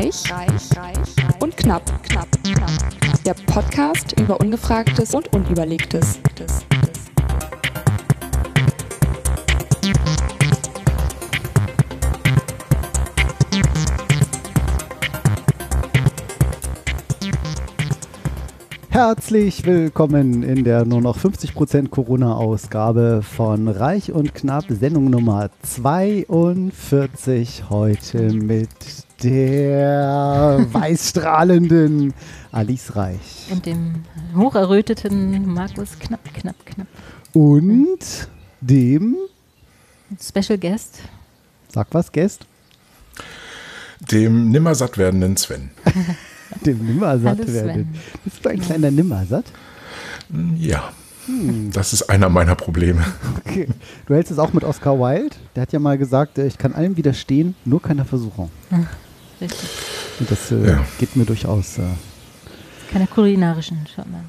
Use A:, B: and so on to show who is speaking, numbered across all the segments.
A: Reich, reich, reich und knapp, knapp, knapp. Der Podcast über Ungefragtes und Unüberlegtes.
B: Herzlich willkommen in der nur noch 50% Corona-Ausgabe von Reich und Knapp, Sendung Nummer 42. Heute mit der weißstrahlenden Alice Reich.
C: Und dem hocherröteten Markus Knapp, Knapp, Knapp.
B: Und dem,
C: Special Guest.
B: sag was, Guest,
D: Dem nimmersatt werdenden Sven.
B: dem Nimmersatt
C: Hallo, Sven.
B: werden. Bist du ein kleiner Nimmersatt?
D: Ja, das ist einer meiner Probleme.
B: Okay. Du hältst es auch mit Oscar Wilde. Der hat ja mal gesagt, äh, ich kann allem widerstehen, nur keiner Versuchung.
C: Richtig.
B: Und das äh,
D: Ja.
B: geht mir durchaus. Äh,
C: Keine kulinarischen, schaut mal.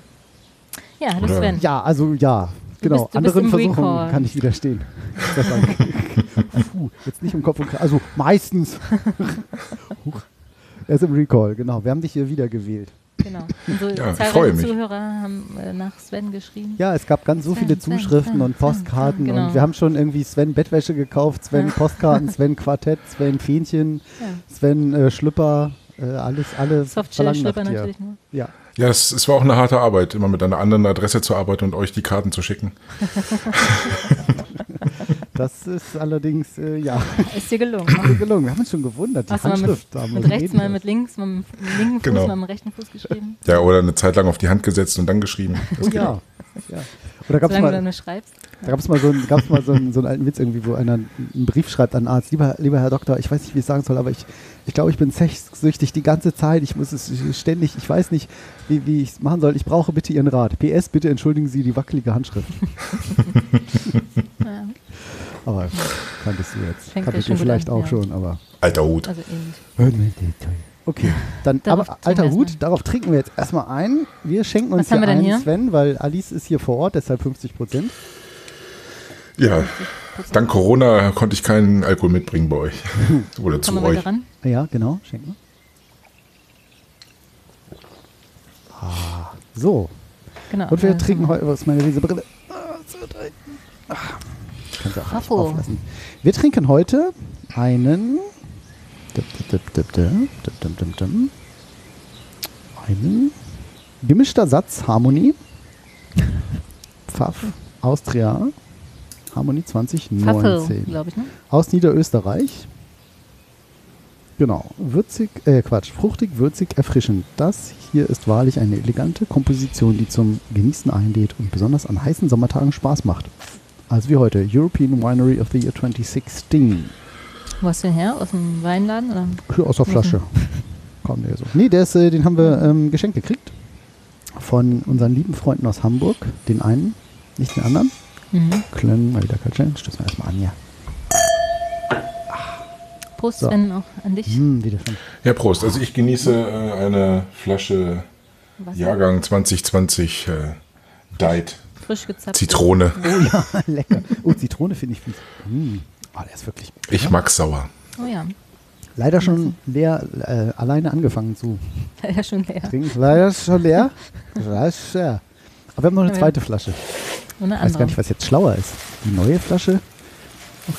C: Ja, hallo
D: Oder-
C: Sven.
B: Ja, also ja,
C: Du
B: genau.
C: bist- du bist
B: Anderen
C: im
B: Versuchungen
C: Recall.
B: kann ich widerstehen. Puh, jetzt nicht um Kopf und Kragen. Also meistens. Er ist im Recall, genau. Wir haben dich hier wieder gewählt.
C: Genau. Unsere
D: Ja, ich
C: zahlreichen
D: freue mich.
C: Zuhörer haben äh, nach Sven geschrieben.
B: Ja, es gab ganz so
C: Sven,
B: viele
C: Sven,
B: Zuschriften
C: Sven,
B: und Postkarten
C: Sven, genau.
B: und wir haben schon irgendwie Sven Bettwäsche gekauft, Sven
C: Ja.
B: Postkarten, Sven Quartett, Sven Fähnchen,
C: Ja.
B: Sven äh, Schlüpper, äh, alles, verlangen nach dir.
C: natürlich nur.
B: Ja.
D: Ja, es, es war auch eine harte Arbeit, immer mit einer anderen Adresse zu arbeiten und euch die Karten zu schicken.
B: Das ist allerdings, äh, ja,
C: Ist dir gelungen.
B: ist gelungen. Wir haben uns schon gewundert, die
C: Hast du mal
B: Handschrift. da
C: mit, mit rechts, mal mit links, mal mit dem linken Fuß,
D: Genau.
C: mal mit dem rechten Fuß geschrieben.
D: Ja, oder eine Zeit lang auf die Hand gesetzt und dann geschrieben.
B: Oh ja. ja. Oder gab es
C: Solange du
B: mal,
C: nur schreibst.
B: da gab's mal, so, einen- gab's mal so, einen, so einen alten Witz irgendwie, wo einer einen Brief schreibt an den Arzt. Lieber, lieber Herr Doktor, ich weiß nicht, wie ich es sagen soll, aber ich, ich glaube, ich bin sexsüchtig die ganze Zeit. Ich muss es ständig, ich weiß nicht, wie, wie ich es machen soll. Ich brauche bitte Ihren Rat. PS, bitte entschuldigen Sie die wackelige Handschrift.
C: Ja,
B: Aber kanntest du jetzt.
C: Fängt
B: Kanntest du vielleicht
C: an,
B: auch
C: ja.
B: schon, aber.
D: Alter Hut.
C: also ähnlich.
B: Okay, dann,
C: Darauf
B: aber alter Hut, darauf trinken wir jetzt erstmal ein. Wir schenken uns
C: Was haben
B: hier
C: wir denn
B: ein,
C: hier?
B: Sven, weil Alice ist hier vor Ort, deshalb 50 Prozent.
D: Ja, dank Corona konnte ich keinen Alkohol mitbringen bei euch. Oder
C: Kommen
D: zu
C: wir mal
D: euch.
B: Ja, genau, schenken wir. Ah, so,
C: Genau.
B: und wir
C: äh,
B: trinken heute, was ist meine Lesebrille? Ah, so trinken. Ah, kann auch nicht auflassen. Wir trinken heute einen. Einen. Gemischter Satz, Harmonie. Pfaff, Austria. Harmonie 2019.
C: Pfaffel, ich, ne?
B: Aus Niederösterreich. Genau. Würzig, äh Quatsch, fruchtig, würzig, erfrischend. Das hier ist wahrlich eine elegante Komposition, die zum Genießen einlädt und besonders an heißen Sommertagen Spaß macht. Also wie heute, European Winery of the Year 2016.
C: Wo hast du den her? Aus dem Weinladen? Oder?
B: Hier aus der Flasche. Kam der so. Nee, der ist, äh, den haben wir ähm, geschenkt gekriegt. Von unseren lieben Freunden aus Hamburg. Den einen, nicht den anderen.
C: Mhm.
B: Klöng, mal wieder Kaltschein. Stößen wir erstmal an, ja.
C: Prost,
B: So.
C: Sven, auch an dich.
B: Hm, wieder schon.
D: Ja, Prost. Also ich genieße äh, eine Flasche
C: Wasser.
D: Jahrgang 2020 äh, Diet
C: Frisch gezapft.
D: Zitrone.
B: Oh ja, lecker. Oh, Zitrone finde ich. Hm. Oh, der ist wirklich.
D: Ich mag's sauer.
C: Oh ja,
B: Leider schon leer, äh, alleine angefangen zu
C: ja schon leer.
B: trinken. Leider schon leer. Leider ist leer. Aber wir haben noch eine zweite Flasche.
C: Und eine
B: Ich weiß gar nicht, was jetzt schlauer ist. Die neue Flasche.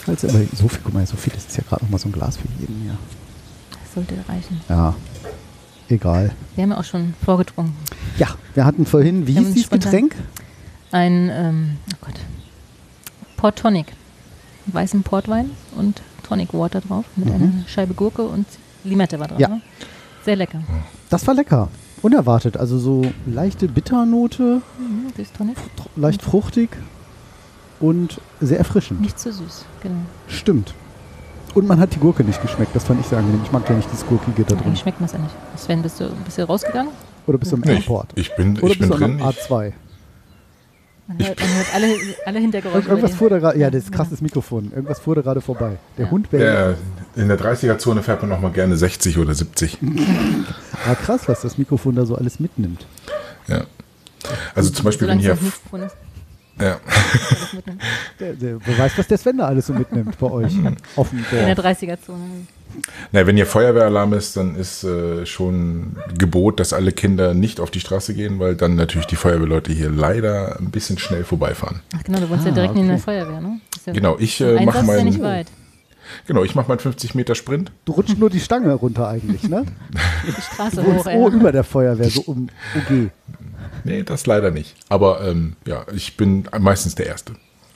B: Also, aber so viel, guck mal, so viel. Das ist ja gerade noch mal so ein Glas für jeden hier.
C: Das sollte reichen.
B: Ja. Egal.
C: Wir haben ja auch schon vorgetrunken.
B: Ja, wir hatten vorhin, wie hieß dieses Getränk?
C: Ein, ähm, oh Gott, Port Tonic. Weißen Portwein und Tonic Water drauf mit
B: Mhm.
C: einer Scheibe Gurke und Limette war drauf.
B: Ja.
C: Ne? Sehr lecker.
B: Das war lecker. Unerwartet. Also so leichte Bitternote,
C: Mhm, das Tonic.
B: leicht fruchtig und sehr erfrischend.
C: Nicht zu süß. Genau.
B: Stimmt. Und man hat die Gurke nicht geschmeckt. Das fand ich sehr angenehm. Ich mag ja nicht dieses Gurkige da drin.
C: Eigentlich schmeckt man es ja nicht. Sven, bist du, bist du rausgegangen?
B: Oder bist du im
D: Nee, ich,
B: Airport?
D: ich bin,
B: Oder
D: ich bin
B: bist du
D: drin.
B: am
D: Ich,
B: A2?
C: Man hört, man hört alle, alle Hintergeräusche.
B: Irgendwas fuhr da gerade, ja, das ist krasses Mikrofon. Irgendwas fuhr da gerade vorbei. Der
C: Ja.
B: Hund wäre.
D: äh, in der 30er-Zone fährt man noch mal gerne 60 oder 70.
B: Ah, krass, was das Mikrofon da so alles mitnimmt.
D: Ja. Also zum Beispiel, wenn hier. Ja.
B: Der, der, wer weiß, was der Sven da alles so mitnimmt bei euch auf dem
C: In der
B: Dorf.
C: 30er-Zone.
D: Na, wenn hier Feuerwehralarm ist, dann ist äh, schon Gebot, dass alle Kinder nicht auf die Straße gehen, weil dann natürlich die Feuerwehrleute hier leider ein bisschen schnell vorbeifahren.
C: Ach genau, du wohnst ja
B: Ah,
C: direkt neben der
B: okay.
C: Feuerwehr, ne? Ja
D: Genau, ich äh, mache
C: ja
D: meinen
C: nicht weit.
D: genau, ich mache meinen 50 Meter Sprint.
B: Du rutscht nur die Stange runter eigentlich, ne?
C: Die Straße hoch,
B: oh,
C: ja.
B: über der Feuerwehr, so um OG.
D: Nee, das leider nicht. Aber ähm, ja, ich bin meistens der Erste.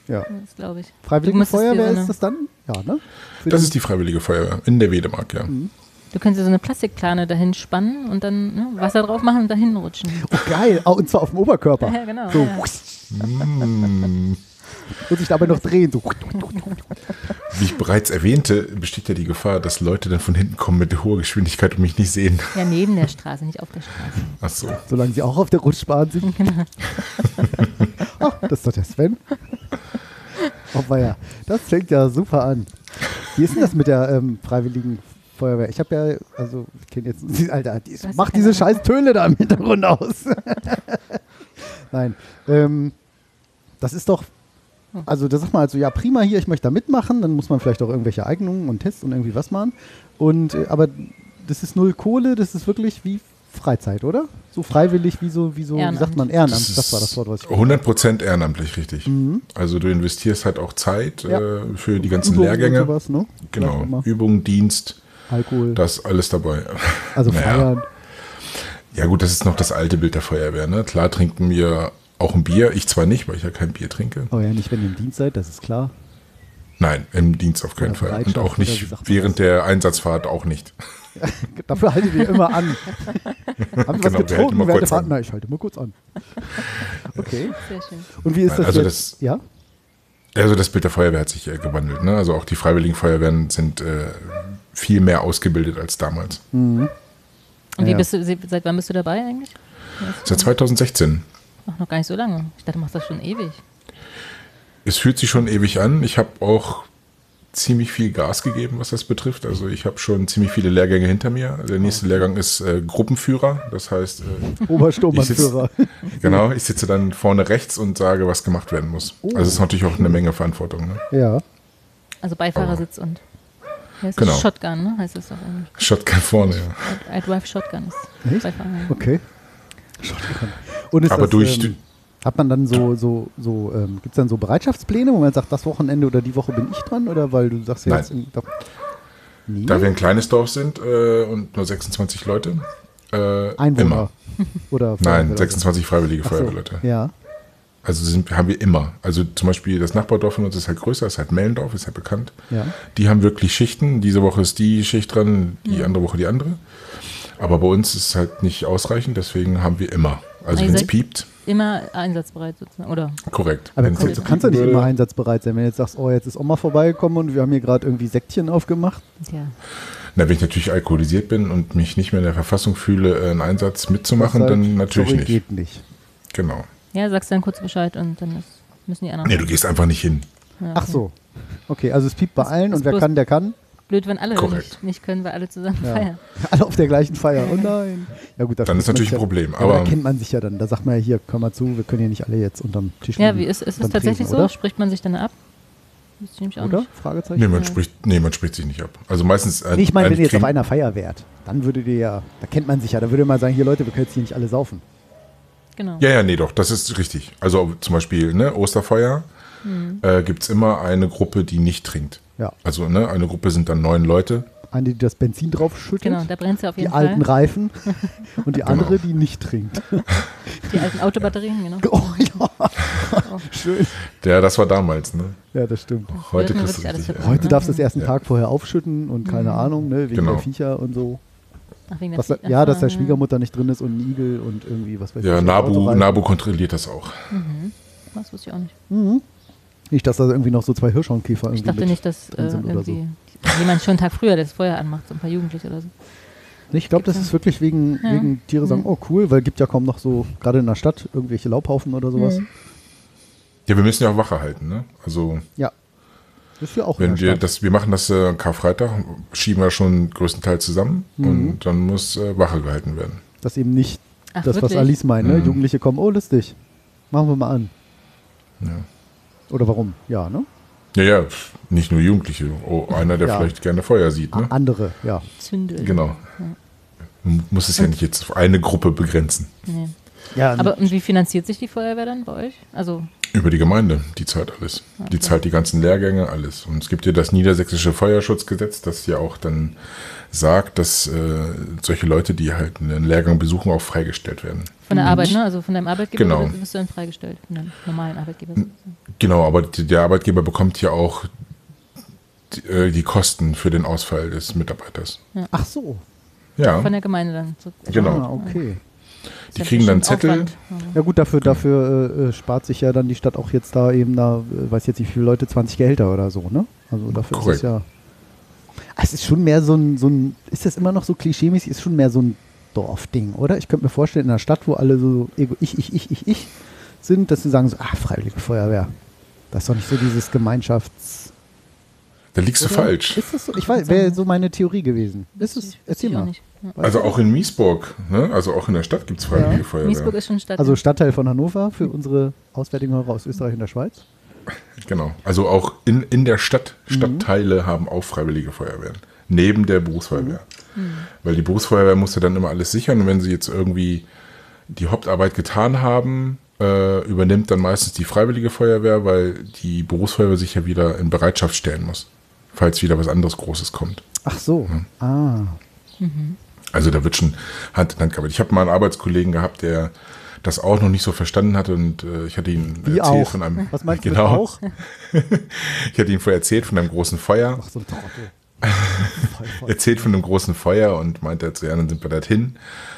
B: Ja.
C: Das glaube ich.
B: Freiwillige Feuerwehr
C: so
B: ist das dann? Ja, ne? Für
D: Das ist die Freiwillige Feuerwehr in der Wedemark, ja.
C: Du könntest dir so eine Plastikplane dahin spannen und dann ne, Wasser drauf machen und dahin rutschen.
B: oh, geil. Oh, und zwar auf dem Oberkörper.
C: Ja, genau.
B: So.
C: ja.
B: Und sich dabei noch drehen. So.
D: Wie ich bereits erwähnte, besteht ja die Gefahr, dass Leute dann von hinten kommen mit hoher Geschwindigkeit und mich nicht sehen.
C: ja, neben der Straße, nicht auf der Straße.
D: Ach so.
B: Solange sie auch auf der Rutschbahn sind. Ach, das ist doch der Sven. Oh, ja. Das fängt ja super an. Wie ist denn das mit der ähm, Freiwilligen Feuerwehr? Ich habe ja, also, ich kenne jetzt, Alter, die, mach diese scheiß Töne da im Hintergrund aus. Nein. Ähm, das ist doch, also da sagt man halt so, ja prima hier, ich möchte da mitmachen, dann muss man vielleicht auch irgendwelche Eignungen und Tests und irgendwie was machen. Und, äh, aber das ist null Kohle, das ist wirklich wie Freizeit, oder? So freiwillig, wie so, wie so, wie sagt man, Ehrenamt, das, war das Wort, was ich
D: 100% ehrenamtlich, richtig. Also du investierst halt auch Zeit
B: Ja.
D: äh, für die ganzen
B: Übungen und
D: Lehrgänge.
B: sowas, ne?
D: Genau. Übung, Dienst,
B: Alkohol,
D: das ist alles dabei.
B: also
D: naja.
B: feiern.
D: Ja gut, das ist noch das alte Bild der Feuerwehr. Ne? Klar trinken wir auch ein Bier. Ich zwar nicht, weil ich ja kein Bier trinke.
B: Aber ja nicht, wenn ihr im Dienst seid, das ist klar.
D: Nein, im Dienst auf keinen Fall. Und auch nicht während der Einsatzfahrt auch nicht.
B: Dafür haltet ihr immer an. Haben Sie was
D: Genau, wir halten
B: getrunken während der
D: kurz
B: Fahrt?
D: an.
B: Na, ich halte mal kurz an. Okay.
C: Sehr schön.
B: Und wie ist das
D: Also
B: jetzt?
D: das-
B: ja?
D: Also das Bild der Feuerwehr hat sich äh, gewandelt. Ne? Also auch die Freiwilligen Feuerwehren sind äh, viel mehr ausgebildet als damals.
C: Und wie
B: Ja.
C: bist du, seit wann bist du dabei eigentlich?
D: Seit 2016.
C: Ach, noch gar nicht so lange. Ich dachte, du machst das schon ewig.
D: Es fühlt sich schon ewig an. Ich habe auch ziemlich viel Gas gegeben, was das betrifft. Also ich habe schon ziemlich viele Lehrgänge hinter mir. Der nächste Lehrgang ist äh, Gruppenführer. Das heißt, äh,
B: Obersturmbannführer.
D: genau, ich sitze dann vorne rechts und sage, was gemacht werden muss. Also es ist natürlich auch eine Menge Verantwortung. Ne?
B: Ja.
C: Also Beifahrersitz und
D: Genau.
C: Shotgun, ne? Heißt das doch eigentlich.
D: Shotgun vorne, ja.
C: I, I drive Shotgun ist? Beifahrer.
B: Okay. Und ist
D: Aber
B: das,
D: durch-
B: ähm, hat man dann so, so, so ähm, gibt es dann so Bereitschaftspläne, wo man sagt, das Wochenende oder die Woche bin ich dran? Oder weil du sagst ja
D: Nein.
B: jetzt doch. Nie?
D: Da wir ein kleines Dorf sind äh, und nur 26 Leute, äh,
B: Einwohner.
D: immer.
B: Oder
D: Nein,
B: Feuerwehrleute?
D: 26 freiwillige
B: so,
D: Feuerwehrleute.
B: Ja.
D: Also sind, haben wir immer. Also zum Beispiel das Nachbardorf von uns ist halt größer, ist halt Mellendorf, ist halt bekannt.
B: Ja.
D: Die haben wirklich Schichten. Diese Woche ist die Schicht dran, die andere Woche die andere. Aber bei uns ist es halt nicht ausreichend, deswegen haben wir immer. Also wenn es piept,
C: Immer einsatzbereit sozusagen. Oder
D: korrekt.
B: Aber
D: Wenn's
B: du, kannst ja nicht immer einsatzbereit sein. Wenn du jetzt sagst, oh, jetzt ist Oma vorbeigekommen und wir haben hier gerade irgendwie Säckchen aufgemacht.
C: ja.
D: Na, wenn ich natürlich alkoholisiert bin und mich nicht mehr in der Verfassung fühle, einen Einsatz mitzumachen,
B: Das
D: dann
B: halt,
D: natürlich
B: sorry,
D: nicht.
B: geht nicht.
D: Genau.
C: ja, sagst dann kurz Bescheid und dann ist, müssen die anderen.
D: Nee, du gehst einfach nicht hin.
C: Ja,
B: Ach
C: okay.
B: so. Okay, also es piept bei
C: Das-
B: allen und wer kann, der kann.
C: Blöd, wenn alle nicht, nicht können, weil alle zusammen
B: Ja.
C: feiern.
B: Alle auf der gleichen Feier. Oh nein. Ja gut, da
D: Dann ist natürlich ein Problem,
B: Ja, aber da kennt man sich ja dann. Da sagt man ja hier, komm mal zu, wir können ja nicht alle jetzt unterm Tisch
C: Ja, wie ist, ist es tatsächlich
B: Tresen,
C: so?
B: Oder?
C: Spricht man sich dann ab? Das ist nämlich auch
B: Oder?
C: nicht.
B: Fragezeichen.
D: Nee, man spricht, nee, man spricht sich nicht ab. Also meistens. äh,
B: Nee, ich meine, wenn ihr jetzt auf einer Feier wärt, dann würdet ihr ja, da kennt man sich ja, da würde man sagen, hier Leute, wir können jetzt hier nicht alle saufen.
C: Genau.
D: Ja, ja, nee, doch, das ist richtig. Also zum Beispiel, ne, Osterfeuer
C: Mhm.
D: äh, gibt es immer eine Gruppe, die nicht trinkt.
B: Ja.
D: Also, ne, eine Gruppe sind dann neun Leute.
B: Eine, die das Benzin drauf schüttet,
C: Genau, da brennt sie auf
B: die
C: jeden
B: alten
C: Fall.
B: Reifen und die
D: Genau.
B: andere, die nicht trinkt.
C: Die alten Autobatterien, genau.
B: Oh ja, schön.
D: Ja, das war damals, ne?
B: Ja, das stimmt.
D: Heute
C: Wird
D: kriegst du richtig.
B: Heute darfst du es erst einen
D: Ja.
B: Tag vorher aufschütten und keine Ahnung, ne, wegen
D: Genau.
B: der Viecher und so.
C: Ach, wegen der
B: Was,
C: Flie-
B: ja, dass der
C: Ach so,
B: Schwiegermutter nicht drin ist und ein Igel und irgendwie, was weiß
D: Ja,
B: ich.
D: Nabu,
B: Autoreifen.
D: Nabu kontrolliert das auch.
C: Das wusste ich auch nicht.
B: Nicht, dass da irgendwie noch so zwei Hirschhornkäfer irgendwie
C: Ich dachte nicht, dass äh,
B: drin sind oder so.
C: irgendwie jemand schon einen Tag früher das Feuer anmacht, so ein paar Jugendliche oder so.
B: Ich glaube, das ist wirklich wegen,
C: Ja.
B: wegen Tiere sagen,
C: Mhm.
B: oh cool, weil es gibt ja kaum noch so, gerade in der Stadt, irgendwelche Laubhaufen oder sowas.
D: Ja, wir müssen ja auch Wache halten, ne? Also,
B: Ja. Das ist ja auch in
D: wenn wir das, wir machen das äh, Karfreitag, schieben wir schon größtenteils zusammen
B: Mhm.
D: und dann muss äh, Wache gehalten werden.
B: Das eben nicht
C: Ach,
B: das, was
C: wirklich?
B: Alice meint, ne?
D: Mhm.
B: Jugendliche kommen, oh lustig, machen wir mal an.
D: Ja.
B: Oder warum? Ja, ne?
D: Ja, ja, nicht nur Jugendliche. Oh, einer, der
B: Ja.
D: vielleicht gerne Feuer sieht. Ne?
B: Andere, ja.
C: Zündel.
D: Genau. Man Muss es ja nicht jetzt auf eine Gruppe begrenzen.
C: Nee.
B: ja
C: Aber und wie finanziert sich die Feuerwehr dann bei euch? Also,
D: Über die Gemeinde, die zahlt alles. Die zahlt die ganzen Lehrgänge, alles. Und es gibt ja das niedersächsische Feuerschutzgesetz, das ja auch dann sagt, dass äh, solche Leute, die halt einen Lehrgang besuchen, auch freigestellt werden.
C: von der Arbeit, ne? Also von deinem Arbeitgeber
D: Genau.
C: wirst- wirst du dann freigestellt. Von deinem normalen Arbeitgeber.
D: Genau, aber die, der Arbeitgeber bekommt ja auch die, äh, die Kosten für den Ausfall des Mitarbeiters.
B: Ach so.
D: Ja,
C: Von der Gemeinde dann. So,
D: Genau.
B: Ah, okay.
D: die kriegen dann Zettel.
B: Ja gut, dafür, dafür äh, äh, spart sich ja dann die Stadt auch jetzt da eben da, äh, weiß jetzt nicht wie viele Leute, 20 Gehälter oder so, ne? Also dafür
D: Korrekt.
B: ist es ja. Ah, Es ist schon mehr so ein, so ein, ist das immer noch so klischeemäßig, ist schon mehr so ein Dorfding, oder? Ich könnte mir vorstellen, in einer Stadt, wo alle so ego, ich, ich, ich, ich, ich sind, dass sie sagen so, ah, Freiwillige Feuerwehr. Das ist doch nicht so dieses Gemeinschafts...
D: Da liegst du
B: Oder?
D: falsch.
B: Ist das so? Ich weiß, wäre so meine Theorie gewesen. Ist es? Erzähl mal.
D: Also auch in Miesburg, ne? also auch in der Stadt gibt es Freiwillige
B: Ja.
D: Feuerwehr.
C: Miesburg ist schon Stadt.
B: Also Stadtteil von Hannover für unsere auswärtigen Hörer aus Österreich und der Schweiz.
D: Genau. Also auch in, in der Stadt, Stadtteile haben auch Freiwillige Feuerwehren. Neben der Berufsfeuerwehr. Weil die Berufsfeuerwehr muss ja dann immer alles sichern und wenn sie jetzt irgendwie die Hauptarbeit getan haben, äh, übernimmt dann meistens die Freiwillige Feuerwehr, weil die Berufsfeuerwehr sich ja wieder in Bereitschaft stellen muss, falls wieder was anderes Großes kommt.
B: Ach so. Ah.
D: Also da wird schon Hand in Hand gearbeitet. Ich habe mal einen Arbeitskollegen gehabt, der das auch noch nicht so verstanden hatte und äh, ich hatte ihn
B: Wie
D: erzählt
B: auch.
D: von einem
B: Was meinst du
D: genau,
B: mit auch?
D: ich hatte ihm vorher erzählt von einem großen Feuer,
B: Ach so ein Trottel.
D: Erzählt von einem großen Feuer und meinte zu ja, dann sind wir dorthin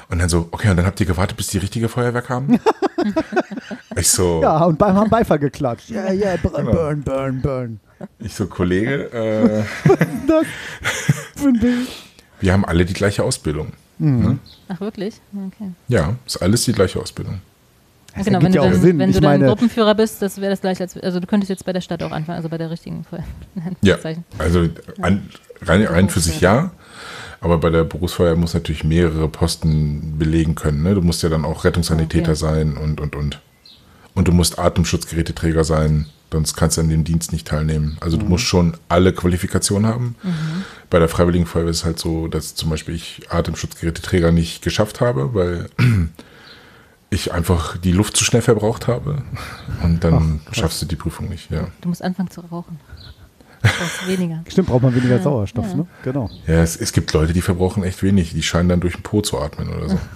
D: und dann so, okay, und dann habt ihr gewartet, bis die richtige Feuerwehr kam? ich so,
B: Ja, und beim haben Beifall geklatscht. Yeah, yeah, burn,
D: Genau.
B: burn, burn, burn.
D: ich so, Kollege, äh, wir haben alle die gleiche Ausbildung.
C: Ach, wirklich? Okay.
D: Ja, ist alles die gleiche Ausbildung.
B: Das
C: genau, wenn du,
B: ja auch
C: dann,
B: Sinn.
C: wenn du dann Gruppenführer bist, das wäre das gleiche als, also du könntest jetzt bei der Stadt auch anfangen, also bei der richtigen Feuer-
D: Ja, also an, rein, rein für sich ja, aber bei der Berufsfeuer muss natürlich mehrere Posten belegen können. Ne? Du musst ja dann auch Rettungssanitäter
C: Okay.
D: sein und, und, und. Und du musst Atemschutzgeräteträger sein, sonst kannst du an dem Dienst nicht teilnehmen. Also du musst schon alle Qualifikationen haben. Bei der Freiwilligen Feuerwehr ist es halt so, dass zum Beispiel ich Atemschutzgeräteträger nicht geschafft habe, weil ich einfach die Luft zu schnell verbraucht habe. Und dann schaffst du die Prüfung nicht, ja.
C: Du musst anfangen zu rauchen. Du brauchst weniger.
B: Stimmt, braucht man weniger Sauerstoff, ne? Genau.
D: Ja, es, es gibt Leute, die verbrauchen echt wenig. Die scheinen dann durch den Po zu atmen oder so.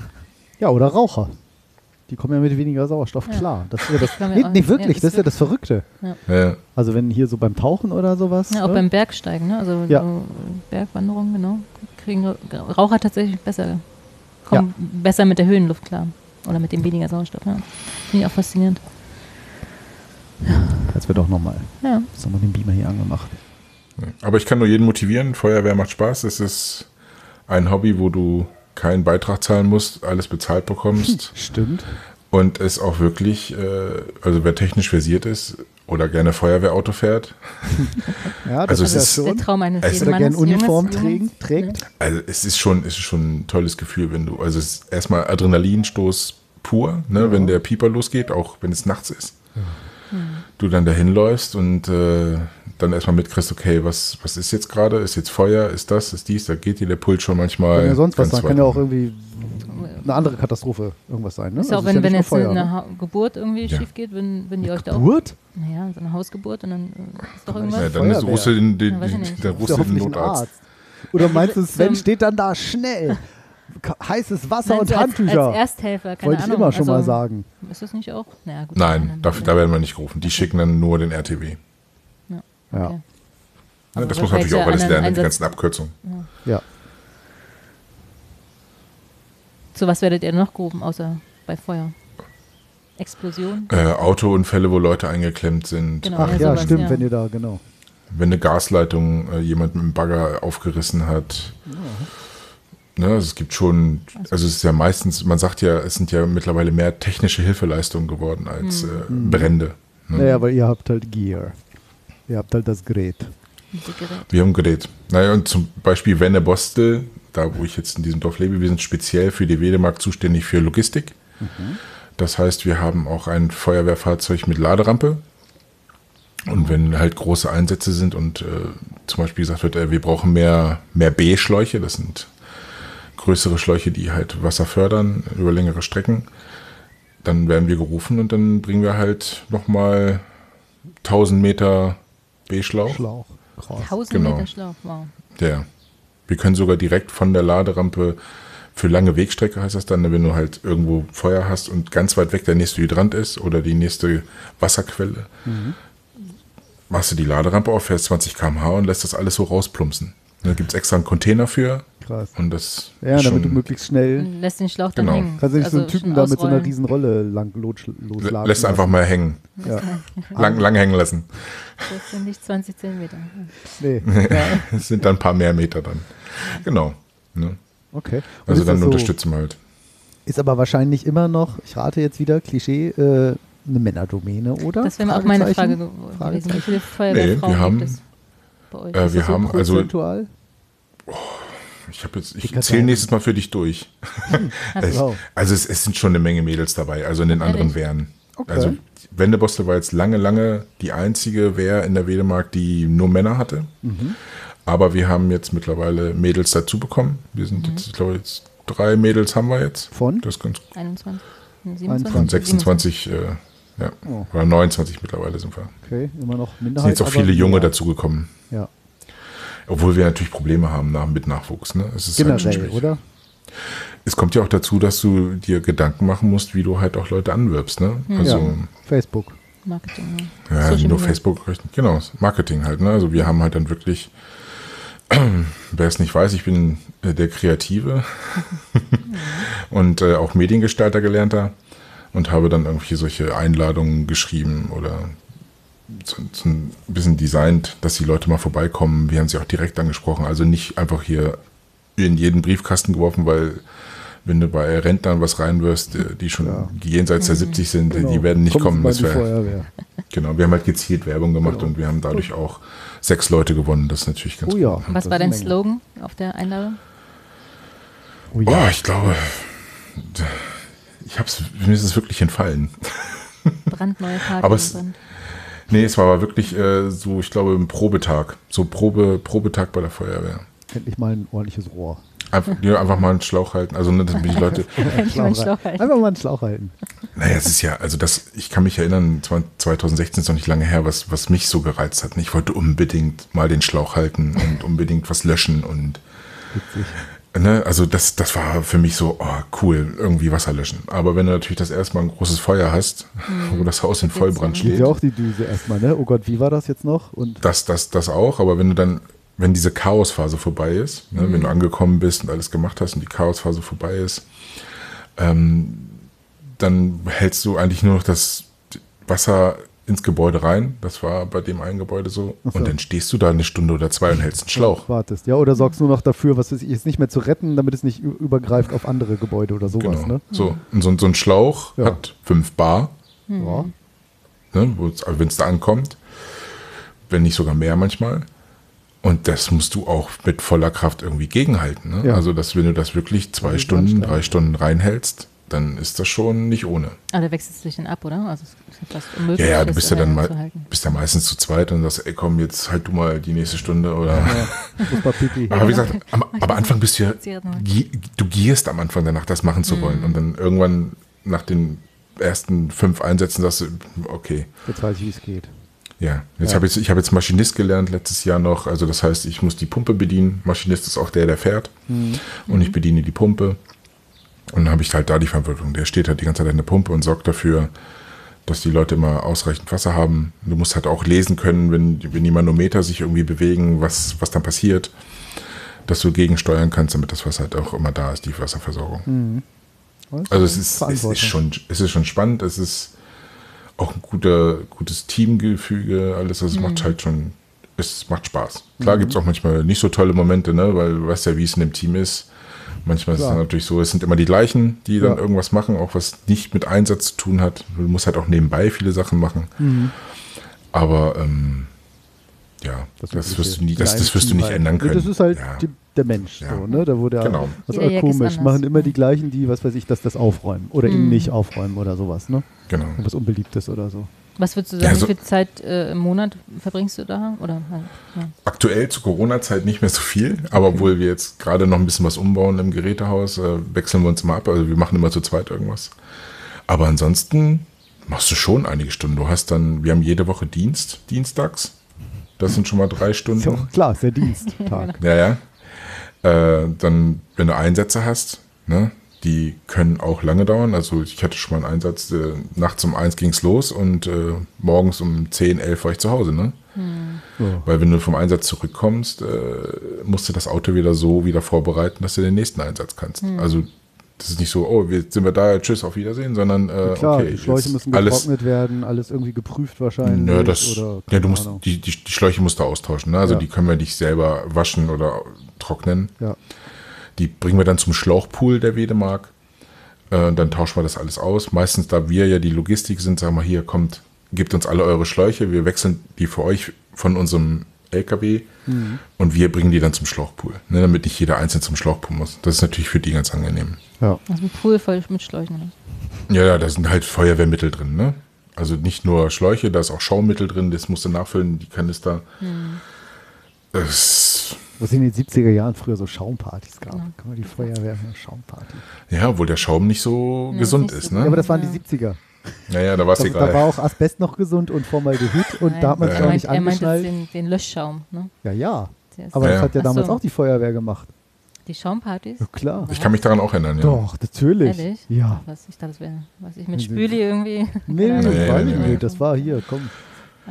B: Ja, oder Raucher. Die kommen ja mit weniger Sauerstoff klar. Das ist ja das, nee, nee,
C: nicht-
B: wirklich,
C: ja,
B: das ist ja das Verrückte.
D: Ja,
B: Also wenn hier so beim Tauchen oder sowas.
C: Ja, auch
B: ne?
C: beim Bergsteigen, ne? Also
B: Ja.
C: so Bergwanderung, genau. Kriegen Raucher tatsächlich besser, kommen besser mit der Höhenluft klar. Oder mit dem weniger Sauerstoff. Ja. Finde ich auch faszinierend.
B: Jetzt wird auch nochmal.
C: Ja.
B: Jetzt haben wir den Beamer hier angemacht.
D: Aber ich kann nur jeden motivieren. Feuerwehr macht Spaß. Es ist ein Hobby, wo du keinen Beitrag zahlen musst, alles bezahlt bekommst.
B: Stimmt.
D: Und es auch wirklich, äh, also wer technisch versiert ist oder gerne Feuerwehrauto fährt,
B: Ja, das
D: Also
B: ist
D: es
B: ja
D: ist-
C: Der
B: schon.
C: Traum eines
D: Es-
C: jeden
B: Oder gern
C: Mannes,
B: Uniform trägen,
C: Junges.
B: trägt.
D: also es ist schon, es ist schon ein tolles Gefühl, wenn du, also es ist erstmal Adrenalinstoß pur, ne, wenn der Pieper losgeht, auch wenn es nachts ist. Du dann dahin läufst und äh, dann erstmal mitkriegst, okay, was, was ist jetzt gerade? Ist jetzt Feuer? Ist das? Ist dies? Da geht dir der Puls schon manchmal.
B: Kann ja sonst was sein. Kann ja auch irgendwie eine andere Katastrophe irgendwas sein. Ne?
C: Ist ja auch,
B: Also
C: wenn, wenn
B: nicht
C: jetzt
B: Feuer,
C: eine
B: ne?
C: ha Geburt irgendwie
D: Ja.
C: schief geht, wenn, wenn die euch da auch.
B: Geburt?
C: Naja, so eine Hausgeburt und dann äh, ist doch
D: Ja,
C: irgendwas.
D: dann ist
B: Feuerwehr.
D: rufst du den, den,
C: Ja, nicht.
D: dann
B: Ist
D: rufst
B: ja
D: du den Notarzt.
B: Arzt. Oder meinst du, Sven steht dann da schnell? Heißes Wasser
C: Nein,
B: und
C: so als,
B: Handtücher.
C: als Ersthelfer, keine
B: Wollte ich
C: Ahnung.
B: immer schon mal
C: also,
B: sagen.
C: Ist das nicht auch? Naja, gut,
D: Nein,
C: dann-
D: dafür, da werden wir nicht gerufen. Die schicken dann nur den RTW.
B: Ja.
C: Okay. Aber
D: das muss man natürlich auch
C: ja
D: alles lernen, die
C: Einsatz-
D: ganzen Abkürzungen.
B: ja.
C: Zu was werdet ihr noch gerufen, außer bei Feuer? Explosion?
D: Äh, Autounfälle, wo Leute eingeklemmt sind.
C: Genau.
B: Ach
C: ja,
B: ja,
C: sowas,
B: stimmt,
C: ja.
B: wenn ihr da, genau.
D: Wenn eine Gasleitung äh, jemand mit dem Bagger aufgerissen hat. Ne, also es gibt schon, also es ist ja meistens, man sagt ja, es sind ja mittlerweile mehr technische Hilfeleistungen geworden als äh, Brände. Ne?
B: Naja, weil ihr habt halt Gear. Ihr habt halt das Gerät.
D: Wir haben Gerät. Naja, und zum Beispiel Wenne Bostel, da wo ich jetzt in diesem Dorf lebe, wir sind speziell für die Wedemark zuständig für Logistik. Das heißt, wir haben auch ein Feuerwehrfahrzeug mit Laderampe. Und wenn halt große Einsätze sind und äh, zum Beispiel gesagt wird, äh, wir brauchen mehr, mehr B-Schläuche, das sind größere Schläuche, die halt Wasser fördern über längere Strecken, dann werden wir gerufen und dann bringen wir halt nochmal 1000 Meter B-Schlauch.
B: Schlauch. Krass.
C: 1000
D: Genau.
C: Meter Schlauch, wow.
D: Ja. Wir können sogar direkt von der Laderampe für lange Wegstrecke heißt das dann, wenn du halt irgendwo Feuer hast und ganz weit weg der nächste Hydrant ist oder die nächste Wasserquelle, machst du die Laderampe auf, fährst 20 km/h und lässt das alles so rausplumpsen. Da gibt es extra einen Container für
B: Krass.
D: und das
B: Ja,
D: ist
B: damit du möglichst schnell.
C: Und lässt den Schlauch dann
D: Genau.
C: hängen.
B: Kannst du nicht so einen
C: Also
B: Typen da mit so einer riesen Rolle lang los, losladen.
D: lässt einfach mal hängen.
B: Ja.
D: Lang, lang hängen lassen.
C: Das sind nicht 20 Zentimeter.
B: Nee.
D: Es sind dann ein paar mehr Meter dann. Genau. Ne?
B: Okay. Und
D: Also dann
B: so,
D: unterstützen wir halt.
B: Ist aber wahrscheinlich immer noch, ich rate jetzt wieder, Klischee, äh, eine Männerdomäne, oder?
C: Das wäre mir auch meine Frage gewesen. Wie viele Feuerwehrfrauen
D: Nee, wir haben-
C: gibt es bei euch?
D: Äh,
B: Ist
D: wir
B: das so
D: haben also,
B: prozentual?
D: Ich habe jetzt,
B: Ich
D: zähle nächstes Mal für dich durch. Es,
B: Wow.
D: also es, es sind schon eine Menge Mädels dabei, also in den anderen
C: Ehrlich?
D: Wehren.
B: Okay.
D: Also Wendebostel war jetzt lange, lange die einzige Wehr in der Wedemark, die nur Männer hatte.
B: Mhm.
D: Aber wir haben jetzt mittlerweile Mädels dazu bekommen. Wir sind jetzt, ich glaube, jetzt drei Mädels haben wir jetzt.
B: Von?
D: Das ist ganz
C: 21?
B: 21.
D: von 26, äh, ja,
B: Oh.
D: oder 29 mittlerweile sind wir.
B: Okay, immer noch
D: Es sind
B: Minderheit.
D: jetzt auch viele Junge
B: ja.
D: dazugekommen.
B: Ja,
D: Obwohl wir natürlich Probleme haben nach, mit Nachwuchs. Ne? Es ist halt schon
B: generell,
D: schwierig.
B: oder?
D: Es kommt ja auch dazu, dass du dir Gedanken machen musst, wie du halt auch Leute anwirbst. Ne? Also,
B: ja, Facebook.
C: Marketing. Ja.
D: Ja,
C: Social
D: nur
C: Media.
D: Facebook, genau, Marketing halt. Ne? Also wir haben halt dann wirklich, wer es nicht weiß, ich bin äh, der Kreative und äh, auch Mediengestalter gelernter und habe dann irgendwie solche Einladungen geschrieben oder so, so ein bisschen designt, dass die Leute mal vorbeikommen. Wir haben sie auch direkt angesprochen, also nicht einfach hier in jeden Briefkasten geworfen, weil wenn du bei Rentnern was reinwirfst, äh, die schon
B: Ja.
D: jenseits der 70 sind,
B: Genau.
D: die werden nicht
B: Kommen
D: kommen. Das
B: Feuerwehr.
D: Genau, wir haben halt gezielt Werbung gemacht
B: Genau.
D: und wir haben dadurch auch sechs Leute gewonnen. Das ist natürlich ganz
B: Oh ja.
D: cool.
C: Was
B: Das
C: war dein
B: Menge.
C: Slogan auf der Einladung?
B: Oh
D: Ja, oh, ich glaube, ich hab's, mir ist es wirklich entfallen.
C: Brandneue Party.
D: Aber es-
C: Brand.
D: Nee, es war aber wirklich äh, so, ich glaube, ein Probetag. So Probe, Probetag bei der Feuerwehr.
B: endlich mal ein ordentliches Rohr.
D: Einfach, ja, einfach mal einen Schlauch halten. Also, ne, dass die Leute.
B: Einfach mal einen Schlauch halten.
D: naja, es ist ja, also das, ich kann mich erinnern, 2016 ist noch nicht lange her, was, was mich so gereizt hat. Ich wollte unbedingt mal den Schlauch halten und unbedingt was löschen und
B: Witzig.
D: Ne, also das, das war für mich so, oh, cool, irgendwie Wasser löschen. Aber wenn du natürlich das erstmal ein großes Feuer hast, wo das Haus in Vollbrand
B: Geht
D: steht,
B: ja auch die Düse erstmal, ne? Oh Gott, wie war das jetzt noch? Und
D: das, das, das auch. Aber wenn du dann, wenn diese Chaosphase vorbei ist, ne, wenn du angekommen bist und alles gemacht hast und die Chaosphase vorbei ist, ähm, dann hältst du eigentlich nur noch das Wasser ins Gebäude rein. Das war bei dem einen Gebäude so.
B: So.
D: Und dann stehst du da eine Stunde oder zwei und hältst einen Schlauch.
B: wartest. Ja, oder sorgst nur noch dafür, was weiß ich, es nicht mehr zu retten, damit es nicht übergreift auf andere Gebäude oder sowas,
D: Genau.
B: ne?
D: So, und so, so ein Schlauch
B: Ja.
D: hat fünf Bar.
B: Ja.
D: ne, wenn es da ankommt, wenn nicht sogar mehr manchmal. Und das musst du auch mit voller Kraft irgendwie gegenhalten. Ne?
B: Ja.
D: Also, dass wenn du das wirklich zwei Stunden, drei Stunden reinhältst, dann ist das schon nicht ohne.
C: Ah, da wechselst du dich dann ab, oder? Also es ist ja fast unmöglich.
D: Ja, ja, du bist ja dann mal, bist ja meistens zu zweit und sagst, ey komm, jetzt halt du mal die nächste Stunde oder.
B: ja.
D: Aber wie gesagt, am, am Anfang bist du ja, du gierst am Anfang danach, das machen zu wollen. Und dann irgendwann nach den ersten fünf Einsätzen sagst du, okay,
B: Jetzt weiß ich, wie es geht.
D: Ja, jetzt
B: Ja.
D: habe ich, ich habe jetzt Maschinist gelernt letztes Jahr noch. Also das heißt, ich muss die Pumpe bedienen. Maschinist ist auch der, der fährt. Und ich bediene die Pumpe. Und dann habe ich halt da die Verantwortung. Der steht halt die ganze Zeit an der Pumpe und sorgt dafür, dass die Leute immer ausreichend Wasser haben. Du musst halt auch lesen können, wenn, wenn die Manometer sich irgendwie bewegen, was, was dann passiert. Dass du gegensteuern kannst, damit das Wasser halt auch immer da ist, die Wasserversorgung. Also es ist, es ist schon, es ist schon spannend, es ist auch ein guter, gutes Teamgefüge, alles, also es
B: Mhm.
D: macht halt schon, es macht Spaß. Klar gibt es auch manchmal nicht so tolle Momente, ne, weil du weißt ja, wie es in dem Team ist. Manchmal ist es
B: Klar.
D: natürlich so, es sind immer die gleichen, die dann
B: Ja.
D: irgendwas machen, auch was nicht mit Einsatz zu tun hat. Du musst halt auch nebenbei viele Sachen machen.
B: Mhm.
D: Aber ähm, ja, das,
B: Übliche
D: wirst du nie, das, das wirst du nicht ändern
B: Nee,
D: können.
B: Das ist halt
D: ja.
B: die, der Mensch,
D: Ja.
B: so, ne? Da wurde er,
D: Genau.
B: also
C: Jack ist
B: komisch, machen immer die gleichen, die, was weiß ich, dass das aufräumen oder eben
C: Mhm.
B: nicht aufräumen oder sowas, ne?
D: genau.
B: Irgendwas Unbeliebtes oder so.
C: Was würdest du sagen,
D: Ja, so-
C: wie viel Zeit äh, im Monat verbringst du da? Oder halt, ja.
D: Aktuell zur Corona-Zeit nicht mehr so viel, aber obwohl wir jetzt gerade noch ein bisschen was umbauen im Gerätehaus, äh, wechseln wir uns mal ab. Also wir machen immer zu zweit irgendwas. Aber ansonsten machst du schon einige Stunden. Du hast dann, wir haben jede Woche Dienst, dienstags. Das sind schon mal drei Stunden.
B: auch klar, ist der Diensttag.
D: Ja, ja. Äh, dann, wenn du Einsätze hast, ne, die können auch lange dauern. Also ich hatte schon mal einen Einsatz, äh, nachts um eins ging's los und äh, morgens um 10, 11 war ich zu Hause, ne?
B: Ja.
D: Weil wenn du vom Einsatz zurückkommst, äh, musst du das Auto wieder so wieder vorbereiten, dass du den nächsten Einsatz kannst. Also das ist nicht so, oh, wir sind wir da, tschüss, auf Wiedersehen, sondern äh,
B: Klar,
D: okay,
B: die Schläuche
D: jetzt
B: müssen
D: alles,
B: getrocknet werden, alles irgendwie geprüft wahrscheinlich.
D: Nö, das,
B: oder,
D: ja, du musst, die, die, die Schläuche musst du austauschen. Ne? Also
B: Ja.
D: die können wir nicht selber waschen oder trocknen.
B: Ja.
D: Die bringen wir dann zum Schlauchpool der Wedemark. Äh, dann tauschen wir das alles aus. Meistens, da wir ja die Logistik sind, sagen wir hier, kommt, gebt uns alle eure Schläuche. Wir wechseln die für euch von unserem LKW und wir bringen die dann zum Schlauchpool. Ne, damit nicht jeder einzeln zum Schlauchpool muss. Das ist natürlich für die ganz angenehm.
B: Ja.
C: Also ein Pool voll mit Schläuchen. Oder?
D: Ja, ja, da sind halt Feuerwehrmittel drin, ne? Also nicht nur Schläuche, da ist auch Schaummittel drin, das musst du nachfüllen, die Kanister. Das,
B: Wo es in den 70er Jahren früher so Schaumpartys gab. Kann man die Feuerwehr eine Schaumparty.
D: ja, obwohl der Schaum nicht so
C: Ja,
D: gesund
C: nicht
D: ist,
C: so
B: Ja,
D: ne?
B: aber das waren
C: Ja.
B: die 70er.
D: Naja, da war es egal.
B: da war auch Asbest noch gesund und Formaldehyd und da hat man
C: Nein,
B: sich
C: er
B: auch
C: meint,
B: nicht
C: er meint jetzt
B: angeschnallt.
C: den, den Löschschaum. Ne?
B: Ja, ja.
C: Ist-
B: Aber
D: Ja,
B: das
D: ja.
B: hat ja damals
C: so.
B: auch die Feuerwehr gemacht.
C: Die Schaumpartys?
B: Ja, klar.
D: ich kann mich daran auch erinnern, ja.
B: Doch, natürlich.
C: Ehrlich?
B: Ja.
C: Was, ich dachte, das wäre, was ich mit
B: Nee,
C: Spüli irgendwie.
B: Nee, nee.
D: Nee, nee, nee.
B: Das war hier, komm.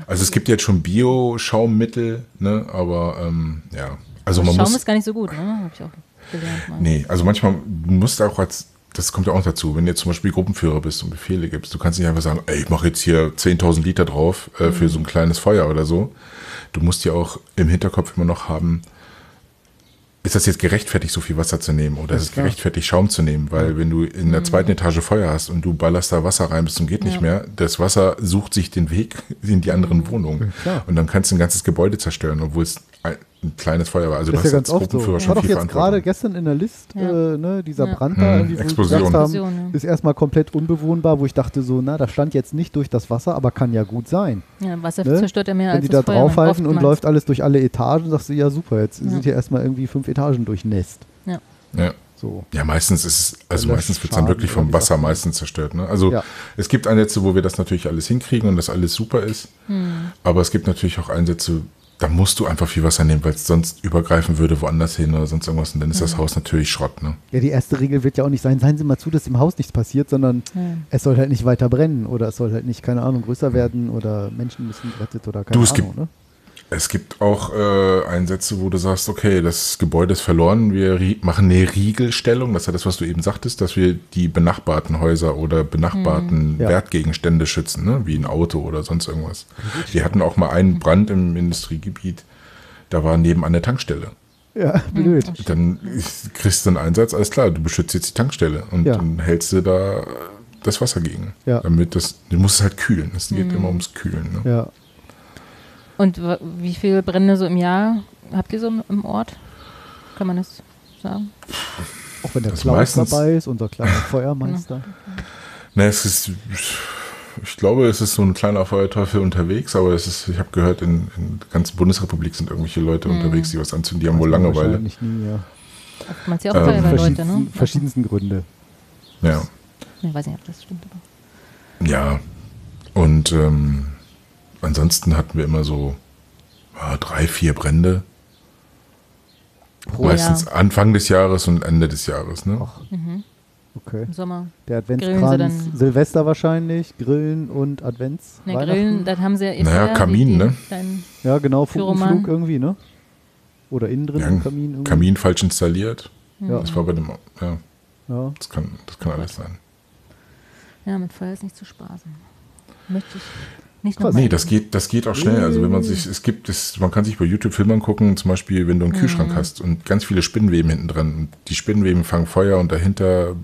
D: Also es gibt jetzt schon Bio-Schaummittel, ne? Aber ähm, ja. Also man
C: Schaum
D: muss.
C: ist gar nicht so gut, ne? Hab ich auch gelernt. Mal.
D: Nee, also manchmal du musst auch als, das kommt ja auch dazu, wenn du jetzt zum Beispiel Gruppenführer bist und Befehle gibst, du kannst nicht einfach sagen, ey, ich mache jetzt hier 10.000 Liter drauf äh, für so ein kleines Feuer oder so. Du musst ja auch im Hinterkopf immer noch haben, ist das jetzt gerechtfertigt, so viel Wasser zu nehmen oder ist es gerechtfertigt, Schaum zu nehmen? Weil wenn du in der zweiten Etage Feuer hast und du ballerst da Wasser rein bis zum geht nicht
C: Ja.
D: mehr, das Wasser sucht sich den Weg in die anderen Wohnungen.
B: klar.
D: Und dann kannst du ein ganzes Gebäude zerstören, obwohl es ein, ein kleines Feuer war. Also
B: Das ist ja ganz oft so. War doch jetzt gerade gestern in der List,
C: Ja.
B: äh, ne, dieser
C: Ja.
B: Brand da, wo
D: Explosion.
B: gesagt haben,
C: Explosion, ja.
B: ist erstmal komplett unbewohnbar, wo ich dachte so, na, da stand jetzt nicht durch das Wasser, aber kann ja gut sein.
C: Ja, Wasser
B: Ne?
C: zerstört ja mehr
B: Wenn
C: als
B: die da
C: das Feuer.
B: draufhalten und
C: oftmals.
B: läuft alles durch alle Etagen, sagst du, ja super, jetzt
C: Ja.
B: sind hier erstmal irgendwie fünf Etagen durchnässt.
D: Ja.
B: So.
D: Ja, meistens ist es, also
B: Der
D: meistens wird es dann wirklich vom Wasser meistens zerstört. Ne? Also
B: Ja.
D: es gibt Einsätze, wo wir das natürlich alles hinkriegen und das alles super ist.
C: Hm.
D: Aber es gibt natürlich auch Einsätze, da musst du einfach viel Wasser nehmen, weil es sonst übergreifen würde woanders hin oder sonst irgendwas und dann ist das Haus natürlich Schrott. Ne?
B: Ja, die erste Regel wird ja auch nicht sein, seien Sie mal zu, dass im Haus nichts passiert, sondern
C: Ja.
B: es soll halt nicht weiter brennen oder es soll halt nicht, keine Ahnung, größer werden oder Menschen müssen gerettet oder keine
D: Du, es
B: Ahnung.
D: gibt-
B: Ne?
D: Es gibt auch äh, Einsätze, wo du sagst, okay, das Gebäude ist verloren, wir machen eine Riegelstellung, das ist ja das, was du eben sagtest, dass wir die benachbarten Häuser oder benachbarten
B: Ja.
D: Wertgegenstände schützen, ne? wie ein Auto oder sonst irgendwas. Wir hatten auch mal einen Brand im Industriegebiet, da war nebenan eine Tankstelle.
B: Ja, blöd.
D: Dann kriegst du einen Einsatz, alles klar, du beschützt jetzt die Tankstelle und
B: Ja.
D: dann hältst du da das Wasser gegen.
B: Ja.
D: Damit das, du musst es halt kühlen. Es geht immer ums Kühlen. Ne?
B: Ja.
C: Und wie viele Brände so im Jahr habt ihr so im- Ort? Kann man das sagen?
B: Auch wenn der
D: Das
B: Klaus
D: meistens-
B: dabei ist, unser kleiner Feuermeister.
D: Ne, es ist, ich glaube, es ist so ein kleiner Feuerteufel unterwegs, aber es ist, ich habe gehört, in, in der ganzen Bundesrepublik sind irgendwelche Leute unterwegs, die was anzünden, die haben wohl
B: man
D: Langeweile.
B: Nie, ja.
C: Oftmals ja auch
D: Ähm,
C: Feuerwehrleute,
B: verschiedensten,
C: ne?
B: verschiedensten Gründe.
D: Ja,
C: Ich weiß nicht, ob das stimmt. Aber.
D: ja. Und ähm, ansonsten hatten wir immer so ja, drei, vier Brände.
C: Pro
D: Meistens
C: Jahr.
D: Anfang des Jahres und Ende des Jahres. Ne?
B: Ach, okay.
C: Im Sommer.
B: Der Adventskranz,
C: dann-
B: Silvester wahrscheinlich, Grillen und Advents.
C: Ne. Grillen, dann haben sie ja eh
D: Naja, Kamin,
C: die-
D: ne?
B: Ja, genau. Funkenflug irgendwie, ne? Oder innen drin
D: Ja,
B: im Kamin. Irgendwie.
D: Kamin falsch installiert.
B: Ja,
D: Das war bei dem, ja,
B: ja.
D: das kann, das kann alles sein.
C: Ja, mit Feuer ist nicht zu spaßen. Möchte ich nicht
B: Krass.
D: Nee, das geht, das geht auch schnell. Also wenn man sich, es gibt, es, man kann sich bei YouTube Filme angucken, zum Beispiel, wenn du einen Kühlschrank hast und ganz viele Spinnweben hinten dran und die Spinnweben fangen Feuer und dahinter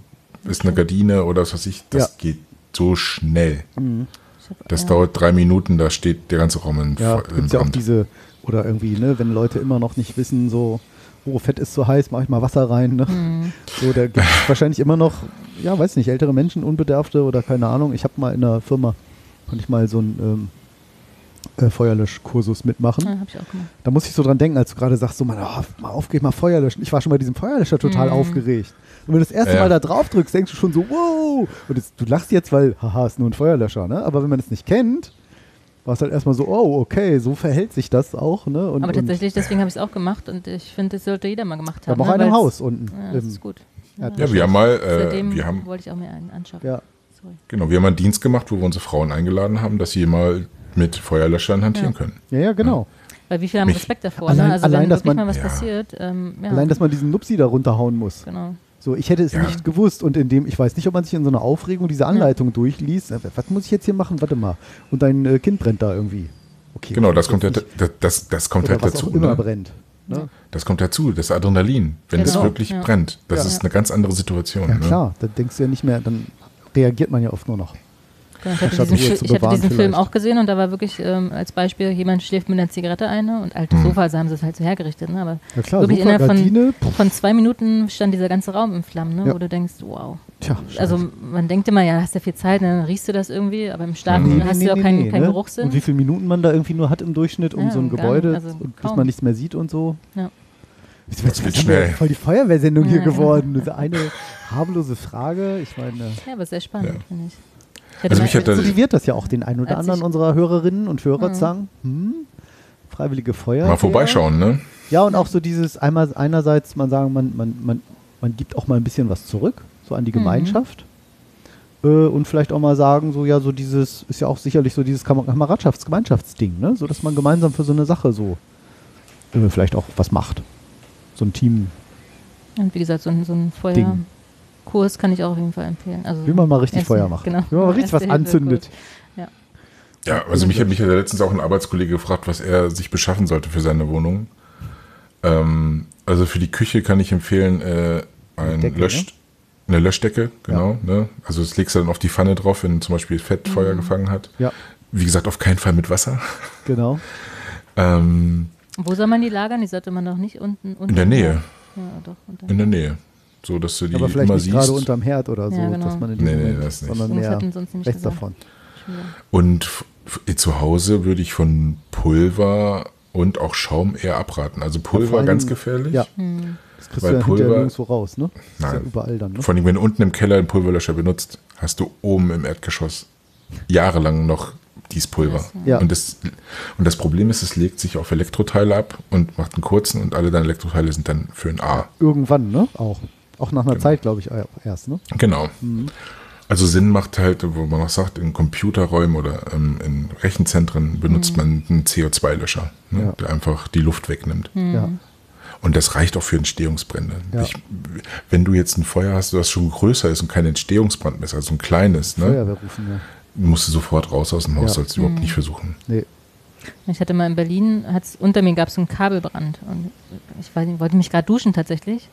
D: ist eine Gardine oder was weiß ich, das
B: Ja.
D: geht so schnell.
C: Ich hab-
D: Das
C: ja.
D: dauert drei Minuten, da steht der ganze Raum in,
B: Ja,
D: Fe- in
B: gibt ja auch diese, oder irgendwie, ne, wenn Leute immer noch nicht wissen, so, oh, Fett ist zu heiß, mach ich mal Wasser rein, ne?
C: Mhm.
B: So, da gibt es wahrscheinlich immer noch, ja, weiß nicht, ältere Menschen, Unbedarfte oder keine Ahnung. Ich habe mal in einer Firma Konnte ich mal so einen ähm, äh, Feuerlöschkursus mitmachen.
C: Ja, hab ich auch gemacht.
B: Da muss ich so dran denken, als du gerade sagst, so, man, oh, mal auf, geh mal Feuer löschen. Ich war schon bei diesem Feuerlöscher total
C: Mhm.
B: aufgeregt. Und wenn du das erste
D: Ja.
B: Mal da drauf drückst, denkst du schon so, wow. Und jetzt, du lachst jetzt, weil, haha, ist nur ein Feuerlöscher, ne? Aber wenn man es nicht kennt, war es halt erstmal so, oh, okay, so verhält sich das auch, ne? Und,
C: Aber
B: und
C: tatsächlich, deswegen habe ich es auch gemacht und ich finde, das sollte jeder mal gemacht
B: wir
C: haben.
B: auch
C: ne,
B: einen im
C: weil's-
B: Haus unten.
C: Ja, das ist gut.
B: Erdgeschoss.
D: Ja, wir haben mal, äh,
C: Seitdem
D: wir haben,
C: wollte ich auch mir einen anschaffen.
B: Ja.
C: Sorry.
D: genau, wir haben einen Dienst gemacht, wo wir unsere Frauen eingeladen haben, dass sie mal mit Feuerlöschern hantieren
C: Ja.
D: können.
B: ja, ja, genau.
C: Weil wie viele haben
D: Mich-
C: Respekt davor,
B: Allein-
C: ne? Also
B: allein,
C: wenn
B: dass
C: wirklich
B: man-
C: mal was
D: Ja.
C: passiert, ähm, ja,
B: Allein, dass man diesen Nupsi da runterhauen muss.
C: genau.
B: So, ich hätte es
D: Ja.
B: nicht gewusst und in dem, ich weiß nicht, ob man sich in so einer Aufregung diese Anleitung durchliest. Äh, Was muss ich jetzt hier machen? Warte mal. Und dein äh, Kind brennt da irgendwie. Okay.
D: Genau, das kommt, ja,
B: nicht.
D: das, das, das kommt
B: Oder
D: halt
B: was
D: dazu.
B: auch immer
D: Ne?
B: brennt. Ne?
D: Das kommt dazu, das Adrenalin, wenn es
C: Genau,
D: wirklich
C: ja.
D: brennt. Das
B: Ja.
D: ist eine ganz andere Situation.
B: Ja,
D: ne?
B: klar, dann denkst du ja nicht mehr, dann reagiert man ja oft nur noch.
C: Ich hatte diesen, ich hatte diesen Film auch gesehen und da war wirklich ähm, als Beispiel, jemand schläft mit einer Zigarette ein ne? und alte
D: Mhm.
C: Sofas haben sie es halt so hergerichtet. Ne? Aber
B: Ja klar,
C: wirklich innerhalb von, von zwei Minuten stand dieser ganze Raum in Flammen, ne?
B: Ja.
C: wo du denkst, wow.
B: tja,
C: Also man denkt immer, ja, hast ja viel Zeit, ne? dann riechst du das irgendwie, aber im Starken
D: Nee,
C: hast
B: Nee,
C: du ja
B: nee,
C: keinen
B: nee,
C: keinen
B: ne?
C: Geruchssinn.
B: Und wie viele Minuten man da irgendwie nur hat im Durchschnitt um
C: Ja,
B: so ein Gebäude,
C: also
B: und bis man nichts mehr sieht und so.
C: Ja.
B: Das ist
D: schnell.
B: voll die Feuerwehrsendung hier
C: Ja, ja.
B: geworden. Eine harmlose Frage. Ich meine,
C: Ja, aber sehr spannend,
D: Ja.
C: finde ich. ich
D: Also mich hat das-
B: motiviert das ja auch den einen oder anderen unserer Hörerinnen und Hörer
C: Mhm.
B: zu sagen, hm, freiwillige Feuer.
D: Mal vorbeischauen, ne?
B: Ja, und auch so dieses, einmal einerseits, man sagen, man, man, man, man gibt auch mal ein bisschen was zurück, so an die
C: Mhm.
B: Gemeinschaft. Äh, und vielleicht auch mal sagen, so ja, so dieses, ist ja auch sicherlich so dieses Kam- Kameradschafts-, Gemeinschaftsding, ne? So dass man gemeinsam für so eine Sache so äh, vielleicht auch was macht. So ein Team,
C: Und wie gesagt, so ein, so ein
B: Ding.
C: Feuerkurs kann ich auch auf jeden Fall empfehlen. Also
B: wie man mal richtig
C: Erste-
B: Feuer macht.
C: Genau.
B: Wie man mal richtig was anzündet.
D: Ja, also mich hat mich hat ja letztens auch ein Arbeitskollege gefragt, was er sich beschaffen sollte für seine Wohnung. Ähm, also für die Küche kann ich empfehlen, äh, ein
B: Decke,
D: Lösch, eine Löschdecke, genau. Ne? Also das legst du dann auf die Pfanne drauf, wenn zum Beispiel Fett Feuer gefangen hat.
B: Ja,
D: Wie gesagt, auf keinen Fall mit Wasser.
B: genau.
D: Ähm,
C: Wo soll man die lagern? Die sollte man doch nicht unten. unten
D: in der Nähe,
C: Ja, doch. Unter.
D: in der Nähe. So, dass du die
B: Aber vielleicht
D: immer
B: nicht gerade unterm Herd oder so,
C: Ja, genau.
B: dass man in
D: Nee, nee,
B: Moment,
D: das nicht.
B: sondern mehr rechts davon.
D: Und zu Hause würde ich von Pulver und auch Schaum eher abraten. Also Pulver
B: allem-
D: ganz gefährlich.
B: Ja,
C: Hm.
B: das kriegst
D: Weil
B: du ja
D: Pulver-
B: nirgendwo raus, ne? Das ist ja
D: Nein.
B: überall dann, ne?
D: Vor allem, wenn du unten im Keller einen Pulverlöscher benutzt, hast du oben im Erdgeschoss jahrelang noch dieses Pulver.
B: Ja.
D: Und, das, und das Problem ist, es legt sich auf Elektroteile ab und macht einen kurzen und alle deine Elektroteile sind dann für ein A.
B: Irgendwann, ne? Auch. Auch nach einer
D: Genau.
B: Zeit, glaube ich, erst, ne?
D: Genau.
B: Mhm.
D: Also Sinn macht halt, wo man auch sagt, in Computerräumen oder ähm, in Rechenzentren benutzt man einen CO2-Löscher, ne,
B: Mhm. Ja.
D: der einfach die Luft wegnimmt.
B: Ja.
D: Und das reicht auch für Entstehungsbrände.
B: Ja.
D: Ich, wenn du jetzt ein Feuer hast, das schon größer ist und kein Entstehungsbrand mehr ist, also ein kleines, ne,
B: Feuerwehr rufen, ja.
D: musst du sofort raus aus dem Haus,
B: Ja.
D: sollst du überhaupt nicht versuchen.
B: Nee.
C: Ich hatte mal in Berlin, hat's, unter mir gab es so einen Kabelbrand. Und ich weiß nicht, wollte mich gerade duschen tatsächlich.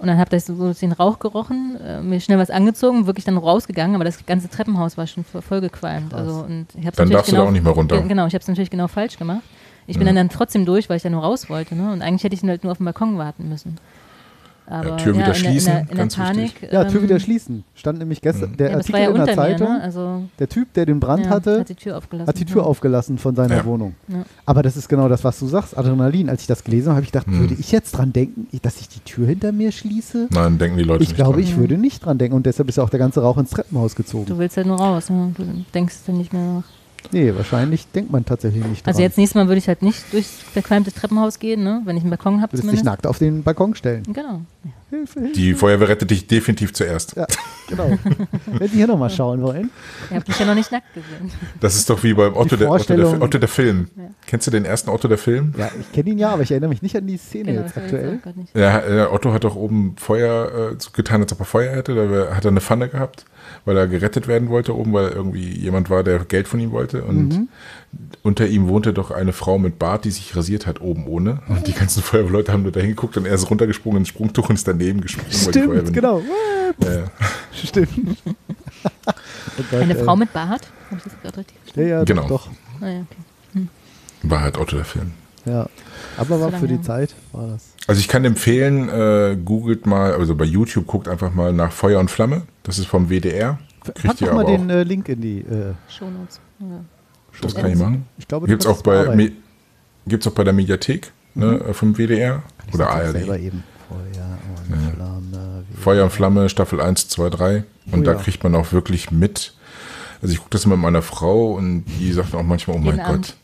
C: Und dann habe ich so den Rauch gerochen, äh, mir schnell was angezogen, wirklich dann rausgegangen, aber das ganze Treppenhaus war schon voll- vollgequalmt. Also, und ich hab's
D: Dann darfst du da
C: genau,
D: auch nicht mehr runter.
C: Ge- Genau, ich habe es natürlich genau falsch gemacht. Ich bin dann, dann trotzdem durch, weil ich da nur raus wollte. Ne? Und eigentlich hätte ich halt nur auf dem Balkon warten müssen. Aber
D: Tür wieder
C: in der,
D: schließen,
C: in der, in der
D: ganz
C: Panik.
B: Ja, Tür
C: ähm,
B: wieder schließen. Stand nämlich gestern der
C: Ja, das
B: Artikel
C: war ja
B: in der
C: unter
B: Zeitung.
C: mir, ne? Also,
B: Der Typ, der den Brand
C: ja,
B: hatte,
C: hat die Tür aufgelassen.
B: hat die Tür
C: ja.
B: aufgelassen von seiner
D: Ja.
B: Wohnung.
C: Ja.
B: Aber das ist genau das, was du sagst, Adrenalin. Als ich das gelesen habe, habe ich gedacht,
D: Hm.
B: würde ich jetzt dran denken, dass ich die Tür hinter mir schließe?
D: Nein, denken die Leute
B: Ich
D: nicht
B: glaube,
D: dran.
B: ich würde nicht dran denken. Und deshalb ist ja auch der ganze Rauch ins Treppenhaus gezogen.
C: Du willst halt nur raus, ne? du denkst dann nicht mehr nach.
B: Nee, wahrscheinlich denkt man tatsächlich nicht dran.
C: Also jetzt nächstes Mal würde ich halt nicht durchs verqualmte Treppenhaus gehen, ne? wenn ich einen Balkon habe
B: Würdest dich
C: zumindest.
B: nackt auf den Balkon stellen.
C: Genau.
B: Hilfe, Hilfe.
D: Die Feuerwehr rettet dich definitiv zuerst.
B: Ja, genau. Wenn Sie hier nochmal schauen wollen.
C: Ihr habt mich ja noch nicht nackt gesehen.
D: Das ist doch wie beim Otto, der, Otto,
B: Vorstellung-
D: der, Otto der Film.
C: Ja.
D: Kennst du den ersten Otto der Film?
B: Ja, ich kenne ihn ja, aber ich erinnere mich nicht an die Szene
C: Genau,
B: jetzt aktuell.
D: Ja, äh, Otto hat doch oben Feuer äh, getan, als ob er Feuer hätte. Da hat er eine Pfanne gehabt, weil er gerettet werden wollte oben, weil irgendwie jemand war, der Geld von ihm wollte. Und
B: Mhm.
D: unter ihm wohnte doch eine Frau mit Bart, die sich rasiert hat, oben ohne. Und die ganzen Feuerwehrleute haben nur da hingeguckt und er ist runtergesprungen ins Sprungtuch und ist daneben gesprungen. weil die
B: Stimmt, genau.
D: Ja, ja.
B: Stimmt.
C: Eine. Frau mit Bart? Habe ich das gerade richtig
B: Ja,
C: verstanden?
B: ja,
D: Genau.
B: doch.
C: Ah, ja, okay.
D: War halt Otto der Film.
B: Ja. Aber war für die. Zeit war das.
D: Also ich kann empfehlen, äh, googelt mal, also bei YouTube guckt einfach mal nach Feuer und Flamme. Das ist vom WDR.
B: Pack
D: Kriegt ihr
B: doch mal den
D: auch.
B: äh, Link in die. Äh,
C: Shownotes. Oder?
D: Das kann ich machen.
B: Ich glaube, du
D: Gibt es auch, bei, gibt's auch bei der Mediathek ne, vom WDR
B: Ich
D: oder ARD.
B: selber eben. Feuer und Flamme. wie-
D: Feuer und Flamme, Staffel 1, 2, 3. Und
B: Oh
D: da
B: ja.
D: kriegt man auch wirklich mit. Also ich gucke das mit meiner Frau und die sagt auch manchmal, oh mein
C: Jeden Abend.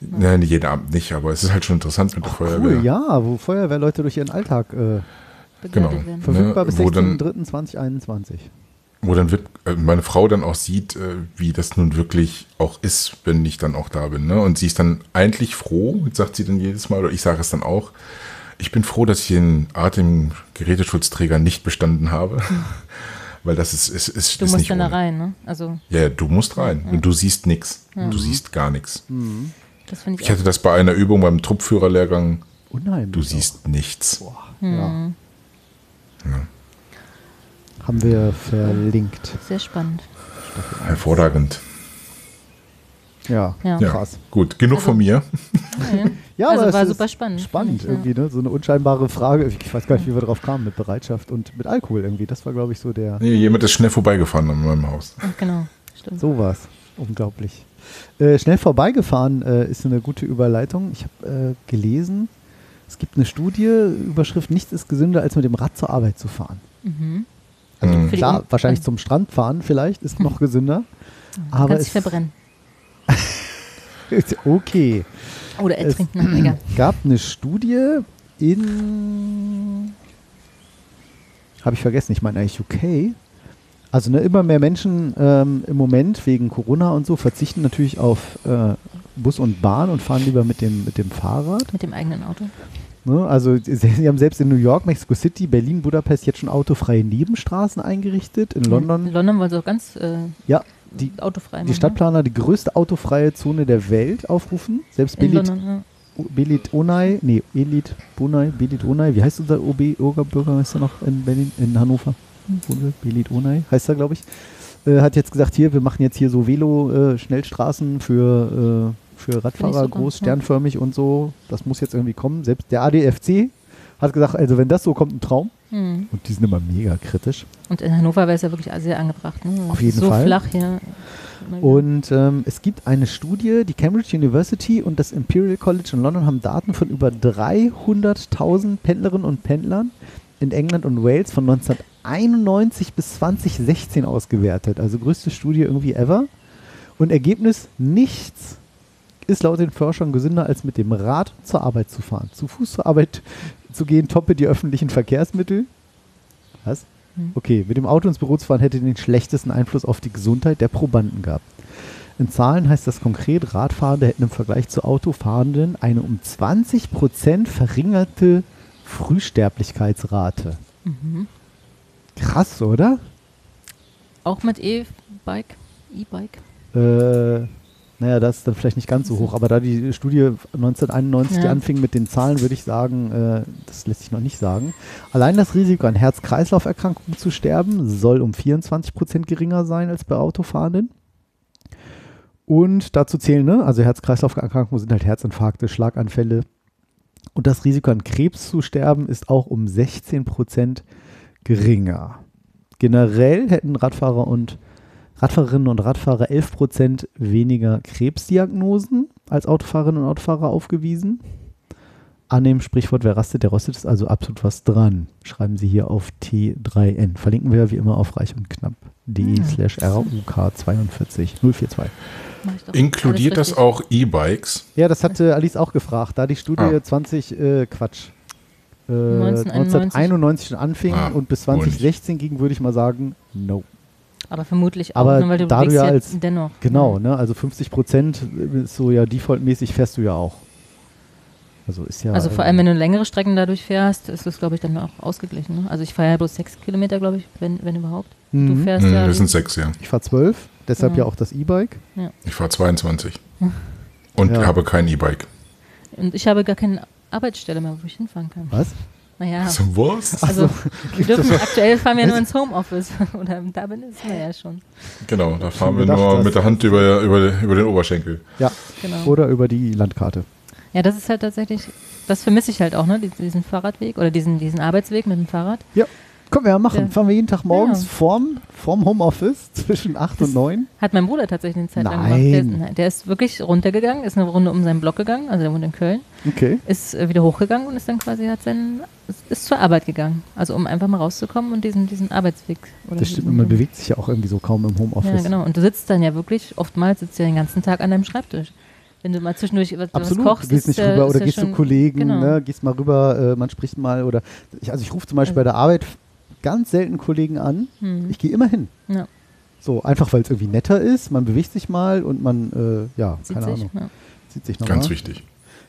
D: Nein, jeden Abend nicht, aber es ist halt schon interessant mit der Feuerwehr.
B: Cool, ja, wo Feuerwehrleute durch ihren Alltag äh,
D: Genau.
C: Werden.
B: verfügbar
D: Ne,
B: bis
D: wo dann-
B: 16.03.2021.
D: Wo dann wird, äh, meine Frau dann auch sieht, äh, wie das nun wirklich auch ist, wenn ich dann auch da bin. Ne? Und sie ist dann eigentlich froh, sagt sie dann jedes Mal, oder ich sage es dann auch, ich bin froh, dass ich den Atemgeräteschutzträger nicht bestanden habe. Weil das ist, ist, ist,
C: Du
D: ist
C: musst
D: nicht
C: dann da
D: ohne.
C: rein, ne? Also,
D: Ja, ja, du musst rein. Und du siehst nichts. Du siehst gar nichts.
C: Das finde ich,
D: Ich hatte das bei einer Übung beim Truppführerlehrgang.
B: Unheimlich.
D: Du
B: auch.
D: siehst nichts.
B: Ja. Haben wir verlinkt.
C: auch sehr spannend.
D: Hervorragend.
B: Ja,
C: Ja.
D: Ja,
B: krass.
D: gut. Genug
C: Also-
D: von mir.
C: Ja, ja.
B: Ja,
C: Also
B: aber es
C: war
B: ist
C: super spannend,
B: Spannend
C: ja.
B: irgendwie, ne? So eine unscheinbare Frage. Ich weiß gar nicht, wie wir drauf kamen mit Bereitschaft und mit Alkohol irgendwie. Das war, glaube ich, so der.
D: Nee, jemand ist schnell vorbeigefahren an meinem Haus.
C: Ach, genau. Stimmt.
B: Sowas. Unglaublich. Äh, schnell vorbeigefahren äh, ist eine gute Überleitung. Ich habe äh, gelesen, es gibt eine Studie, Überschrift, nichts ist gesünder, als mit dem Rad zur Arbeit zu fahren.
C: Mhm.
B: Also
D: Mhm.
B: Klar, wahrscheinlich zum Strand fahren vielleicht ist noch gesünder.
C: Du
B: Aber
C: kannst dich
B: es
C: verbrennen.
B: ist okay.
C: Oder
B: Es
C: ertrinken. Na, egal.
B: gab eine Studie in, habe ich vergessen, ich meine eigentlich UK. Also ne, immer mehr Menschen ähm, im Moment wegen Corona und so verzichten natürlich auf äh, Bus und Bahn und fahren lieber mit dem, mit dem Fahrrad.
C: Mit dem eigenen Auto.
B: Ne? Also sie, haben selbst in New York, Mexico City, Berlin, Budapest jetzt schon autofreie Nebenstraßen eingerichtet. In London,
C: In London wollen sie auch ganz äh,
B: ja, die,
C: autofrei
B: die
C: machen,
B: Stadtplaner die größte autofreie Zone der Welt aufrufen. Selbst
C: ne? In
B: Belit,
C: London, ja.
B: Belit Onay, nee, Elit Bonay, Belit Onay, wie heißt unser OB, Oberbürgermeister noch in Berlin, in Hannover? Hm. Belit Onay, heißt er, glaube ich. Äh, hat jetzt gesagt, hier, wir machen jetzt hier so Velo-Schnellstraßen für, äh, für Radfahrer,
C: super,
B: groß,
C: ja.
B: sternförmig und so. Das muss jetzt irgendwie kommen. Selbst der ADFC hat gesagt, also wenn das so kommt, ein Traum.
C: Hm.
B: Und die sind immer mega kritisch.
C: Und in Hannover wäre es ja wirklich sehr angebracht. Ne?
B: Auf jeden
C: so
B: Fall.
C: flach hier.
B: Und ähm, es gibt eine Studie, die Cambridge University und das Imperial College in London haben Daten von über 300.000 Pendlerinnen und Pendlern in England und Wales von 1991 bis 2016 ausgewertet. Also größte Studie irgendwie ever. Und Ergebnis, nichts ist laut den Forschern gesünder, als mit dem Rad zur Arbeit zu fahren. Zu Fuß zur Arbeit zu gehen, toppe die öffentlichen Verkehrsmittel. Was?
C: Hm.
B: Okay, mit dem Auto ins Büro zu fahren hätte den schlechtesten Einfluss auf die Gesundheit der Probanden gehabt. In Zahlen heißt das konkret, Radfahrende hätten im Vergleich zu Autofahrenden eine um 20% verringerte Frühsterblichkeitsrate.
C: Mhm.
B: Krass, oder?
C: Auch mit E-Bike? E-Bike?
B: Äh, naja, das ist dann vielleicht nicht ganz so hoch, aber da die Studie 1991 die
C: Ja.
B: anfing mit den Zahlen, würde ich sagen, äh, das lässt sich noch nicht sagen. Allein das Risiko, an Herz-Kreislauf-Erkrankungen zu sterben, soll um 24% geringer sein als bei Autofahrenden. Und dazu zählen, ne, also Herz-Kreislauf-Erkrankungen sind halt Herzinfarkte, Schlaganfälle. Und das Risiko an Krebs zu sterben ist auch um 16% geringer. Generell hätten Radfahrer und Radfahrerinnen und Radfahrer 11% weniger Krebsdiagnosen als Autofahrerinnen und Autofahrer aufgewiesen. An dem Sprichwort, wer rastet, der rostet, ist also absolut was dran. Schreiben Sie hier auf T3N. Verlinken wir wie immer auf reich und knapp.de
C: Ah,
B: slash RUK42 042.
C: Mach ich doch
D: Inkludiert
C: alles
D: das auch E-Bikes?
B: Ja, das hatte Alice auch gefragt. Da die Studie
D: Ah.
B: 20, äh, Quatsch, äh,
C: 1991.
B: 1991 schon anfing
D: Ah,
B: und bis
D: wohl nicht.
B: 2016 ging, würde ich mal sagen, no.
C: Aber vermutlich auch,
B: Aber
C: ne, weil du
B: da du
C: bewegst
B: ja
C: ja
B: als-
C: dennoch.
B: Genau,
C: Ja.
B: ne? Also 50 Prozent ist so ja defaultmäßig fährst du ja auch. Also ist ja.
C: Also vor allem, wenn du längere Strecken dadurch fährst, ist das, glaube ich, dann auch ausgeglichen. Ne? Also ich fahre ja bloß sechs Kilometer, glaube ich, wenn, wenn überhaupt. Du
B: Mhm.
C: fährst
D: Hm,
C: ja.
D: das sind sechs, ja.
B: Ich fahre 12, deshalb
C: Ja.
B: ja auch das E-Bike.
D: Ich fahre 22. Und
B: Ja.
D: habe kein E-Bike.
C: und ich habe gar keine Arbeitsstelle mehr, wo ich hinfahren kann.
B: Was?
C: Naja.
D: So, was?
C: Also, wir dürfen, aktuell fahren wir nur ins Homeoffice. Oder da bin ich ja schon.
D: Genau, da fahren wir
B: gedacht,
D: nur mit der Hand über, über, über den Oberschenkel.
B: Ja.
C: Genau.
B: Oder über die Landkarte.
C: Ja, das ist halt tatsächlich, das vermisse ich halt auch, ne? dies- Diesen Fahrradweg oder diesen, diesen Arbeitsweg mit dem Fahrrad.
B: Können wir ja machen.
C: Ja.
B: Fahren wir jeden Tag morgens
C: Ja.
B: vorm, vorm Homeoffice zwischen 8 und 9.
C: Hat mein Bruder tatsächlich eine Zeit lang
B: Nein.
C: gemacht. Der, nein, der ist wirklich runtergegangen, ist eine Runde um seinen Block gegangen, also der wohnt in Köln,
B: Okay.
C: ist äh, wieder hochgegangen und ist dann quasi, hat seinen, ist, zur Arbeit gegangen. Also um einfach mal rauszukommen und diesen, diesen Arbeitsweg.
B: Das stimmt,
C: diesen,
B: man bewegt sich ja auch irgendwie so kaum im Homeoffice.
C: Ja, genau. Und du sitzt dann ja wirklich, oftmals sitzt du ja den ganzen Tag an deinem Schreibtisch. Wenn du mal zwischendurch was,
B: Absolut.
C: was kochst,
B: du gehst nicht rüber oder
C: ja
B: gehst zu Kollegen,
C: genau.
B: ne, gehst mal rüber, äh, man spricht mal oder ich, also ich rufe zum Beispiel bei der Arbeit ganz selten Kollegen an.
C: Hm.
B: Ich gehe immer hin.
C: Ja,
B: So, einfach weil es irgendwie netter ist, man bewegt sich mal und man, äh, ja,
C: sieht
B: keine
C: sich.
B: Ahnung,
C: Ja.
B: sieht sich nochmal.
D: Ganz wichtig.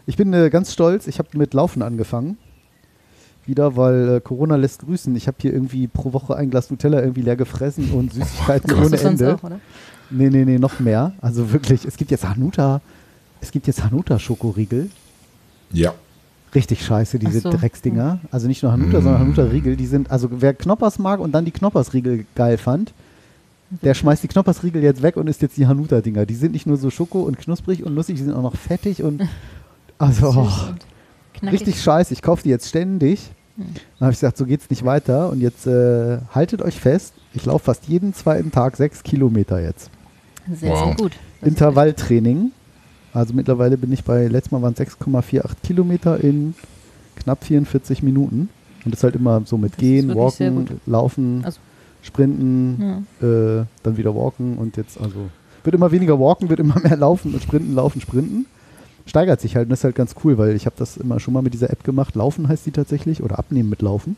B: Ich bin äh, ganz stolz, ich habe mit Laufen angefangen. Wieder, weil äh, Corona lässt grüßen. Ich habe hier irgendwie pro Woche ein Glas Nutella irgendwie leer gefressen und Süßigkeiten
D: Krass.
B: ohne Ende.
C: auch, oder?
B: Nee, nee, nee, noch mehr. Also wirklich, es gibt jetzt Hanuta, es gibt jetzt Hanuta-Schokoriegel.
D: Ja.
B: Richtig scheiße, diese
C: so.
B: Drecksdinger. Also nicht nur Hanuta,
D: Mm.
B: sondern Hanuta-Riegel. Die sind, also wer Knoppers mag und dann die Knoppers-Riegel geil fand, der schmeißt die Knoppers-Riegel jetzt weg und isst jetzt die Hanuta-Dinger. Die sind nicht nur so schoko und knusprig und nussig, die sind auch noch fettig und also oh, richtig scheiße. Ich kaufe die jetzt ständig.
C: Hm.
B: Dann habe ich gesagt, so geht's nicht weiter. Und jetzt äh, haltet euch fest, ich laufe fast jeden zweiten Tag sechs Kilometer jetzt.
C: Sehr,
D: Wow.
C: sehr gut. Das ist
B: Intervalltraining. Also mittlerweile bin ich bei, letztes Mal waren es 6,48 Kilometer in knapp 44 Minuten. Und das halt immer so mit
C: Das ist
B: Gehen, Walken. Laufen,
C: Also-
B: Sprinten,
C: Ja.
B: äh, dann wieder Walken und jetzt also wird immer weniger Walken, wird immer mehr Laufen und Sprinten, Laufen, Sprinten. Steigert sich halt und das ist halt ganz cool, weil ich habe das immer schon mal mit dieser App gemacht. Laufen heißt die tatsächlich oder abnehmen mit Laufen.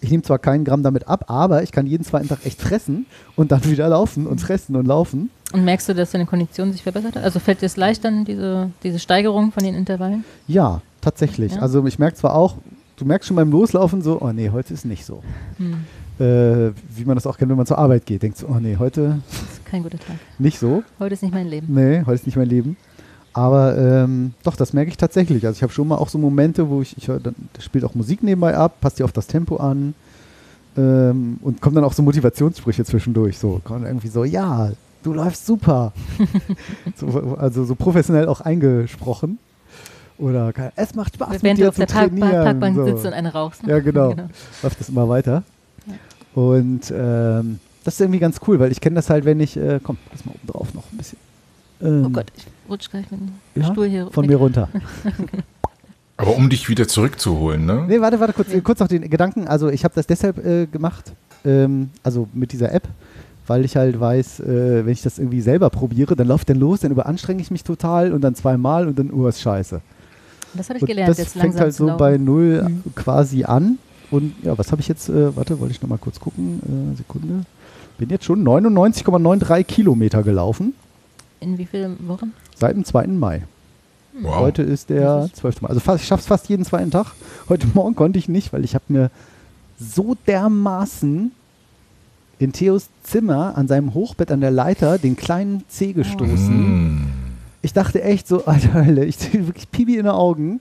B: Ich nehme zwar keinen Gramm damit ab, aber ich kann jeden zweiten Tag echt fressen und dann wieder laufen und fressen und laufen.
C: Und merkst du, dass deine Kondition sich verbessert hat? Also fällt dir es leicht dann, diese, diese Steigerung von den Intervallen?
B: Ja, tatsächlich.
C: Ja.
B: Also ich merke zwar auch, du merkst schon beim Loslaufen so, oh nee, heute ist nicht so.
C: Hm.
B: Äh, wie man das auch kennt, wenn man zur Arbeit geht. Denkst du, oh nee, heute
C: Das ist kein guter Tag.
B: nicht so.
C: Heute ist nicht mein Leben.
B: Nee, heute ist nicht mein Leben. Aber ähm, doch, das merke ich tatsächlich. Also ich habe schon mal auch so Momente, wo ich, ich höre, dann das spielt auch Musik nebenbei ab, passt dir auf das Tempo an ähm, und kommen dann auch so Motivationssprüche zwischendurch. So, kommen irgendwie so, ja, du läufst super. so, also so professionell auch eingesprochen. Oder es macht Spaß mit
C: Während
B: dir
C: du auf der Park. Parkbank
B: so.
C: sitzt und eine rauchst. ne?
B: Ja, genau. läuft das immer weiter. Und ähm, das ist irgendwie ganz cool, weil ich kenne das halt, wenn ich, äh, komm, lass mal oben drauf noch ein bisschen. Ähm,
C: Oh Gott, ich rutsch gleich mit dem
B: ja,
C: Stuhl hier
B: von
C: weg.
B: mir runter.
D: Aber um dich wieder zurückzuholen, ne?
B: Nee, warte, warte, kurz, kurz noch den Gedanken. Also ich habe das deshalb äh, gemacht, ähm, also mit dieser App, weil ich halt weiß, äh, wenn ich das irgendwie selber probiere, dann läuft dann los, dann überanstrenge ich mich total und dann zweimal und dann, oh, ist scheiße.
C: Das habe ich
B: Und
C: gelernt,
B: das
C: jetzt
B: fängt
C: langsam
B: halt
C: zu
B: so
C: laufen.
B: bei null
C: Mhm.
B: quasi an. Und ja, was habe ich jetzt, äh, warte, wollte ich noch mal kurz gucken, äh, Sekunde. Bin jetzt schon 99,93 Kilometer gelaufen,
C: In wie vielen Wochen?
B: seit dem 2. Mai.
D: Wow.
B: Heute ist der
C: Das ist-
B: 12. Mai. Also fast, ich schaffe es fast jeden zweiten Tag. Heute Morgen konnte ich nicht, weil ich habe mir so dermaßen in Theos Zimmer an seinem Hochbett an der Leiter den kleinen Zeh gestoßen.
D: Mm.
B: Ich dachte echt so, Alter, Alter, ich sehe wirklich Pibi in den Augen.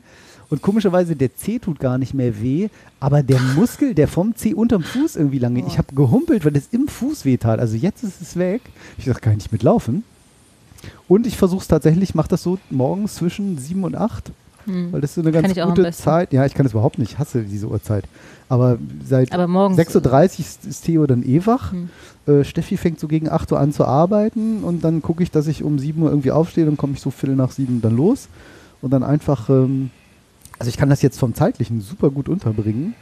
B: Und komischerweise, der Zeh tut gar nicht mehr weh, aber der Muskel, der vom Zeh unterm Fuß irgendwie lang geht, ich habe gehumpelt, weil es im Fuß weh tat. Also jetzt ist es weg. Ich dachte, kann ich nicht mitlaufen. Und ich versuche es tatsächlich, mache das so morgens zwischen 7 und 8,
C: Hm.
B: weil das ist so eine ganz gute. Zeit. Ja, ich kann es überhaupt nicht, ich hasse diese Uhrzeit. Aber seit
C: Aber morgens.
B: 6.30 Uhr ist, ist Theo dann eh wach.
C: Hm.
B: Äh, Steffi fängt so gegen 8 Uhr an zu arbeiten und dann gucke ich, dass ich um 7 Uhr irgendwie aufstehe, dann komme ich so viertel nach 7 dann los und dann einfach, ähm, also ich kann das jetzt vom Zeitlichen super gut unterbringen,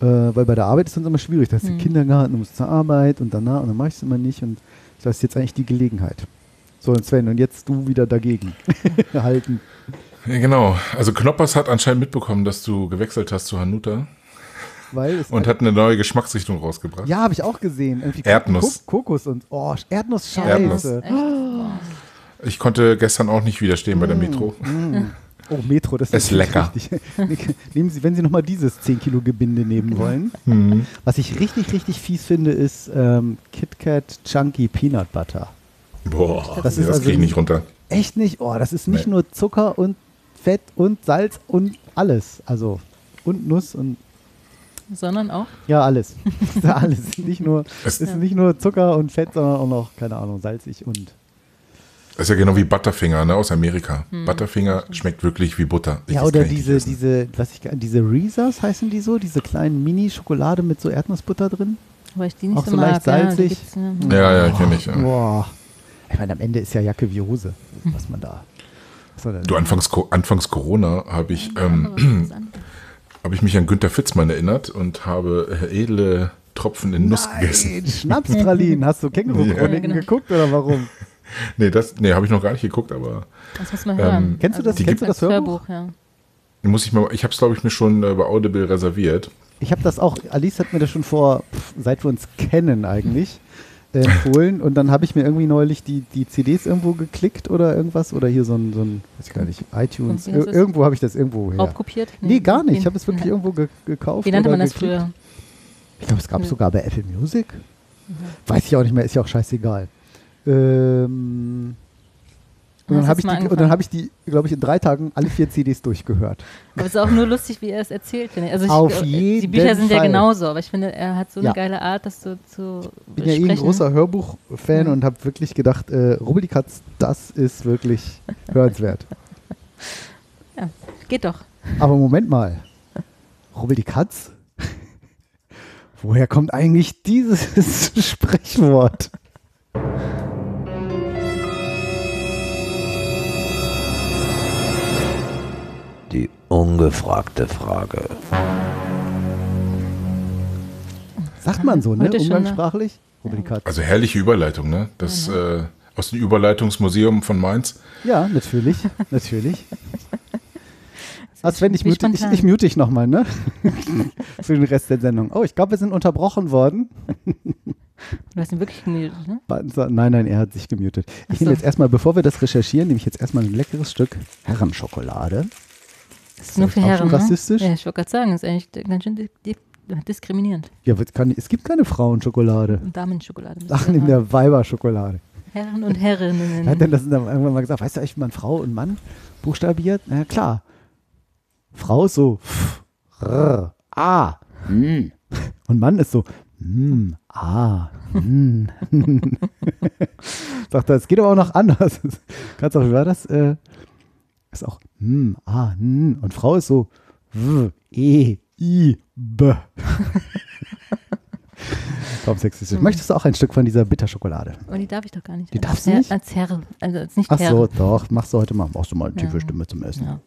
B: äh, weil bei der Arbeit ist es immer schwierig, da hast du
C: Mhm.
B: Kindergarten, du musst zur Arbeit und danach und dann mache ich es immer nicht und das ist jetzt eigentlich die Gelegenheit. So, und Sven, und jetzt du wieder dagegen halten.
D: Ja, genau. Also Knoppers hat anscheinend mitbekommen, dass du gewechselt hast zu Hanuta
B: Weil es
D: und hat eine neue Geschmacksrichtung rausgebracht.
B: ja, habe ich auch gesehen. Irgendwie
D: Erdnuss.
B: Ko Kokos und oh, Erdnuss-Scheiße.
D: Erdnuss.
C: Boah.
D: Ich konnte gestern auch nicht widerstehen bei der Metro.
B: Oh, Metro, das
D: Ist
B: natürlich
D: lecker.
B: Richtig. Nehmen Sie, wenn Sie nochmal dieses 10 Kilo Gebinde nehmen wollen.
D: Mhm.
B: Was ich richtig, richtig fies finde, ist ähm, KitKat Chunky Peanut Butter.
D: Boah,
B: Das ist
D: das
B: also-
D: kriege ich nicht runter.
B: Echt nicht? Oh, das ist nicht
D: Nee.
B: nur Zucker und Fett und Salz und alles. Also, und Nuss und
C: Sondern auch.
B: ja, alles. Das ist alles. Nicht nur, es ist nicht nur Zucker und Fett, sondern auch noch, keine Ahnung, salzig und
D: Das ist ja genau wie Butterfinger ne, aus Amerika. Butterfinger schmeckt wirklich wie Butter. Ich-
B: Ja, oder diese, diese, was ich, diese Reese's heißen die so, diese kleinen Mini-Schokolade mit so Erdnussbutter drin.
C: Weil ich die nicht
B: Auch
C: so,
B: so
C: mag.
B: leicht
C: ja,
B: salzig.
C: gibt's, ja.
D: Ja, ja, kenne ich. Ja.
B: Boah. Ich meine, am Ende ist ja Jacke wie Hose, was man da. Was?
D: Du, anfangs, anfangs Corona habe ich, ähm, habe ich mich an Günter Fitzmann erinnert und und äh, edle Tropfen in Nuss gegessen.
B: Nein, Schnapspralinen. Hast du Känguru-Chroniken
C: Ja, genau.
B: geguckt oder warum?
D: Nee, das, nee, habe ich noch gar nicht geguckt, aber
C: Das muss man hören.
B: Ähm, kennst du das-
D: kennst du
B: das
C: als
B: Hörbuch?
C: ja.
D: muss ich mal, ich habe es glaube ich mir schon äh, bei Audible reserviert.
B: Ich habe das auch, Alice hat mir das schon vor, pff, seit wir uns kennen eigentlich, empfohlen. Und dann habe ich mir irgendwie neulich die, die CDs irgendwo geklickt oder irgendwas. Oder hier so ein, so ein weiß ich gar nicht, iTunes. Ir irgendwo habe ich das irgendwo her.
C: Raubkopiert?
B: Nee, gar nicht. Ich habe es wirklich irgendwo ge gekauft.
C: Wie nannte man das
B: geklickt.
C: früher?
B: Ich glaube, es gab es sogar bei Apple Music. Weiß ich auch nicht mehr, ist ja auch scheißegal. Ähm, und dann habe ich, die- und dann
C: angefangen?
B: hab ich die, glaube ich, in drei Tagen alle vier CDs durchgehört.
C: Aber es ist auch nur lustig, wie er es erzählt, finde ich. Also ich,
B: Auf
C: äh, Die
B: jeden
C: Bücher sind ja
B: Fall.
C: genauso, aber ich finde, er hat so eine
B: Ja.
C: geile Art, das so zu
B: Ich bin ja eh ein großer Hörbuch-Fan
C: Mhm.
B: und habe wirklich gedacht, äh, Rubbel die Katz, das ist wirklich hörenswert.
C: Geht doch.
B: Aber Moment mal. Rubbel die Katz? Woher kommt eigentlich dieses Sprichwort?
E: Ungefragte Frage.
B: Sagt man so, ne?
C: Heute ne?
B: Umgangssprachlich?
D: Also herrliche Überleitung, ne? Das äh, aus dem Überleitungsmuseum von Mainz.
B: Ja, natürlich, natürlich. Ah, Sven, ich mute, ich, ich mute dich nochmal, ne? Für den Rest der Sendung. Oh, ich glaube, wir sind unterbrochen worden.
C: Du hast ihn wirklich gemutet, ne?
B: Nein, nein, er hat sich gemutet. Ich
C: Ach
B: nehme
C: so.
B: jetzt erstmal, bevor wir das recherchieren, nehme ich jetzt erstmal ein leckeres Stück Herrenschokolade.
C: Das ist nur für
B: auch schon
C: Herren, ne?
B: rassistisch?
C: Ja, ich wollte gerade sagen, das ist eigentlich ganz schön di di diskriminierend.
B: Ja, kann, es gibt keine Frauenschokolade.
C: Und Damenschokolade.
B: Ach, in der Weiberschokolade.
C: Herren und Herrinnen.
B: Hat denn das dann irgendwann mal gesagt? Weißt du eigentlich, wie man Frau und Mann buchstabiert? Na ja, klar. Frau ist so F, R, A, N. Und Mann ist so M, A, N. Sagt er, es geht aber auch noch anders. Kannst auch, wie war das? Äh, ist auch M, A, N. Und Frau ist so W, E, I, B. Kaum sexistisch. Möchtest du auch ein Stück von dieser Bitterschokolade?
C: Aber die darf ich doch gar nicht.
B: Die
C: als
B: darfst du nicht?
C: Als Herr. Also als nicht
B: Ach
C: Herr.
B: so, doch. Machst du heute mal. Machst du mal eine tiefe
C: Ja.
B: Stimme zum Essen.
C: Ja.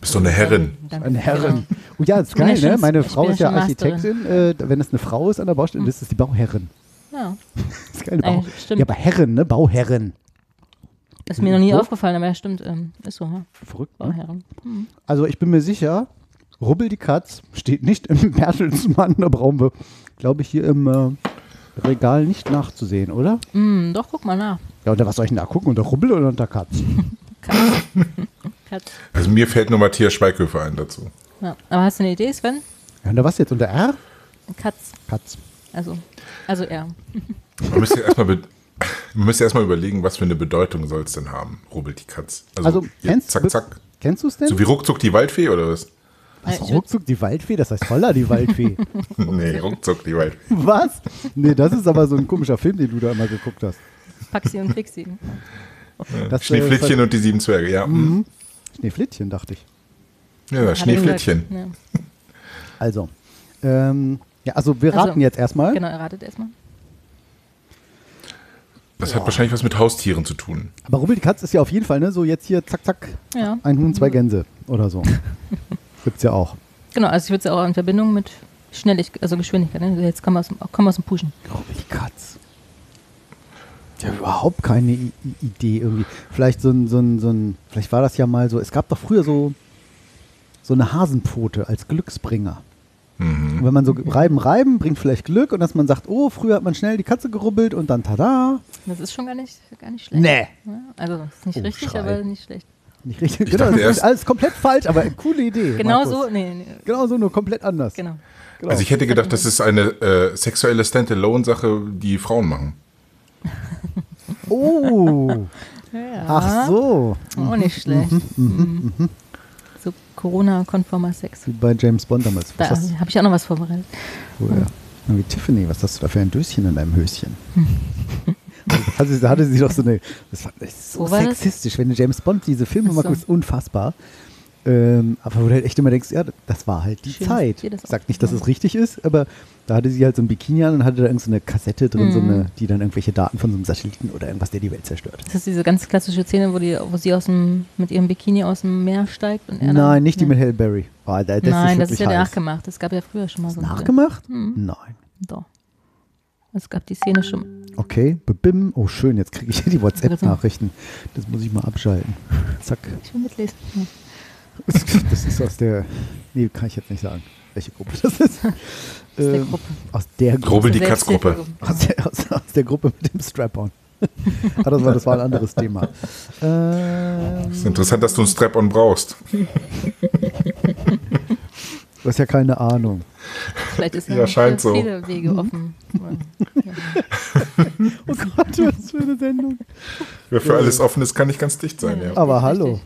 D: Bist doch eine Herrin.
B: Eine Herrin.
C: Genau.
B: Oh ja, das ist geil, ne? Meine Frau ist
C: ja.
B: Architektin. Äh, wenn es eine Frau ist an der Baustelle, das ist die Bauherrin.
C: Ja,
B: Das ist keine Bau
C: eigentlich stimmt.
B: ja, aber Herrin, ne? Bauherrin.
C: ist mir noch nie
B: Wo?
C: aufgefallen, aber ja, stimmt. Ähm, ist so, ja.
B: Verrückt, ne?
C: Bauherren. Hm.
B: Also ich bin mir sicher, Rubbel die Katz steht nicht im Bertelsmann, da brauchen wir, glaube ich, hier im äh, Regal nicht nachzusehen, oder?
C: Hm, doch, guck mal nach.
B: Ja, unter was soll ich denn da gucken? Unter Rubbel oder unter Katz?
C: Katz. Katz.
D: Also mir fällt nur Matthias Schweighöfer ein dazu.
C: Ja. Aber hast du eine Idee, Sven?
B: Ja, unter was jetzt? Unter R?
C: Katz.
B: Katz.
C: Also, also er.
D: Man müsste erstmal be man müsste erstmal überlegen, was für eine Bedeutung soll es denn haben, rubbelt die Katz.
B: Also,
D: ja,
B: kennst-
D: zack, zack.
B: Kennst du es denn?
D: So wie ruckzuck die Waldfee oder was?
B: was, ruckzuck die Waldfee? Das heißt Holla die Waldfee.
D: nee, ruckzuck die Waldfee.
B: was? Nee, das ist aber so ein komischer Film, den du da immer geguckt hast.
C: Paxi und Fixi.
B: Das, äh,
D: Schneeflittchen und die sieben Zwerge, ja. mhm.
B: Schneeflittchen, dachte ich.
D: Ja,
C: er
D: Schneeflittchen.
B: Also, ähm, ja, also wir
C: Also,
B: raten jetzt erstmal.
C: Ja. Genau, erratet erstmal.
D: Das hat wahrscheinlich was mit Haustieren zu tun.
B: Aber Rubbel die Katz ist ja auf jeden Fall, ne, so jetzt hier, zack, zack,
C: Ja.
B: ein Huhn, zwei Gänse oder so. Gibt's ja auch.
C: Genau, also ich würde es auch in Verbindung mit Schnelligkeit, also Geschwindigkeit. Ne? Jetzt kommen wir aus dem, kommen wir aus dem Pushen.
B: Rubbel die Katz. Ich habe überhaupt keine I I Idee irgendwie. Vielleicht so ein, so ein, so ein, vielleicht war das ja mal so, es gab doch früher so, so eine Hasenpfote als Glücksbringer.
D: Mhm.
B: Und wenn man so reiben, reiben, bringt vielleicht Glück und dass man sagt, oh, früher hat man schnell die Katze gerubbelt und dann tada.
C: Das ist schon gar nicht, gar nicht schlecht.
B: Nee.
C: Ja, also ist nicht
B: Oh,
C: richtig,
B: Schrei.
C: aber nicht schlecht.
B: Nicht richtig.
D: Ich
B: Genau,
D: dachte
B: das ist
D: erst-
B: alles komplett falsch, aber eine coole Idee.
C: Genau
B: Markus.
C: so, nee, nee,
B: Genau so, nur komplett anders.
C: genau.
B: Genau.
D: Also ich hätte gedacht, das ist eine äh, sexuelle Standalone-Sache, die Frauen machen.
B: oh,
C: Ja,
B: ach so.
C: Auch nicht schlecht. Mhm. So Corona-konformer Sex.
B: Wie bei James Bond damals.
C: Da
B: Was
C: habe ich auch noch was vorbereitet.
B: du? Ja. Wie Tiffany, was hast du da für ein Döschen in deinem Höschen? Also da hatte sie doch so eine, das war so
C: Wo war
B: sexistisch, wenn du James Bond diese Filme
C: Ach
B: mal
C: so.
B: guckst, unfassbar. Ähm, aber wo du halt echt immer denkst, ja, das war halt die
C: Schön,
B: Zeit.
C: dass ihr das
B: Ich sag nicht, dass es richtig ist, aber da hatte sie halt so ein Bikini an und hatte da irgend so eine Kassette drin, so
C: Mhm.
B: eine, die dann irgendwelche Daten von so einem Satelliten oder irgendwas, der die Welt zerstört.
C: Das ist diese ganz klassische Szene, wo, die, wo sie aus dem, mit ihrem Bikini aus dem Meer steigt. Und er
B: Nein, nicht die
C: Nee.
B: mit Halle Berry. Oh, da, das
C: Nein,
B: ist
C: das ist ja
B: heiß.
C: nachgemacht. Das gab ja früher schon mal so.
B: Nachgemacht?
C: Mhm.
B: Nein.
C: Doch. Es gab die Szene schon.
B: Okay, bebim. Oh, schön, jetzt kriege ich hier die WhatsApp-Nachrichten. Das muss ich mal abschalten. Zack.
C: Ich will mitlesen. Ja.
B: Das ist aus der. Nee, kann ich jetzt nicht sagen, welche Gruppe das ist.
C: Aus der
B: Ähm,
C: Gruppe.
B: Aus der Gruppe.
D: Gruppe, die Katzgruppe.
B: Aus der, aus, aus der Gruppe mit dem Strap-on. ah, das, war, das war ein anderes Thema. Ähm,
D: ist interessant, dass du einen Strap-on brauchst.
B: du hast ja keine Ahnung.
C: Vielleicht ist ja,
D: Ja,
C: noch
D: scheint so.
C: viele Wege offen. Ja.
B: Oh Gott, was für eine Sendung.
D: Wer für alles offen ist, kann nicht ganz dicht sein. Ja.
B: Aber
C: Richtig.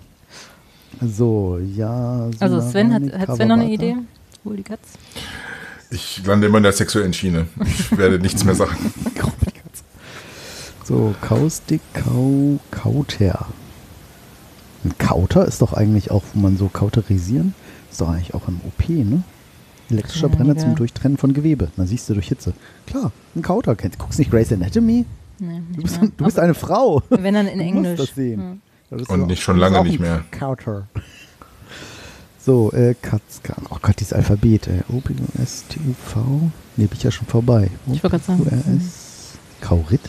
B: So, ja.
C: Also Sven hat, hat Sven noch eine. Idee? Hol die Katz.
D: Ich lande immer in der sexuellen Schiene. Ich werde nichts mehr sagen.
B: So, Kaustik, Kau, Kauter. Ein Kauter ist doch eigentlich auch, wo man so kauterisieren, ist doch eigentlich auch im OP, ne? Elektrischer
C: Ja,
B: Brenner zum Durchtrennen von Gewebe. Na siehst du durch Hitze. Klar, ein Kauter. Kennst, guckst nicht Grey's Anatomy?
C: Nee,
B: Du bist, du bist eine Frau.
C: Wenn dann in
B: Du
C: Englisch.
B: musst das sehen.
C: Ja.
D: Und nicht
B: auch-
D: schon lange nicht mehr.
B: Kauter. So, äh, Katzka. Oh Gott, dieses Alphabet. Äh, O, P, O, S, T, U, V. Ne, bin ich ja schon vorbei. O,
C: Ich wollte gerade sagen.
B: R, S. Kaurit?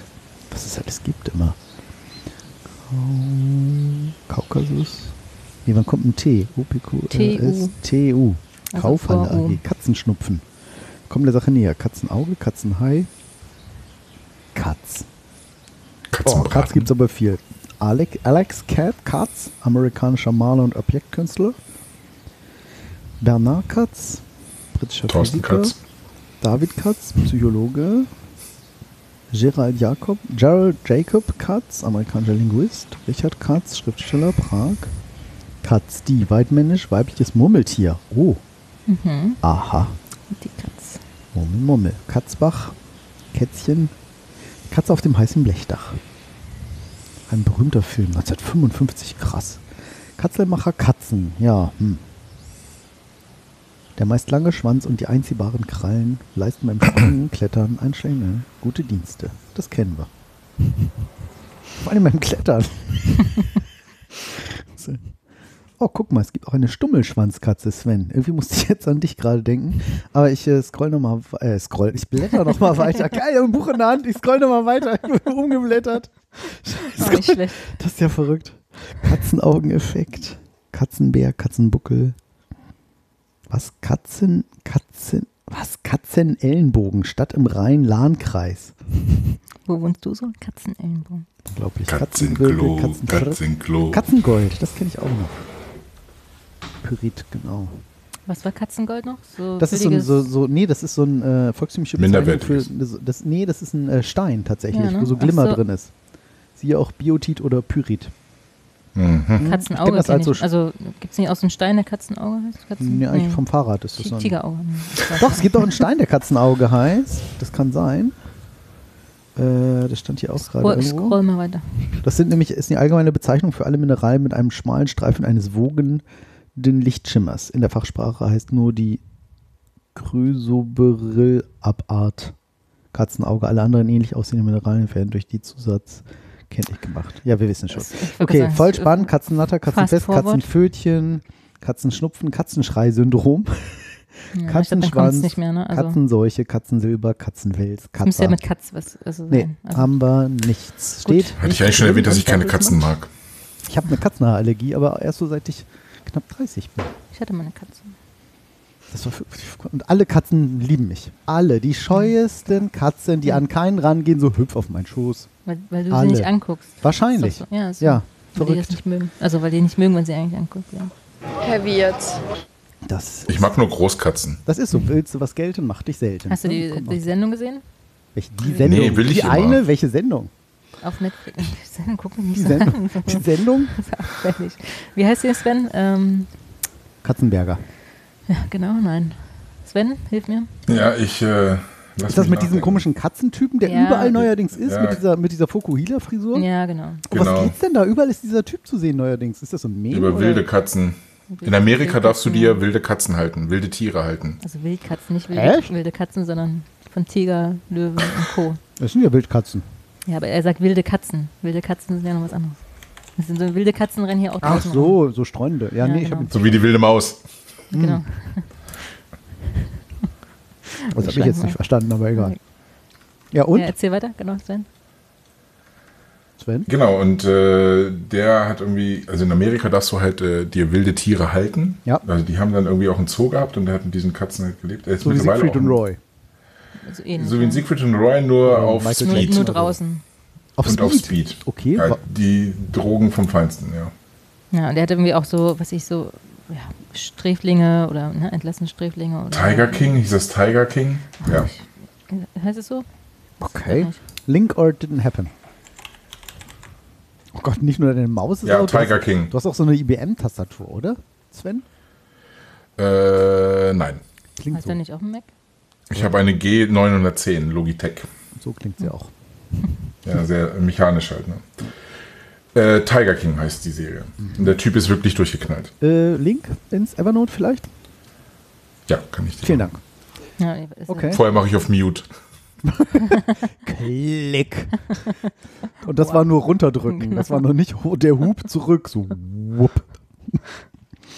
B: Was es alles gibt immer. Kau Kaukasus. Nee, wann kommt ein T? O, P, Q, R, S, T, U.
C: Also
B: Kaufhalle
C: U.
B: AG. Katzenschnupfen. Kommen der Sache näher. Katzenauge, Katzenhai. Katz. Oh,
D: Katzenbraten.
B: Katz gibt es aber viel. Alex, Alex Cat, Katz, amerikanischer Maler und Objektkünstler. Bernard Katz, britischer
D: Thorsten
B: Physiker.
D: Katz.
B: David Katz, Psychologe. Gerald Jacob, Gerald Jacob Katz, amerikanischer Linguist. Richard Katz, Schriftsteller, Prag. Katz, die, weitmännisch, weibliches Murmeltier. Oh,
C: Mhm.
B: aha.
C: Die Katz.
B: Mummel, Mummel. Katzbach, Kätzchen, Katze auf dem heißen Blechdach. Ein berühmter Film, 1955, krass. Katzelmacher Katzen, ja, hm. Der meist lange Schwanz und die einziehbaren Krallen leisten beim Springen, Klettern, Einsteigen gute Dienste. Das kennen wir. Vor allem beim Klettern. Oh, guck mal, es gibt auch eine Stummelschwanzkatze, Sven. Irgendwie musste ich jetzt an dich gerade denken. Aber ich äh, scroll nochmal, äh, scroll, ich blätter nochmal weiter. Geil, ein Buch in der Hand, ich scroll nochmal weiter. Ich bin umgeblättert.
C: War nicht schlecht.
B: Das ist ja verrückt. Katzenaugeneffekt. Katzenbär, Katzenbuckel. Was? Katzen, Katzen, was? Katzenellenbogen, Stadt im Rhein-Lahn-Kreis.
C: Wo wohnst du so? Katzenellenbogen.
B: Unglaublich.
D: Katzenklo,
B: Katzengold,
D: Katzenklo.
B: Katzengold, das kenne ich auch noch. Pyrit, genau.
C: Was war Katzengold noch? So
B: Das ist so ein, so, so, nee, das ist so ein äh, volkstümliche Bezeichnung für, das, nee, das ist ein äh, Stein tatsächlich,
C: Ja, ne?
B: wo so Glimmer
C: so.
B: drin ist. Siehe auch Biotit oder Pyrit.
D: Mhm.
B: Ich
C: Katzenauge.
B: kenn das
C: kenn
B: als so
C: ich. Also gibt es nicht aus dem Stein der Katzenauge? heißt Katzen?
B: Nee, eigentlich vom Fahrrad ist das so ein,
C: Tigerauge. nee.
B: Doch, es gibt auch einen Stein, der Katzenauge heißt. Das kann sein. Äh, das stand hier auch gerade
C: Scroll,
B: irgendwo.
C: scroll mal weiter.
B: Das sind nämlich, ist die allgemeine Bezeichnung für alle Mineralien mit einem schmalen Streifen eines wogenden Lichtschimmers. In der Fachsprache heißt nur die Chrysoberyl-Abart Katzenauge. Alle anderen ähnlich aussehenden Mineralien werden durch die Zusatz kenntlich gemacht. Ja, wir wissen schon. Okay,
C: sagen,
B: voll spannend. Katzennatter, Katzenfest. Katzenpfötchen, Katzenschnupfen, Katzenschrei-Syndrom,
C: Ja, glaub,
B: Katzenschwanz,
C: mehr, ne? Also,
B: Katzenseuche, Katzensilber, Katzenwels,
C: das müsste ja
B: Katze.
C: mit Katz was also
B: Nee,
C: sein. Also,
B: haben wir nichts.
C: Gut.
B: Steht.
D: Hatte ich eigentlich schon erwähnt, dass ich keine Katzen mag.
B: Ich habe eine Katzenhaarallergie, aber erst so seit ich knapp 30 bin.
C: ich hatte mal eine Katze.
B: Das war für, und alle Katzen lieben mich. Alle. Die scheuesten Katzen, die an keinen rangehen, so hüpf auf meinen Schoß.
C: Weil, weil du
B: Alle.
C: sie nicht anguckst.
B: Wahrscheinlich.
C: So. Ja, so.
B: Ja,
C: Weil die das nicht mögen. Also weil die nicht mögen, wenn sie eigentlich anguckt. Ja.
A: Heavy jetzt.
B: Das,
D: Ich mag nur Großkatzen.
B: das ist so. Willst du was gelten, mach dich selten.
C: Hast du die, die. Sendung gesehen?
B: Welche, die Sendung?
D: Nee, will ich
B: die
D: immer.
B: eine? Welche Sendung?
C: Auf Netflix. Die Sendung gucken nicht
B: Die Sendung?
C: an.
B: Die Sendung?
C: Wie heißt der Sven? Ähm,
B: Katzenberger.
C: ja, genau, nein. Sven, hilf mir.
D: Ja, ich äh, Lass
B: Ist das mit diesem komischen Katzentypen, der
C: Ja.
B: überall neuerdings ist,
D: Ja.
B: mit dieser, mit dieser Fokuhila-Frisur?
C: Ja, genau.
B: Oh, Was
D: Genau.
B: geht's denn da? Überall ist dieser Typ zu sehen neuerdings. Ist das so ein Meme?
D: Über
B: oder?
D: wilde Katzen. In Amerika darfst du dir wilde Katzen halten, wilde Tiere halten.
C: Also Wildkatzen, nicht wilde, wilde Katzen, sondern von Tiger, Löwen und Co.
B: Das sind ja Wildkatzen.
C: Ja, aber er sagt wilde Katzen. Wilde Katzen sind ja noch was anderes. Das sind so wilde Katzen rennen hier auch
B: Ach
C: draußen rum.
B: so, so streunende. Ja,
C: Ja,
B: nee, ich
C: genau.
B: habe
D: So wie die wilde Maus.
C: Genau.
B: das hab ich jetzt nicht verstanden, aber egal. Ja, und?
C: Ja, erzähl weiter, genau, Sven.
B: Sven?
D: Genau, und äh, der hat irgendwie, also in Amerika darfst du halt äh, dir wilde Tiere halten.
B: Ja.
D: Also die haben dann irgendwie auch einen Zoo gehabt und der hat mit diesen Katzen halt gelebt. Er ist
B: So wie
D: mittlerweile
B: Siegfried
D: auch
B: und Roy.
C: Also ähnlich,
D: So wie in. Siegfried und Roy, nur
B: Ja,
D: auf
B: Michael
C: nur,
D: Speed.
C: nur draußen.
B: Auf
D: und
B: Speed.
D: auf Speed.
B: Okay,
D: Ja,
B: wa-
D: die Drogen vom Feinsten, ja.
C: Ja, und der hat irgendwie auch so, was ich so, ja, Sträflinge oder ne, entlassene Sträflinge. Oder
D: Tiger King, hieß das Tiger King? Ja.
C: Heißt es so?
B: okay. Link or didn't happen. Oh Gott, nicht nur deine Maus ist
D: Ja,
B: du
D: Tiger
B: hast,
D: King.
B: Du hast auch so eine IBM-Tastatur, oder? Sven?
D: Äh, nein.
B: Klingt
C: Heißt
B: so.
C: er nicht auf dem Mac?
D: Ich habe eine G910 Logitech.
B: So klingt sie auch.
D: Ja, sehr mechanisch halt. Ne? Äh, Tiger King heißt die Serie. Und der Typ ist wirklich durchgeknallt.
B: Äh, Link ins Evernote vielleicht?
D: Ja, kann ich dir.
B: Vielen Dank.
C: Ja, nee, ist
B: Okay.
D: Vorher mache ich auf Mute.
B: Klick. Und das war nur runterdrücken. Das war noch nicht der Hub zurück. So wupp.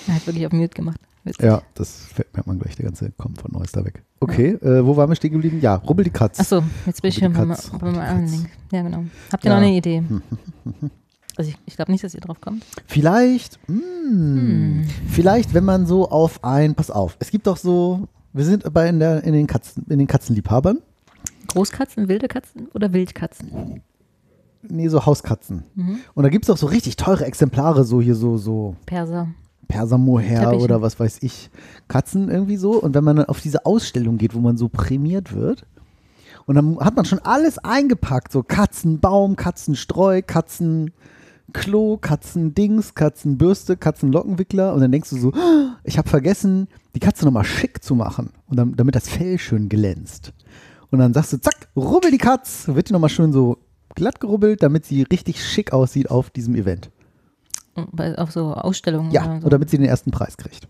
C: Er hat wirklich auf Mute gemacht. Witzig.
B: Ja, das mir mal gleich. Der ganze kommt von Neues da weg. Okay, äh, wo waren wir stehen geblieben? Ja, Rubbel die Katz.
C: Achso, jetzt bin ich hier beim, beim
B: Rubbel die
C: anderen
B: Katz.
C: Link. Ja, genau. Habt ihr
B: Ja.
C: noch eine Idee? Also ich, ich glaube nicht, dass ihr drauf kommt.
B: Vielleicht, mh,
C: Hm.
B: vielleicht, wenn man so auf ein, pass auf, es gibt doch so, wir sind bei in, der, in, den, Katzen, in den Katzenliebhabern,
C: Großkatzen, wilde Katzen oder Wildkatzen?
B: nee, so Hauskatzen.
C: Mhm.
B: Und da gibt es doch so richtig teure Exemplare, so hier so, so
C: Perser.
B: Persamoher
C: Teppiche.
B: oder was weiß ich, Katzen irgendwie so. Und wenn man dann auf diese Ausstellung geht, wo man so prämiert wird, und dann hat man schon alles eingepackt, so Katzenbaum, Katzenstreu, Katzenklo, Katzendings, Katzenbürste, Katzenlockenwickler. Und dann denkst du so, "Ah, ich habe vergessen, die Katze nochmal schick zu machen, und dann, damit das Fell schön glänzt. Und dann sagst du, zack, rubbel die Katz, wird die nochmal schön so glatt gerubbelt, damit sie richtig schick aussieht auf diesem Event.
C: Bei, auf so Ausstellungen
B: Ja,
C: oder so.
B: oder damit sie den ersten Preis kriegt.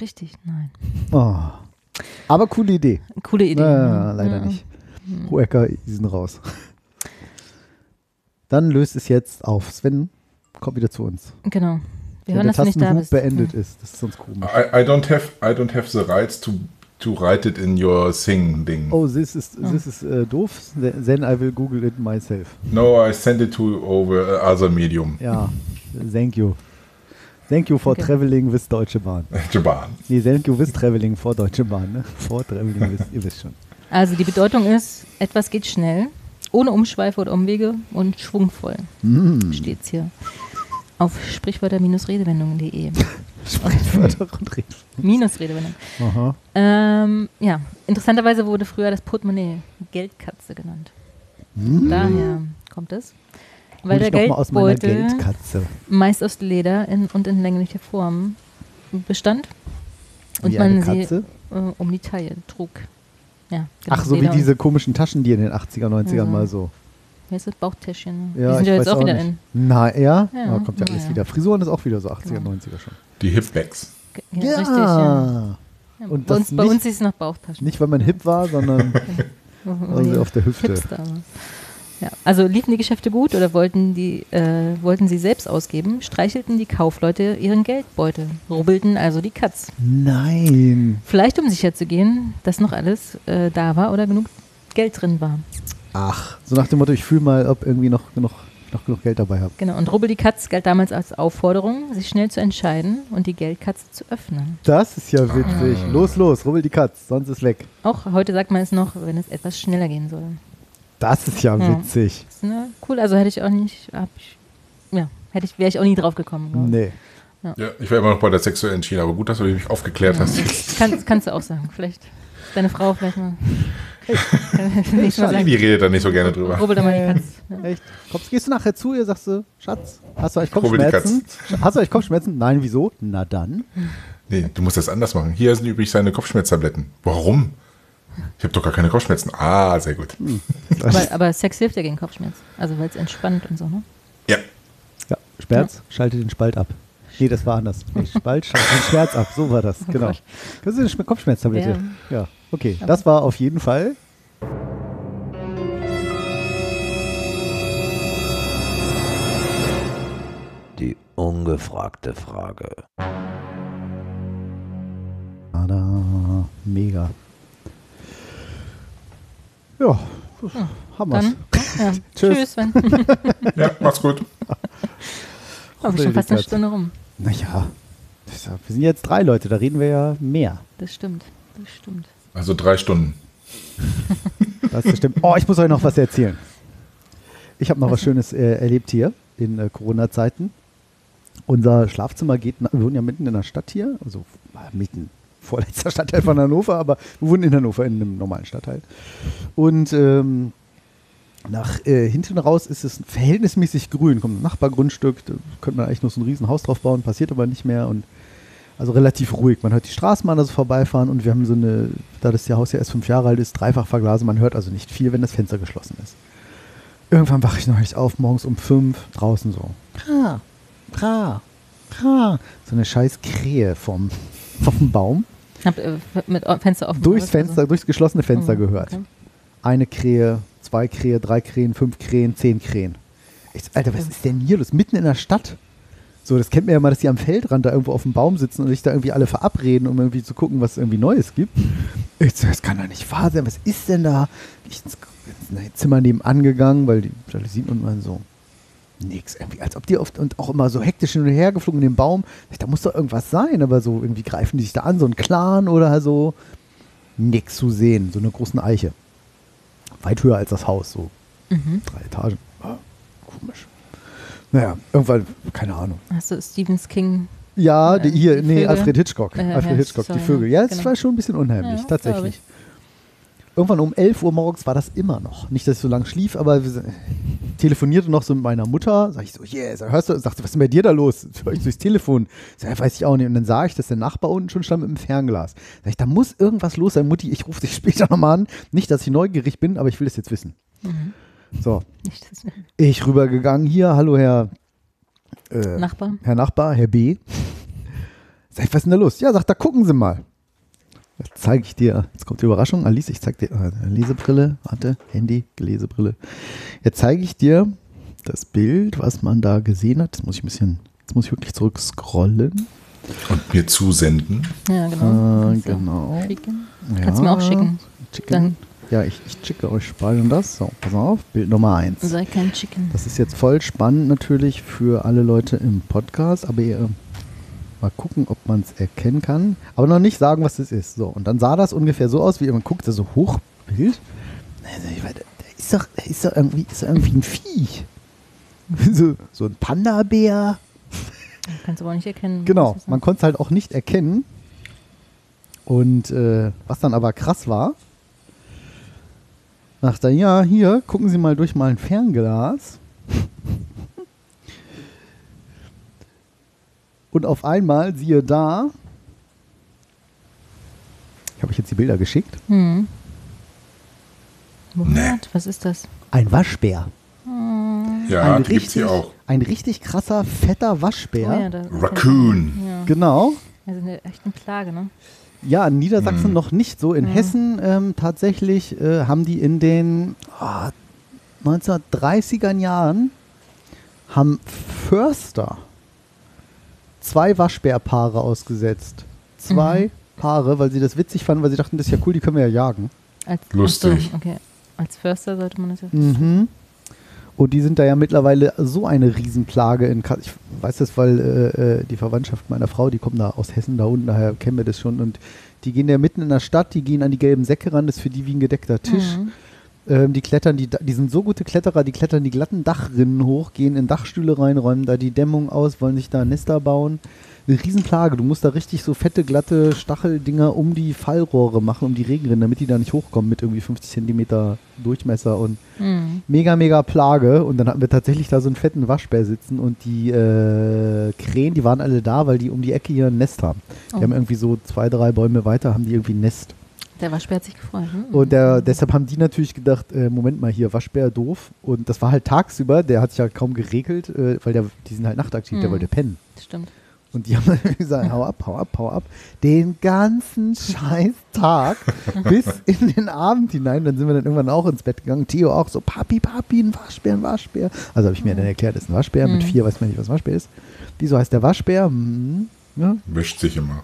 C: Richtig, nein.
B: Oh. Aber coole Idee.
C: Coole Idee. Ne?
B: leider
C: Ja.
B: nicht. Hohecker, die sind raus. Dann löst es jetzt auf. Sven, komm wieder zu uns.
C: Genau. Wir
B: Wenn
C: hören,
B: der
C: dass du nicht da bist. Hm.
B: beendet ist. Das ist sonst komisch.
D: I, I don't have I don't have the rights to to write it in your sing thing.
B: Oh, this is, this is äh, doof. Then I will Google it myself.
D: No, I send it to over other medium.
B: Ja, thank you. Thank you for
C: Okay.
B: traveling with Deutsche Bahn.
D: Japan.
B: Nee, thank you with traveling for Deutsche Bahn. Ne? For traveling with, ihr wisst schon.
C: Also die Bedeutung ist, etwas geht schnell, ohne Umschweife oder Umwege und schwungvoll.
B: Mm.
C: Steht's hier. Auf sprichwörter-redewendungen.de.
B: Sprichwörter und Reden.
C: Minus-Redewendung.
B: Aha.
C: Ähm, ja, interessanterweise wurde früher das Portemonnaie Geldkatze genannt. Daher kommt es. Weil der Geldbeutel
B: Geldkatze.
C: meist aus Leder in, und in länglicher Form bestand und
B: Wie eine
C: man sie äh, um die Taille trug. Ja, genau,
B: Ach, so wie
C: Leder und-
B: diese komischen Taschen, die in den 80er, 90ern
C: Mhm.
B: mal so.
C: Wie heißt das? Bauchtäschchen.
B: Ja,
C: die sind ja jetzt auch wieder
B: nicht.
C: in.
B: Na, ja?
C: Ja,
B: ja kommt ja alles
C: ja.
B: wieder. Frisuren ist auch wieder so 80er,
C: Genau.
B: 90er schon.
D: Die Hipbags.
C: Ja, richtig. Ja. Ja,
B: Und
C: bei, uns, bei uns ist es noch Bauchtaschen.
B: Nicht, weil man hip war, sondern weil sie auf der Hüfte.
C: Hipster. Ja, also liefen die Geschäfte gut oder wollten, die, äh, wollten sie selbst ausgeben, streichelten die Kaufleute ihren Geldbeutel, rubbelten also die Katz.
B: Nein.
C: Vielleicht um sicherzugehen, dass noch alles äh, da war oder genug Geld drin war.
B: Ach, so nach dem Motto, ich fühle mal, ob irgendwie noch, noch, noch genug Geld dabei habe.
C: Genau, und Rubbel die Katz galt damals als Aufforderung, sich schnell zu entscheiden und die Geldkatze zu öffnen.
B: Das ist ja witzig.
C: Ah.
B: Los, los, rubbel die Katz, sonst ist weg.
C: Auch heute sagt man es noch, wenn es etwas schneller gehen soll.
B: Das ist ja
C: Ja.
B: witzig.
C: Ist, ne, cool, also hätte ich auch nicht, ich, ja, hätte ich, wäre ich auch nie drauf gekommen. ich.
B: Nee.
D: Ja, ich war immer noch bei der sexuellen Schiene, aber gut, dass du mich aufgeklärt hast. jetzt.
C: Kann, kannst du auch sagen. Vielleicht deine Frau vielleicht mal. Mal sagen.
D: Die redet da nicht so gerne drüber.
C: Rubbel doch mal die Katz. Ja.
B: Echt? Kommst, gehst du nachher zu ihr, sagst du, Schatz, hast du euch Kopfschmerzen? Hast du euch Kopfschmerzen? Nein, wieso? Na dann.
D: Nee, du musst das anders machen. Hier sind übrigens seine Kopfschmerztabletten. Warum? Ich habe doch gar keine Kopfschmerzen. Ah, sehr gut.
C: aber, aber Sex hilft ja gegen Kopfschmerzen. Also weil es entspannt und so, ne?
D: Ja.
B: Ja, Sperz, schalte den Spalt ab. Nee, das war anders. Nee, Spalt, schalte den Schmerz ab. So war das,
C: Oh
B: genau.
C: Gott.
B: Das ist eine Kopfschmerztablette.
C: Ja.
B: Ja, okay. Das war auf jeden Fall.
E: Die ungefragte Frage.
B: Tada, mega. Ja, haben wir's.
C: Dann, ja.
B: Tschüss.
C: Tschüss, Sven.
D: Ja, macht's gut.
C: Oh, schon fast eine. Stunde rum.
B: Naja, wir sind jetzt drei Leute, da reden wir ja mehr.
C: Das stimmt. Das stimmt.
D: Also drei Stunden.
B: Das stimmt. Oh, ich muss euch noch was erzählen. Ich habe noch was Schönes äh, erlebt hier in äh, Corona-Zeiten. Unser Schlafzimmer geht, nach, wir wohnen ja mitten in der Stadt hier, also äh, mitten, vorletzter Stadtteil von Hannover, aber wir wohnen in Hannover in einem normalen Stadtteil. Und ähm, nach äh, hinten raus ist es verhältnismäßig grün, kommt ein Nachbargrundstück, da könnte man eigentlich noch so ein Riesenhaus drauf bauen, passiert aber nicht mehr und also relativ ruhig. Man hört die Straßenbahn also vorbeifahren und wir haben so eine, da das Haus ja erst fünf Jahre alt ist, dreifach verglasen. Man hört also nicht viel, wenn das Fenster geschlossen ist. Irgendwann wache ich neulich auf, morgens um fünf, draußen so. Kra, kra, kra. So eine scheiß Krähe vom, vom Baum.
C: Hab äh, mit Fenster offen.
B: Durchs
C: was?
B: Fenster, durchs geschlossene Fenster
C: Oh,
B: gehört.
C: okay.
B: Eine Krähe, zwei Krähe, drei Krähen, fünf Krähen, zehn Krähen. Ich, so, Alter, was ist denn hier los? Mitten in der Stadt. So, das kennt man ja mal, dass die am Feldrand da irgendwo auf dem Baum sitzen und sich da irgendwie alle verabreden, um irgendwie zu gucken, was es irgendwie Neues gibt. Ich so, das kann doch nicht wahr sein. Was ist denn da? Ich ins, ins Zimmer nebenan gegangen, weil die Jalousien und man so, nix. Irgendwie, als ob die oft und auch immer so hektisch hin und her geflogen in den Baum. Da muss doch irgendwas sein, aber so irgendwie greifen die sich da an, so ein Clan oder so. Nix zu sehen. So eine großen Eiche. Weit höher als das Haus, so
C: Mhm.
B: drei Etagen. Ah, komisch. Naja, irgendwann, keine Ahnung.
C: Hast du Stevens King?
B: Ja,
C: Äh,
B: die, hier,
C: die
B: nee,
C: Vögel?
B: Alfred Hitchcock.
C: Äh,
B: Alfred Hitchcock,
C: sorry,
B: die Vögel.
C: ja,
B: Ja, es
C: genau.
B: war schon ein bisschen unheimlich,
C: Ja,
B: tatsächlich. Irgendwann um 11 Uhr morgens war das immer noch. Nicht, dass ich so lange schlief, aber telefonierte noch so mit meiner Mutter. Sag ich so, yeah, sag, hörst du, sagt sie, was ist denn bei dir da los? Hör ich durchs Telefon. Sag, weiß ich auch nicht. Und dann sah ich, dass der Nachbar unten schon stand mit dem Fernglas. Sag ich, da muss irgendwas los sein, Mutti, ich rufe dich später nochmal an. Nicht, dass ich neugierig bin, aber ich will das jetzt wissen.
C: Mhm.
B: So, ich rübergegangen hier. Hallo, Herr äh,
C: Nachbar.
B: Herr Nachbar, Herr B. Sag ich, was ist denn da los? Ja, sagt, da gucken Sie mal. Jetzt zeige ich dir, jetzt kommt die Überraschung, Alice, ich zeige dir, äh, Lesebrille, warte, Handy, Lesebrille. Jetzt zeige ich dir das Bild, was man da gesehen hat. Jetzt muss ich ein bisschen, jetzt muss ich wirklich zurück scrollen.
D: Und mir zusenden.
C: Ja, genau.
B: Äh,
C: Kannst du
B: genau.
C: Schicken. Kannst du mir auch schicken.
B: Chicken.
C: Dann
B: Ja, ich, ich schicke euch beiden das. So, pass auf, Bild Nummer eins.
C: sei kein Chicken.
B: Das ist jetzt voll spannend natürlich für alle Leute im Podcast, aber ihr mal gucken, ob man es erkennen kann. Aber noch nicht sagen, was es ist. So, und dann sah das ungefähr so aus, wie man guckt, da so Hochbild. Da ist doch, da ist doch irgendwie, ist doch irgendwie ein Viech. So, so ein Panda-Bär.
C: Kannst du aber auch nicht erkennen.
B: Genau,
C: das
B: man konnte es halt auch nicht erkennen. Und äh, was dann aber krass war, er, ja, hier, gucken Sie mal durch mal ein Fernglas. Und auf einmal, siehe da, ich habe euch jetzt die Bilder geschickt,
C: Hm. What? Was ist das?
B: ein Waschbär.
D: Ja,
B: ein,
D: die gibt's hier auch.
B: ein richtig krasser, fetter Waschbär.
C: Oh ja, da-
D: Raccoon.
C: Ja.
B: Genau.
C: Also eine echt eine Plage, ne?
B: Ja, in Niedersachsen
D: Hm.
B: noch nicht so. In
C: Ja.
B: Hessen ähm, tatsächlich äh, haben die in den ah, 1930er Jahren haben Förster zwei Waschbärpaare ausgesetzt. Zwei
C: Mhm.
B: Paare, weil sie das witzig fanden, weil sie dachten, das ist ja cool, die können wir ja jagen.
C: Als,
D: Lustig.
C: Ach so, okay. Als Förster sollte man das ja.
B: Mhm. Und die sind da ja mittlerweile so eine Riesenplage in Ka Ich weiß das, weil äh, äh, die Verwandtschaft meiner Frau, die kommen da aus Hessen da unten, daher kennen wir das schon. Und die gehen ja mitten in der Stadt, die gehen an die gelben Säcke ran, das ist für die wie ein gedeckter Tisch.
C: Mhm.
B: Ähm, die klettern, die, die sind so gute Kletterer, die klettern die glatten Dachrinnen hoch, gehen in Dachstühle rein, räumen da die Dämmung aus, wollen sich da Nester bauen. Eine Riesenplage. Du musst da richtig so fette, glatte Stacheldinger um die Fallrohre machen, um die Regenrinnen, damit die da nicht hochkommen mit irgendwie 50 Zentimeter Durchmesser und
C: Mhm.
B: mega, mega Plage. Und dann hatten wir tatsächlich da so einen fetten Waschbär sitzen und die äh, Krähen, die waren alle da, weil die um die Ecke hier ein Nest haben. Die
C: Oh.
B: haben irgendwie so zwei, drei Bäume weiter, haben die irgendwie ein Nest.
C: Der Waschbär hat sich gefreut. Hm?
B: Und der, deshalb haben die natürlich gedacht, äh, Moment mal hier, Waschbär doof. Und das war halt tagsüber, der hat sich ja kaum geregelt, äh, weil der, die sind halt nachtaktiv, der
C: Mhm.
B: wollte pennen.
C: Stimmt.
B: Und die haben dann gesagt, hau ab, hau ab, hau ab. Den ganzen scheiß Tag bis in den Abend hinein. Dann sind wir dann irgendwann auch ins Bett gegangen. Theo auch so, Papi, Papi, ein Waschbär, ein Waschbär. Also habe ich mir dann erklärt, das ist ein Waschbär. Mit
C: Mhm.
B: vier weiß man nicht, was ein Waschbär ist. Wieso heißt der Waschbär? Hm, ja.
D: Wäscht sich immer.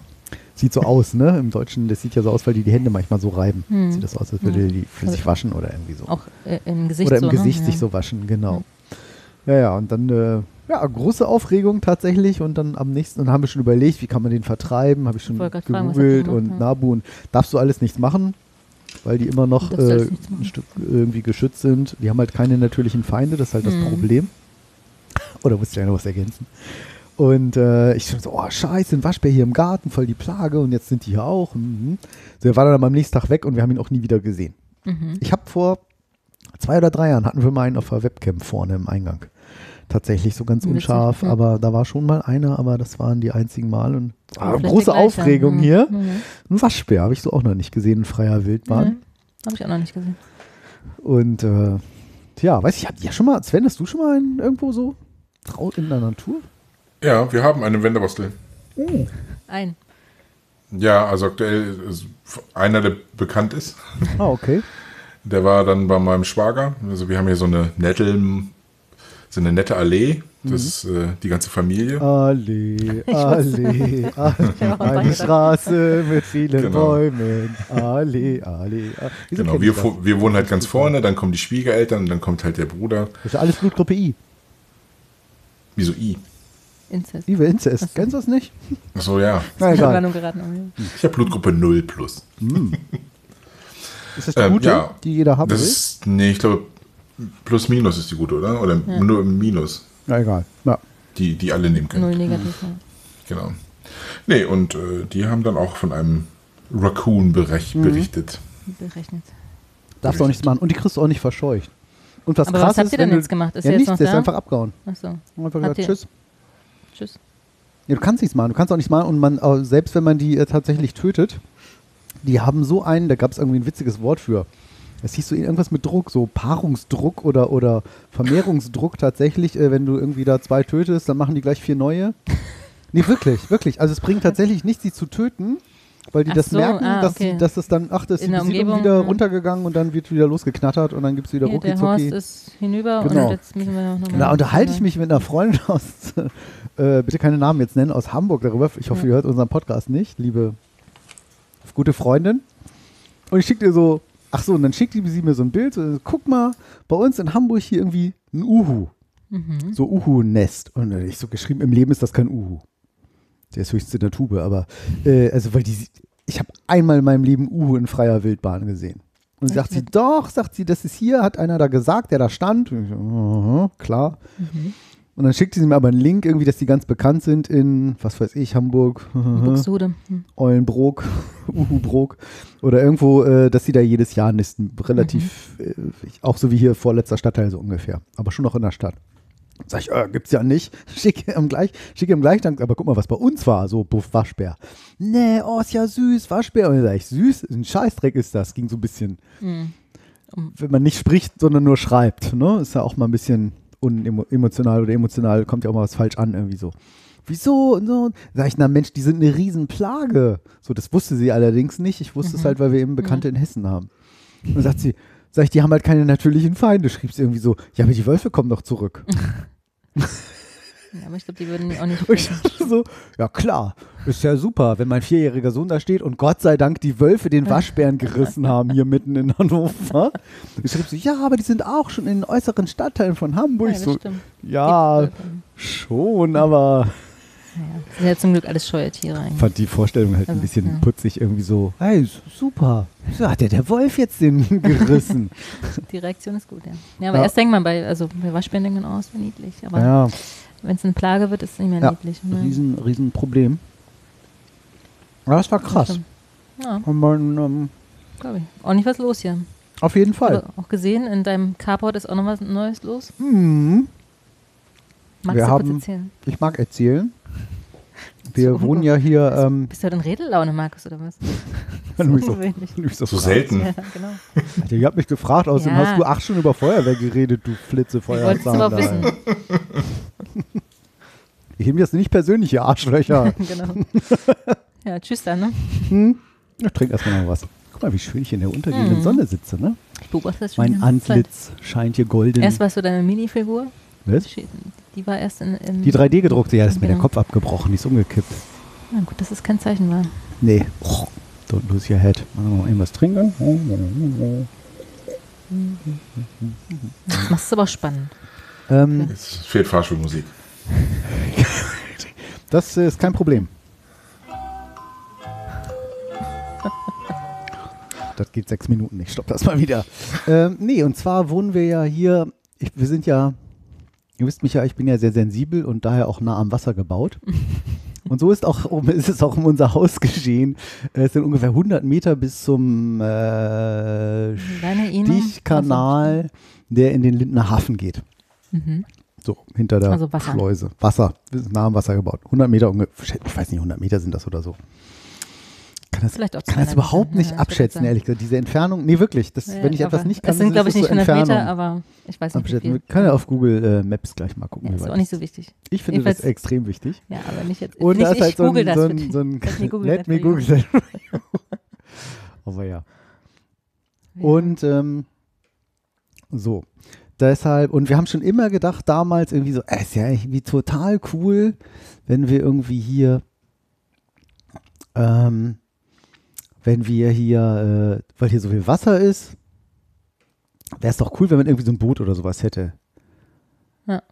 B: Sieht so aus, ne? Im Deutschen, das sieht ja so aus, weil die die Hände manchmal so reiben.
C: Mhm.
B: Sieht das aus, als würde
C: Ja.
B: die für sich waschen oder irgendwie so.
C: Auch äh, im Gesicht
B: Oder im
C: so,
B: Gesicht
C: ne?
B: sich
C: ja.
B: so waschen, genau. Ja, ja, und dann, äh, ja, große Aufregung tatsächlich. Und dann am nächsten, und haben wir schon überlegt, wie kann man den vertreiben, habe ich schon
C: fragen,
B: gegoogelt und
C: ja.
B: Nabu und darfst du alles nichts machen, weil die immer noch äh, ein Stück irgendwie geschützt sind. Die haben halt keine natürlichen Feinde, das ist halt das
C: Mhm.
B: Problem. Oder musst du ja noch was ergänzen? Und äh, ich so, oh scheiße, ein Waschbär hier im Garten, voll die Plage und jetzt sind die hier auch. Mhm. So, er war dann am nächsten Tag weg und wir haben ihn auch nie wieder gesehen.
C: Mhm.
B: Ich habe vor zwei oder drei Jahren hatten wir mal einen auf der Webcam vorne im Eingang. Tatsächlich so ganz unscharf,
C: ja.
B: aber da war schon mal einer, aber das waren die einzigen Mal und ah, große. Aufregung
C: Mhm.
B: hier.
C: Mhm.
B: Ein Waschbär habe ich so auch noch nicht gesehen in freier Wildbahn.
C: Mhm. Habe ich auch noch nicht gesehen.
B: Und äh, ja, weiß ich, habt ihr schon mal, Sven, hast du schon mal einen, irgendwo so traut in der Natur?
D: Ja, wir haben einen Wenderbostel.
C: Ein.
D: Ja, also aktuell ist einer, der bekannt ist.
B: Ah, okay.
D: Der war dann bei meinem Schwager. Also wir haben hier so eine nette, so eine nette Allee. Das ist äh, die ganze Familie.
B: Allee, Allee, Allee, eine. Straße mit vielen
D: Genau.
B: Bäumen. Allee, Allee. Wieso
D: Genau, wir, wir wohnen halt ganz vorne, dann kommen die Schwiegereltern und dann kommt halt der Bruder.
B: Das ist ja alles Blutgruppe I.
D: Wieso I?
C: Inzest.
B: Liebe Inzest. Kennst du das nicht?
D: Achso, ja.
B: Na
C: Ich nur geraten. ja.
D: Ich habe Blutgruppe 0 plus.
B: Ist das die
D: Ähm,
B: gute,
D: ja.
B: die jeder haben
D: Das
B: will?
D: ist, nee, ich glaube, plus minus ist die gute, oder? Oder nur im Minus,
B: Na egal. Ja.
D: die, die alle nehmen können.
C: Null negativ. Ja.
D: Genau. Nee, und äh, die haben dann auch von einem Raccoon berech
B: Mhm.
D: berichtet.
C: Berechnet.
B: Darfst du auch nichts machen. Und die kriegst du auch nicht verscheucht. Und was
C: Aber
B: krass
C: was habt
B: ist,
C: ihr denn jetzt gemacht? Ist
B: ja,
C: er jetzt
B: nichts,
C: noch
B: der ist einfach abgehauen.
C: Achso.
B: Einfach
C: Habt
B: gesagt,
C: ihr-
B: tschüss.
C: Tschüss.
B: Ja, du kannst nichts machen. Du kannst auch nichts machen. Und man, äh, selbst wenn man die äh, tatsächlich tötet, die haben so einen, da gab es irgendwie ein witziges Wort für. Das hieß so irgendwas mit Druck, so Paarungsdruck oder, oder Vermehrungsdruck tatsächlich. Äh, wenn du irgendwie da zwei tötest, dann machen die gleich vier neue. Nee, wirklich, wirklich. Also es bringt tatsächlich nichts, sie zu töten, weil die
C: Ach
B: das
C: so,
B: merken,
C: ah,
B: dass,
C: okay.
B: sie, dass das dann, ach, das ist die
C: Umgebung,
B: wieder runtergegangen und dann wird wieder losgeknattert und dann gibt es wieder
C: Hier, der
B: rucki
C: Horst ist hinüber
B: Genau.
C: und jetzt müssen wir noch mal.
B: Da unterhalte ich mich mit einer Freundin aus, äh, bitte keine Namen jetzt nennen, aus Hamburg darüber. Ich hoffe,
C: Ja.
B: ihr hört unseren Podcast nicht, liebe gute Freundin. Und ich schicke dir so, ach so, und dann schickt sie mir so ein Bild. So, guck mal, bei uns in Hamburg hier irgendwie ein Uhu.
C: Mhm.
B: So Uhu-Nest. Und ich so geschrieben, im Leben ist das kein Uhu. Der ist höchstens in der Tube, aber, äh, also, weil die, ich habe einmal in meinem Leben Uhu in freier Wildbahn gesehen. Und sagt sie, doch, sagt sie, das ist hier, hat einer da gesagt, der da stand. Und ich so, aha, klar. Und dann schickte sie mir aber einen Link, irgendwie, dass die ganz bekannt sind in, was weiß ich, Hamburg,
C: Buxtehude. Hm.
B: Eulenbrook, Uhubrook oder irgendwo, äh, dass sie da jedes Jahr nisten. Relativ, äh, auch so wie hier vorletzter Stadtteil so ungefähr. Aber schon noch in der Stadt. Sag ich, äh, gibt's ja nicht. Schicke ihm gleich, schicke ihm gleich, dann, aber guck mal, was bei uns war, so Buff Waschbär. Nee, oh, ist ja süß, Waschbär. Und dann sag ich, süß, ein Scheißdreck ist das. Ging so ein bisschen,
C: Hm.
B: wenn man nicht spricht, sondern nur schreibt, ne? Ist ja auch mal ein bisschen unemotional oder emotional, kommt ja auch mal was falsch an, irgendwie so. Wieso? Und so. Sag ich, na Mensch, die sind eine Riesenplage. So, das wusste sie allerdings nicht. Ich wusste es halt, weil wir eben Bekannte in Hessen haben. Und dann sagt sie, sag ich, die haben halt keine natürlichen Feinde. Schrieb sie irgendwie so, ja, aber die Wölfe kommen doch zurück.
C: Ja, aber ich glaube, die würden auch nicht.
B: Und ich dachte so, ja klar, ist ja super, wenn mein vierjähriger Sohn da steht und Gott sei Dank die Wölfe den Waschbären gerissen haben hier mitten in Hannover. Ich schrieb so, ja, aber die sind auch schon in den äußeren Stadtteilen von Hamburg.
C: Ja,
B: so, ja, schon, aber
C: Ja, das sind ja zum Glück alles Scheuertiere eigentlich.
B: fand die Vorstellung halt ein bisschen
C: ja.
B: putzig irgendwie so, hey, super, so hat ja der Wolf jetzt den gerissen.
C: Die Reaktion ist gut, ja. Ja, aber
B: Ja.
C: erst denkt man bei, also bei Waschbären denkt man, oh, ist niedlich. Aber
B: ja,
C: wenn es eine Plage wird, ist es nicht mehr niedlich. ne?
B: riesen, riesen Aber das war krass.
C: Ja,
B: Und man, ähm,
C: glaube ich. Auch nicht was los hier.
B: auf jeden Fall.
C: Oder auch gesehen, in deinem Carport ist auch noch was Neues los.
B: Mhm.
C: Magst
B: Wir
C: du
B: haben-
C: kurz erzählen?
B: Ich mag erzählen. Wir
C: So
B: wohnen ja hier. Ähm,
C: Bist du heute in Redellaune, Markus, oder was?
B: mich so, mich so
D: selten.
C: Ja, genau.
B: Alter, ihr habt mich gefragt, außerdem
C: Ja.
B: hast du acht Stunden über Feuerwehr geredet, du Flitze
C: Ich wollte es wissen.
B: Ich nehme das nicht persönlich, ihr Arschlöcher.
C: genau. Ja, tschüss dann, ne?
B: hm? Ich trinke erstmal noch was. Guck mal, wie schön ich in der untergehenden
C: Mhm.
B: Sonne sitze, ne?
C: Ich beobachte das schon
B: Mein
C: ganze Zeit.
B: Antlitz scheint hier golden.
C: Erst warst du deine Minifigur.
B: Was?
C: Die war erst in. in
B: Die 3D gedruckte, ja, ist mir der
C: Genau.
B: Kopf abgebrochen, die ist umgekippt.
C: Na gut, dass es kein Zeichen war.
B: Nee. Oh, don't lose your head. Machen wir noch irgendwas trinken?
C: Das machst du aber spannend.
B: Ähm,
D: Es fehlt Fahrschulmusik.
B: das ist kein Problem. Das geht sechs Minuten, ich stopp das mal wieder. Ähm, nee, und zwar wohnen wir ja hier, ich, wir sind ja, ihr wisst mich ja, ich bin ja sehr sensibel und daher auch nah am Wasser gebaut. Und so ist, auch, ist es auch um unser Haus geschehen. Es sind ungefähr 100 Meter bis zum äh? Stichkanal, der in den Lindner Hafen geht.
C: Mhm.
B: So, hinter der
C: Also Wasser.
B: Schleuse. Wasser. Wir sind nah am Wasser gebaut. 100 Meter ungefähr. Ich weiß nicht, 100 Meter sind das oder so. Kann das,
C: Vielleicht auch
B: kann das
C: 200
B: überhaupt
C: Meter.
B: nicht
C: Ja, ich
B: abschätzen, ehrlich gesagt. Diese Entfernung, nee, wirklich. Das,
C: Ja,
B: wenn ich etwas nicht kann,
C: Es sind, glaube ich, nicht
B: so
C: 100 Meter, aber ich weiß nicht,
B: Abschätzen.
C: viel.
B: Kann ja auf Google äh, Maps gleich mal gucken.
C: Ja, ist auch nicht so wichtig.
B: Ich finde das
C: Jedenfalls-
B: extrem wichtig.
C: Ja, aber nicht jetzt.
B: Und
C: nicht,
B: da ist
C: ich
B: halt so ein,
C: das
B: so ein, so ein
C: Let me google
B: Let me. Google that. Aber ja. Und ähm, so. Deshalb, und wir haben schon immer gedacht, damals irgendwie so, es ist ja irgendwie total cool, wenn wir irgendwie hier, ähm, wenn wir hier, äh, weil hier so viel Wasser ist, wäre es doch cool, wenn man irgendwie so ein Boot oder sowas hätte.
C: Ja.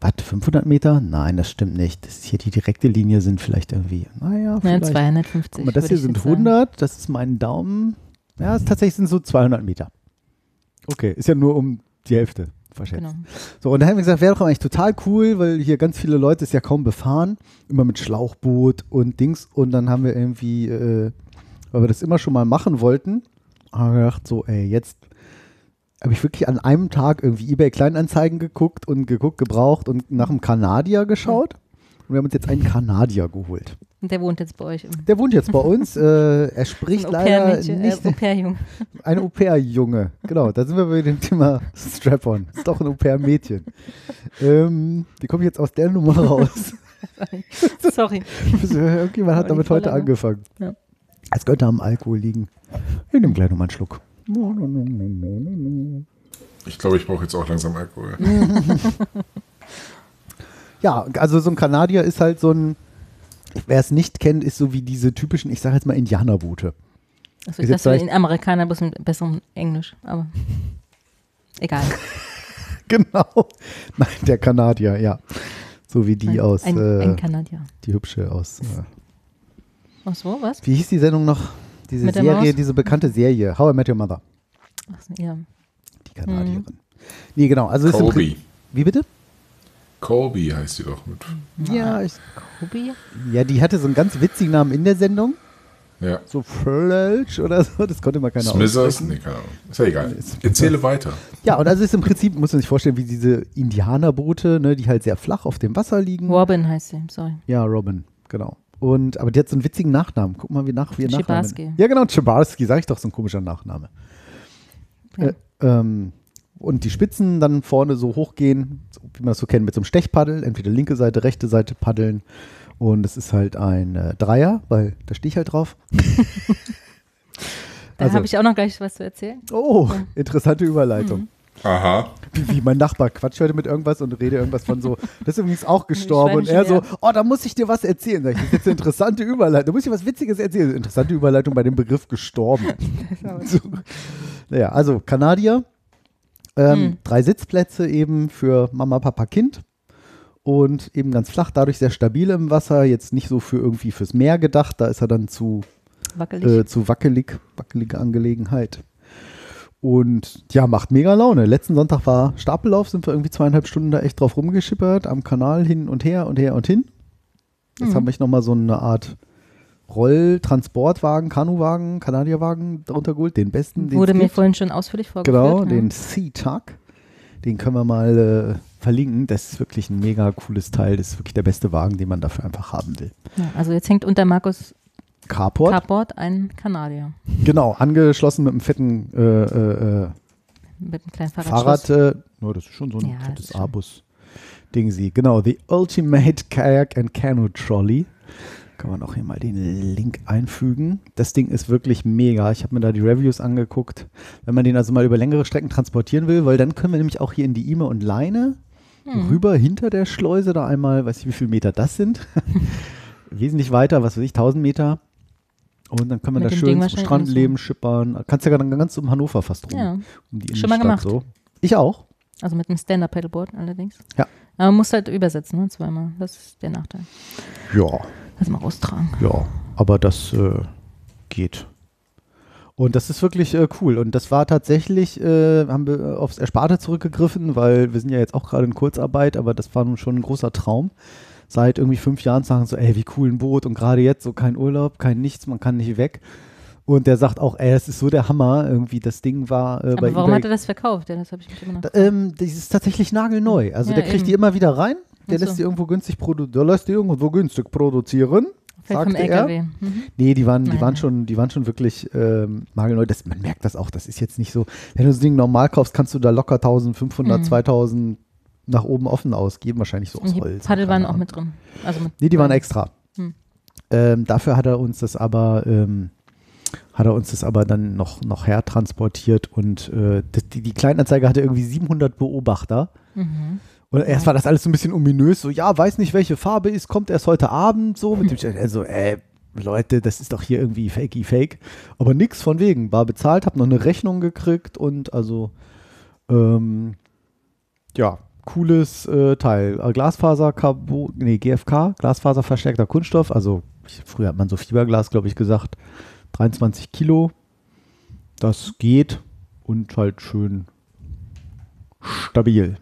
B: Was, 500 Meter? Nein, das stimmt nicht. Das ist hier die direkte Linie sind vielleicht irgendwie, naja,
C: Ja,
B: vielleicht.
C: 250.
B: Guck mal, das hier sind
C: jetzt sagen.
B: 100, das ist mein Daumen. Ja, es tatsächlich sind so 200 Meter. Okay, ist ja nur um die Hälfte verschätzt.
C: Genau.
B: So, und dann haben wir gesagt, wäre doch eigentlich total cool, weil hier ganz viele Leute ist ja kaum befahren, immer mit Schlauchboot und Dings. Und dann haben wir irgendwie, äh, weil wir das immer schon mal machen wollten, haben wir gedacht, so, ey, jetzt habe ich wirklich an einem Tag irgendwie eBay Kleinanzeigen geguckt und geguckt, gebraucht und nach einem Kanadier geschaut. Und wir haben uns jetzt einen Kanadier geholt.
C: Und der wohnt jetzt bei euch.
B: Der wohnt jetzt bei uns. äh, er spricht
C: Au
B: leider
C: äh,
B: nicht.
C: Au pair-Jung.
B: Ein Au-pair-Junge. Genau, da sind wir bei dem Thema Strap-on. Ist doch ein Au-pair-Mädchen. Ähm, wie komme ich jetzt aus der Nummer raus?
C: Sorry.
B: Irgendjemand hat damit heute angefangen.
C: Ja.
B: Es könnte am Alkohol liegen. Ich nehme gleich nochmal einen Schluck.
D: Ich glaube, ich brauche jetzt auch langsam Alkohol.
B: Ja, also so ein Kanadier ist halt so ein, wer es nicht kennt, ist so wie diese typischen, ich sage jetzt mal Indianerboote.
C: Also
B: Ist
C: ich
B: jetzt
C: dachte,
B: vielleicht-
C: ein Amerikaner bloß mit besserem Englisch, aber egal.
B: Genau. Nein, der Kanadier, ja. So wie die
C: ein,
B: aus,
C: ein,
B: äh,
C: ein Kanadier.
B: die hübsche aus, äh,
C: Ach so, was?
B: wie hieß die Sendung noch? Diese
C: Mit der
B: Serie,
C: Maus?
B: diese bekannte Serie, How I Met Your Mother.
C: Ach, so, ja.
B: Die Kanadierin. Nee, genau. Also ist im. Prin- Wie bitte?
D: Colby heißt sie doch. Mit,
B: Ja, ich,
C: Kobi?
B: ja, die hatte so einen ganz witzigen Namen in der Sendung.
D: ja.
B: So Flölsch oder so. Das konnte mal keiner
D: Smithers?
B: aussprechen.
D: Nee, keine Ahnung. Ist ja egal.
B: Ist-
D: Erzähle weiter.
B: Ja, und also ist im Prinzip, muss man sich vorstellen, wie diese Indianerboote, ne, die halt sehr flach auf dem Wasser liegen.
C: Robin heißt sie, sorry.
B: Ja, Robin, genau. Und, aber die hat so einen witzigen Nachnamen. Guck mal, wie nach wie ihr Nachname.
C: Schibarski.
B: Ja, genau, Schibarski, sag ich doch, so ein komischer Nachname.
C: Ja.
B: Äh, ähm, und die Spitzen dann vorne so hochgehen, so, wie man das so kennt, mit so einem Stechpaddel, entweder linke Seite, rechte Seite paddeln. Und es ist halt ein äh, Dreier, weil da stehe ich halt drauf.
C: Da
B: Also-
C: habe ich auch noch gleich was zu erzählen.
B: Oh, interessante Überleitung.
C: Mhm.
D: Aha.
B: Wie, wie mein Nachbar quatscht heute mit irgendwas und rede irgendwas von so, das ist übrigens auch gestorben. Und er so, oh, da muss ich dir was erzählen. Sag ich, das ist jetzt eine interessante Überleitung. Da muss ich dir was Witziges erzählen. Interessante Überleitung bei dem Begriff gestorben. so. Naja, also Kanadier. Ähm,
C: Mhm.
B: Drei Sitzplätze eben für Mama, Papa, Kind. Und eben ganz flach, dadurch sehr stabil im Wasser. Jetzt nicht so für irgendwie fürs Meer gedacht. Da ist er dann zu
C: Wackelig.
B: äh, zu wackelig, wackelige Angelegenheit. Und ja, macht mega Laune. Letzten Sonntag war Stapellauf, sind wir irgendwie zweieinhalb Stunden da echt drauf rumgeschippert, am Kanal hin und her und her und hin. Jetzt
C: Mhm.
B: haben wir nochmal so eine Art Rolltransportwagen, Kanuwagen, Kanadierwagen darunter geholt, den besten. den's
C: Wurde mir vorhin schon ausführlich vorgeführt.
B: Genau,
C: ja.
B: den Sea-Tug. Den können wir mal äh, verlinken. Das ist wirklich ein mega cooles Teil. Das ist wirklich der beste Wagen, den man dafür einfach haben will.
C: Ja, also jetzt hängt unter Markus
B: Carport.
C: Carport ein Kanadier
B: genau, angeschlossen mit einem fetten äh, äh, äh,
C: mit einem kleinen
B: Fahrrad. Äh, no, das ist schon so ein
C: Ja,
B: fettes Abus-Ding. sie. Genau, The Ultimate Kayak and Canoe Trolley. Kann man auch hier mal den Link einfügen. Das Ding ist wirklich mega. Ich habe mir da die Reviews angeguckt. Wenn man den also mal über längere Strecken transportieren will, weil dann können wir nämlich auch hier in die Ime und Leine
C: Hm.
B: rüber hinter der Schleuse da einmal, weiß ich wie viele Meter das sind. Wesentlich weiter, was weiß ich, 1000 Meter. Und dann können wir
C: Mit
B: da schön zum
C: wahrscheinlich
B: Strand
C: auch so.
B: leben, schippern. Kannst ja dann ganz um Hannover fast rum.
C: Ja,
B: Um die
C: Schon mal gemacht.
B: So. Ich auch.
C: also mit einem Stand-Up-Paddleboard allerdings.
B: Ja.
C: Aber man muss halt übersetzen, ne? zweimal. Das ist der Nachteil.
B: Ja,
C: Lass mal austragen.
B: ja. Aber das äh, geht. Und das ist wirklich äh, cool. Und das war tatsächlich, äh, haben wir äh, aufs Ersparte zurückgegriffen, weil wir sind ja jetzt auch gerade in Kurzarbeit, aber das war nun schon ein großer Traum. Seit irgendwie fünf Jahren sagen so, ey, wie cool ein Boot und gerade jetzt so kein Urlaub, kein nichts, man kann nicht weg. Und der sagt auch, ey, das ist so der Hammer. Irgendwie das Ding war äh, bei
C: Aber warum
B: eBay
C: hat er das verkauft? Das habe ich mich immer noch
B: Da, ähm, das ist tatsächlich nagelneu. Also
C: Ja,
B: der kriegt
C: eben.
B: die immer wieder rein. Der
C: so.
B: lässt die irgendwo günstig produzieren. Der lässt die irgendwo günstig produzieren.
C: Fällt vom
B: sagte er.
C: LKW. Mhm.
B: Nee, die waren, die
C: Nein,
B: waren schon, die waren schon wirklich ähm, nagelneu. Das, man merkt das auch. Das ist jetzt nicht so. Wenn du das Ding normal kaufst, kannst du da locker 1500,
C: Mhm.
B: 2000 nach oben offen ausgeben. Wahrscheinlich so aus
C: die
B: Holz.
C: Paddel waren auch mit drin. Also mit
B: Nee, die waren extra.
C: Hm.
B: Ähm, dafür hat er uns das aber, ähm, hat er uns das aber dann noch, noch her transportiert und äh, die, die Kleinanzeige hatte irgendwie 700 Beobachter.
C: Mhm.
B: Und erst war das alles so ein bisschen ominös, so, ja, weiß nicht, welche Farbe ist, kommt erst heute Abend, so, mit dem, also, äh, Leute, das ist doch hier irgendwie fakey fake. Aber nix von wegen, war bezahlt, hab noch eine Rechnung gekriegt und also, ähm, ja, cooles äh, Teil. Äh, Glasfaser, Carbon, nee, GFK, Glasfaserverstärkter Kunststoff, also, ich, früher hat man so Fiberglas, glaube ich, gesagt, 23 Kilo, das geht und halt schön stabil.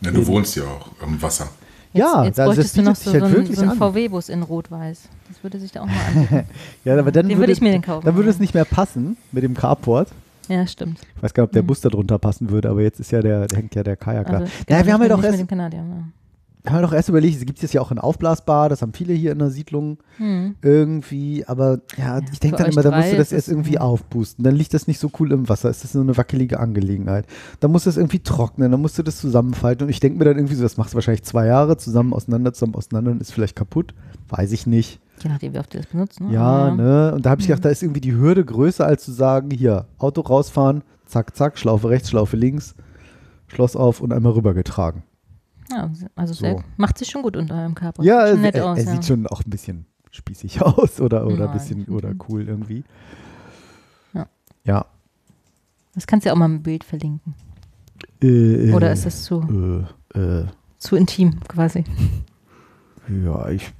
D: Ja, du wohnst ja auch am Wasser.
C: Jetzt,
B: Ja,
C: jetzt
B: das- das
C: bräuchtest du noch so, so
B: halt
C: einen,
B: wirklich
C: so einen. VW-Bus in Rot-Weiß. Das würde sich da auch mal anbieten.
B: Ja, aber dann
C: Den
B: würde,
C: würde ich mir den kaufen.
B: Dann würde es nicht mehr passen mit dem Carport.
C: Ja, stimmt.
B: Ich weiß gar nicht, ob der
C: Mhm.
B: Bus da drunter passen würde, aber jetzt ist ja der, der hängt ja der Kajak da.
C: Also,
B: Ja,
C: genau,
B: wir haben halt auch
C: mit
B: erst,
C: Kanadier. Ja.
B: haben halt auch erst überlegt, es gibt es ja auch in aufblasbar, das haben viele hier in der Siedlung
C: Hm.
B: irgendwie, aber ja,
C: Ja,
B: ich denke dann immer, da musst du das erst irgendwie
C: ja.
B: aufpusten, dann liegt das nicht so cool im Wasser, ist das so eine wackelige Angelegenheit. Dann musst du es irgendwie trocknen, dann musst du das zusammenfalten und ich denke mir dann irgendwie so, das machst du wahrscheinlich zwei Jahre, zusammen auseinander, zusammen auseinander und ist vielleicht kaputt, weiß ich nicht.
C: Je nachdem, wie oft ihr das benutzt. Ne?
B: Ja,
C: Aber-
B: ne? Und da habe ich gedacht, da ist irgendwie die Hürde größer, als zu sagen, hier, Auto rausfahren, zack, zack, Schlaufe rechts, Schlaufe links, Schloss auf und einmal rübergetragen.
C: Ja, also
B: So.
C: macht sich schon gut unter eurem Carport.
B: Ja, er,
C: schon nett
B: er,
C: aus.
B: er
C: ja.
B: sieht schon auch ein bisschen spießig aus oder, oder ein bisschen oder cool irgendwie.
C: Ja.
B: Ja.
C: Das kannst du ja auch mal im Bild verlinken.
B: Äh,
C: Oder
B: äh,
C: ist das zu,
B: Äh, äh,
C: zu intim quasi?
B: ja, ich,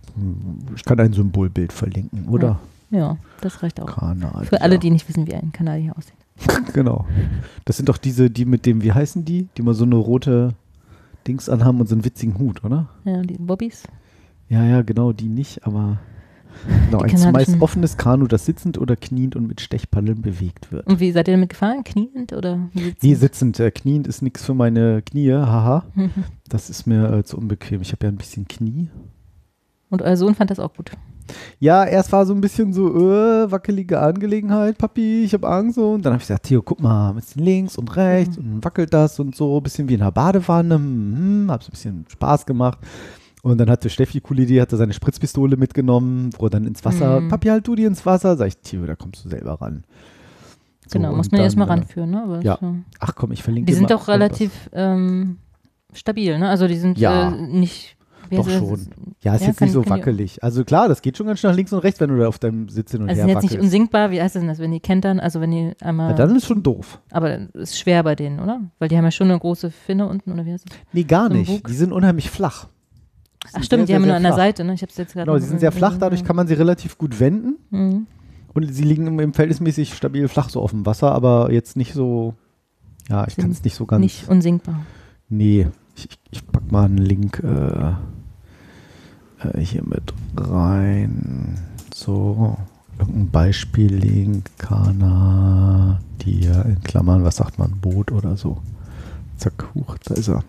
B: ich kann ein Symbolbild verlinken, oder?
C: Ja, das reicht auch.
B: Kanadier.
C: Für alle, die nicht wissen, wie ein Kanadier aussieht.
B: Genau. Das sind doch diese, die mit dem, wie heißen die? Die mal so eine rote Dings anhaben und so einen witzigen Hut, oder?
C: Ja, die Bobbys.
B: Ja, ja, genau, die nicht, aber genau,
C: Die
B: ein zumeist offenes Kanu, das sitzend oder kniend und mit Stechpaddeln bewegt wird.
C: Und wie seid ihr damit gefahren? Kniend oder sitzend?
B: Nee, sitzend. Äh, kniend ist nichts für meine Knie, haha.
C: Mhm.
B: Das ist mir äh, zu unbequem. Ich habe ja ein bisschen Knie.
C: Und euer Sohn fand das auch gut.
B: Ja, erst war so ein bisschen so, äh, wackelige Angelegenheit, Papi, ich habe Angst. So. Und dann habe ich gesagt, Theo, guck mal, ein bisschen links und rechts und dann wackelt das und so, ein bisschen wie in einer Badewanne. Hm, hm, hab so ein bisschen Spaß gemacht. Und dann hatte Steffi, coole Idee, hatte seine Spritzpistole mitgenommen, wo er dann ins Wasser,
C: Mhm.
B: Papi, halt du die ins Wasser. Sag ich, Theo, da kommst du selber ran. So,
C: genau, muss
B: und
C: man
B: dann,
C: erstmal
B: äh,
C: ranführen. Ne? Aber
B: ja.
C: äh,
B: Ach komm, ich verlinke
C: Die sind doch relativ ähm, stabil, ne? Also die sind
B: Ja.
C: äh, nicht.
B: Doch
C: das?
B: schon. Ja, ist
C: Ja,
B: jetzt
C: kann-
B: nicht so wackelig. Also klar, das geht schon ganz schön nach links und rechts, wenn du da auf deinem Sitz hin und
C: Also
B: her
C: sind jetzt nicht unsinkbar, wie heißt das denn das, wenn die kentern, also wenn die einmal.
B: Ja, dann ist schon doof.
C: aber ist schwer bei denen, oder? Weil die haben ja schon eine große Finne unten, oder wie heißt das?
B: Nee, gar
C: So
B: nicht. Die sind unheimlich flach.
C: Ach stimmt,
B: sehr,
C: die haben
B: sehr,
C: nur an der. Seite, ne? Ich hab's jetzt gerade.
B: Genau, sie sind sehr flach, dadurch kann man sie relativ gut wenden
C: Mhm.
B: und sie liegen im, im verhältnismäßig stabil flach so auf dem Wasser, aber jetzt nicht so, ja, ich kann es nicht so ganz,
C: Nicht unsinkbar.
B: nee, ich, ich, ich pack mal einen Link äh, äh, hier mit rein, so, irgendein Beispiellink, Kanadier, in Klammern, was sagt man, Boot oder so, zack, huch, da ist er.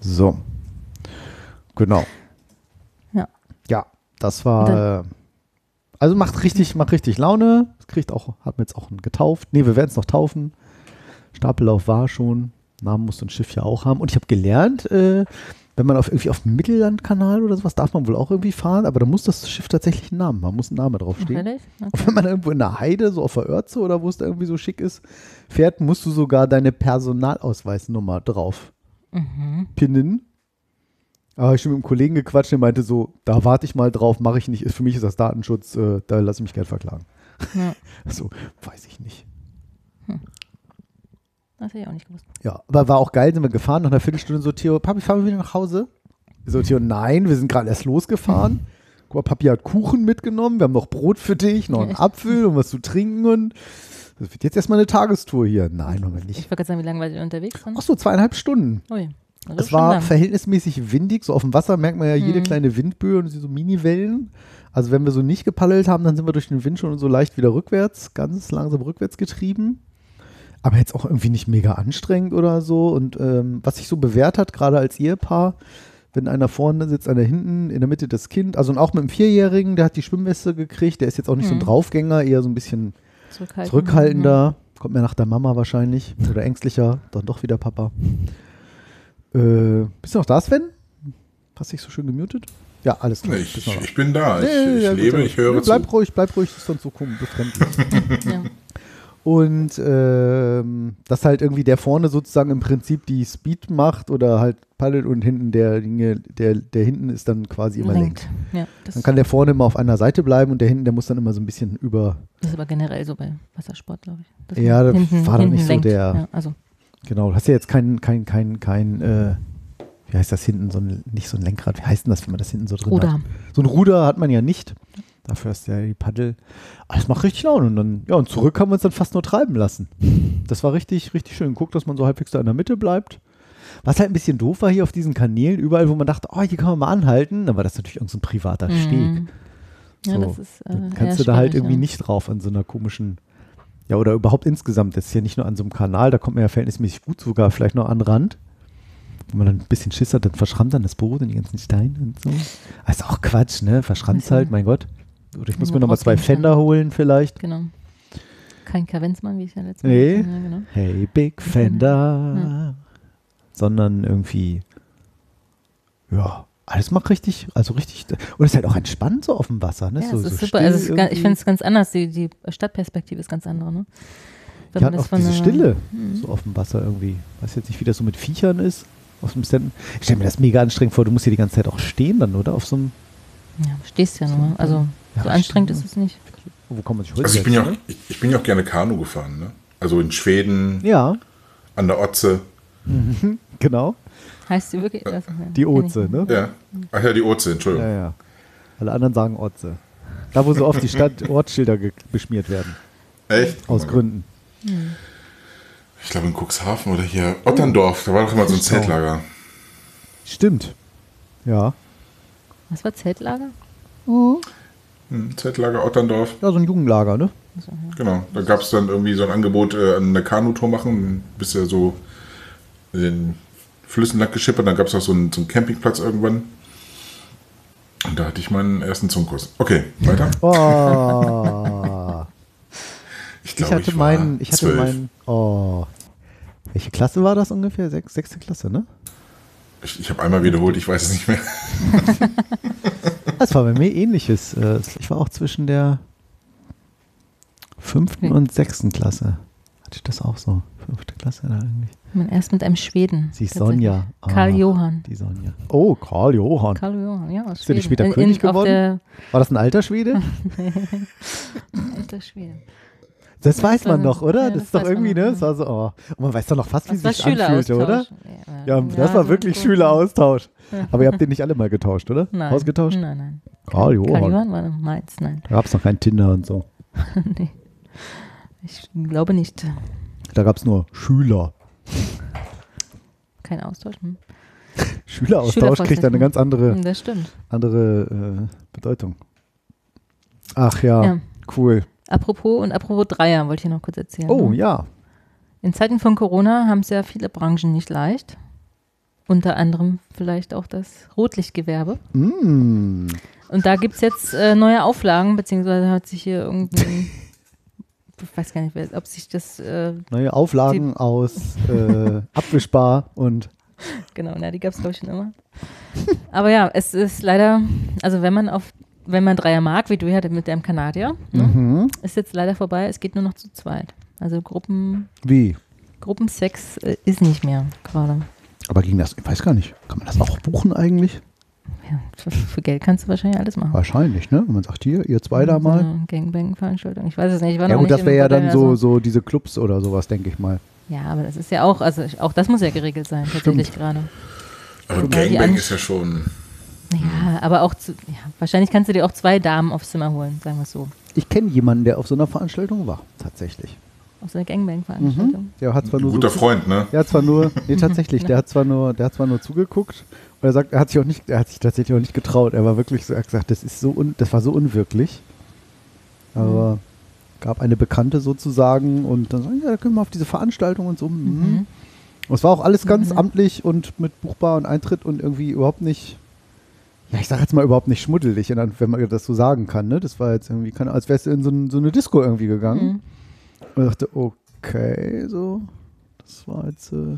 B: So. Genau.
C: Ja.
B: Ja, das war. Äh, also macht richtig, macht richtig Laune. Es kriegt auch, hat mir jetzt auch einen getauft. Nee, wir werden es noch taufen. Stapellauf war schon. Namen muss ein Schiff ja auch haben. Und ich habe gelernt, äh, wenn man auf irgendwie auf dem Mittellandkanal oder sowas darf man wohl auch irgendwie fahren, aber da muss das Schiff tatsächlich einen Namen haben, muss ein Name draufstehen.
C: Ehrlich?
B: Und
C: Okay.
B: wenn man irgendwo in der Heide, so auf der Örze oder wo es da irgendwie so schick ist, fährt, musst du sogar deine Personalausweisnummer drauf
C: Mhm.
B: pinnen. Aber ich schon mit einem Kollegen gequatscht, der meinte so, da warte ich mal drauf, mache ich nicht. Für mich ist das Datenschutz, äh, da lasse ich mich gern verklagen.
C: Ja.
B: So, weiß ich nicht.
C: Das hätte ich auch nicht gewusst.
B: Ja, aber war auch geil, sind wir gefahren, nach einer Viertelstunde so, Theo, Papi, fahren wir wieder nach Hause? Ich So, Theo, nein, wir sind gerade erst losgefahren. Guck mal, Papi hat Kuchen mitgenommen, wir haben noch Brot für dich, noch einen Apfel und was zu trinken und das wird jetzt erstmal eine Tagestour hier. Nein,
C: Ich
B: nicht.
C: wollte gerade sagen, wie lange war ihr unterwegs? Dann?
B: Ach so, zweieinhalb Stunden.
C: Ui. Also
B: Es war
C: lang.
B: verhältnismäßig windig. So auf dem Wasser merkt man ja jede
C: Mhm.
B: kleine Windböe und so Mini-Wellen. Also wenn wir so nicht gepaddelt haben, dann sind wir durch den Wind schon so leicht wieder rückwärts, ganz langsam rückwärts getrieben. Aber jetzt auch irgendwie nicht mega anstrengend oder so. Und ähm, was sich so bewährt hat, gerade als Ehepaar, wenn einer vorne sitzt, einer hinten, in der Mitte das Kind. Also und auch mit dem Vierjährigen, der hat die Schwimmweste gekriegt. Der ist jetzt auch nicht so ein
C: Mhm.
B: Draufgänger, eher so ein bisschen
C: Zurückhaltend.
B: zurückhaltender. Kommt mehr nach der Mama wahrscheinlich. Oder ängstlicher. Dann doch wieder Papa. Äh, bist du noch da, Sven? Hast dich so schön gemutet? Ja, alles klar.
D: Ich, ich bin da. Ich,
B: Nee,
D: ich
B: ja, gut,
D: lebe,
B: ja.
D: ich höre
B: Nee, bleib
D: zu.
B: ruhig, bleib ruhig, das ist sonst so komisch, befremdlich.
C: Ja.
B: Und ähm, dass halt irgendwie der vorne sozusagen im Prinzip die Speed macht oder halt paddelt und hinten der, Dinge- der, der hinten ist dann quasi immer lenkt.
C: Ja, das,
B: Dann kann der vorne immer auf einer Seite bleiben und der hinten, der muss dann immer so ein bisschen über,
C: das ist aber generell so bei Wassersport, glaube ich. dass
B: Ja, das war dann nicht so
C: lenkt.
B: der-
C: Ja, also,
B: genau, du hast ja jetzt kein, kein, kein, kein, äh, wie heißt das hinten, so ein, nicht so ein Lenkrad, wie heißt denn das, wenn man das hinten so drin
C: Ruder.
B: hat? So ein Ruder hat man ja nicht. Dafür hast du ja die Paddel. Aber das macht richtig Laune. Und dann, ja, und zurück haben wir uns dann fast nur treiben lassen. Das war richtig, richtig schön. Guckt, dass man so halbwegs da in der Mitte bleibt. Was halt ein bisschen doof war hier auf diesen Kanälen, überall, wo man dachte, oh, hier kann man mal anhalten, dann war das natürlich irgendein so ein privater Steg.
C: Mhm. Ja,
B: So,
C: das ist. Äh,
B: Dann kannst du da halt irgendwie
C: ja.
B: nicht drauf an so einer komischen, ja, oder überhaupt insgesamt. Das ist ja nicht nur an so einem Kanal, da kommt man ja verhältnismäßig gut sogar vielleicht noch an den Rand. Wenn man dann ein bisschen Schiss hat, dann verschrammt dann das Boot und die ganzen Steine und so. Das ist auch Quatsch, ne? Verschrammt halt, mein Gott. Oder ich muss mir nochmal zwei
C: rausgehen kann.
B: Fender holen vielleicht.
C: Genau. Kein Kavenzmann, wie ich ja letztes Mal
B: Nee.
C: gesagt habe, ja, genau.
B: Hey, Big Fender. Sondern irgendwie, ja, alles macht richtig, also richtig. Und es ist halt auch entspannt so auf dem Wasser, ne?
C: Ja,
B: so,
C: es ist
B: so
C: super. Also ist, ga- ich finde es ganz anders. Die, die Stadtperspektive ist ganz andere. Ne? Wenn
B: Ja, auch diese Stille
C: Mhm.
B: so auf dem Wasser irgendwie. Weiß jetzt nicht, wie das so mit Viechern ist. Auf dem Stand. Ich stelle mir das mega anstrengend vor. Du musst hier die ganze Zeit auch stehen dann, oder? Auf so einem.
C: Ja, stehst ja nur. Also
B: Ja,
C: so anstrengend
B: stimmt.
C: ist es nicht.
B: Wo kann man sich
D: Also ich bin ja auch, ich, ich bin ja auch gerne Kanu gefahren, ne? Also in Schweden?
B: Ja,
D: an der Otze.
B: genau.
C: Heißt sie wirklich? Ja,
B: Die Oze, ne?
D: Ja. Ach ja, die Otze, Entschuldigung.
B: Ja, ja. Alle anderen sagen Otze. Da, wo so oft die Stadt Ortsschilder beschmiert werden.
D: Echt?
B: Aus Gründen.
D: Ich glaube in Cuxhaven oder hier Otterndorf, da war doch immer so ein. Zeltlager.
B: Stimmt. Ja.
C: Was war Zeltlager?
D: Hm, Zeltlager Otterndorf,
B: Ja, so ein Jugendlager, ne?
D: genau. Da gab es dann irgendwie so ein Angebot, äh, eine Kanutour machen, bist ja so in den Flüssen lang geschippert, dann gab es auch so einen, so einen Campingplatz irgendwann. Und da hatte ich meinen ersten Zungkurs. Okay, weiter.
B: Oh.
D: Ich
B: ich
D: glaube,
B: hatte
D: ich
B: meinen. Ich hatte
D: zwölf.
B: meinen. Oh. Welche Klasse war das ungefähr? Sechs, sechste Klasse, ne?
D: Ich, ich habe einmal wiederholt, ich weiß es nicht mehr.
B: Das war bei mir ähnliches. Äh, Ich war auch zwischen der fünften und sechsten Klasse. Hatte ich das auch so? Fünfte Klasse da eigentlich.
C: Man erst mit einem Schweden.
B: Sie ist. Sonja. Ah,
C: Karl Johann.
B: Die Sonja. Oh, Karl Johann.
C: Karl Johann, ja,
B: Ist der später König
C: auf
B: geworden? War das ein alter Schwede?
C: alter Schwede.
B: Das weiß man doch, oder?
C: ja,
B: das
C: das
B: ist doch irgendwie, ne?
C: ja.
B: Das war so, oh. Und man weiß doch noch fast, wie
C: Das
B: sich anfühlte, oder? Ja, das war wirklich Schüleraustausch. Aber ihr habt den nicht alle mal getauscht, oder?
C: Nein.
B: Ausgetauscht?
C: Nein, nein.
B: Karl
C: Karl
B: Johann.
C: Johann war meins, nein.
B: Da gab es noch kein Tinder und so.
C: nee. Ich glaube nicht.
B: Da gab es nur Schüler.
C: Kein Austausch. Hm?
B: Schüleraustausch kriegt eine
C: Schülerverzeichnis.
B: ganz andere,
C: Hm,
B: andere äh, Bedeutung. Ach ja,
C: Ja.
B: cool.
C: Apropos und apropos Dreier wollte ich noch kurz erzählen.
B: Oh
C: ne?
B: ja.
C: In Zeiten von Corona haben es ja viele Branchen nicht leicht. Unter anderem vielleicht auch das Rotlichtgewerbe.
B: Mm.
C: Und da gibt es jetzt äh, neue Auflagen, beziehungsweise hat sich hier irgendein, ich weiß gar nicht, ob sich das, äh,
B: Neue Auflagen aus äh, abwischbar und
C: genau, na, die gab es glaube ich schon immer. Aber ja, es ist leider, also wenn man auf, wenn man Dreier mag, wie du ja mit deinem Kanadier, ne,
B: mhm.
C: Ist jetzt leider vorbei, es geht nur noch zu zweit. Also Gruppen,
B: wie?
C: Gruppensex äh, ist nicht mehr gerade.
B: Aber ging das, ich weiß gar nicht, kann man das auch buchen eigentlich?
C: Ja, für, für Geld kannst du wahrscheinlich alles machen.
B: Wahrscheinlich, ne? Wenn man sagt, hier, ihr zwei da mal.
C: So Gangbang-Veranstaltung. Ich weiß es nicht. Ich war
B: Ja
C: noch
B: gut,
C: nicht
B: das wäre ja dann so,
C: also-
B: so diese Clubs oder sowas, denke ich mal.
C: Ja, aber das ist ja auch, also auch das muss ja geregelt sein, tatsächlich gerade.
D: Aber
C: die
D: Gangbang
C: An-
D: ist ja schon.
C: Ja, aber auch zu, ja, wahrscheinlich kannst du dir auch zwei Damen aufs Zimmer holen, sagen wir es so.
B: Ich kenne jemanden, der auf so einer Veranstaltung war, tatsächlich.
C: Auf so eine Gangbang-Veranstaltung.
B: Mhm. Der hat zwar
D: Ein
B: nur
D: guter
B: so,
D: Freund, ne?
B: Der hat zwar nur, nee, tatsächlich, der hat zwar nur, der hat zwar nur zugeguckt und er sagt, er hat sich auch nicht, er hat sich tatsächlich auch nicht getraut. Er war wirklich so, er hat gesagt, das ist so, un, das war so unwirklich. Aber gab eine Bekannte sozusagen und dann sagen, ja, da können wir auf diese Veranstaltung und so. Mhm.
C: Mhm.
B: Und es war auch alles ganz
C: Mhm.
B: amtlich und mit buchbar und Eintritt und irgendwie überhaupt nicht, ja, ich sag jetzt mal überhaupt nicht schmuddelig, wenn man das so sagen kann. Ne? Das war jetzt irgendwie, keine, als wärst du in so, ein, so eine Disco irgendwie gegangen.
C: Mhm.
B: Und ich dachte, okay, so, das war jetzt äh,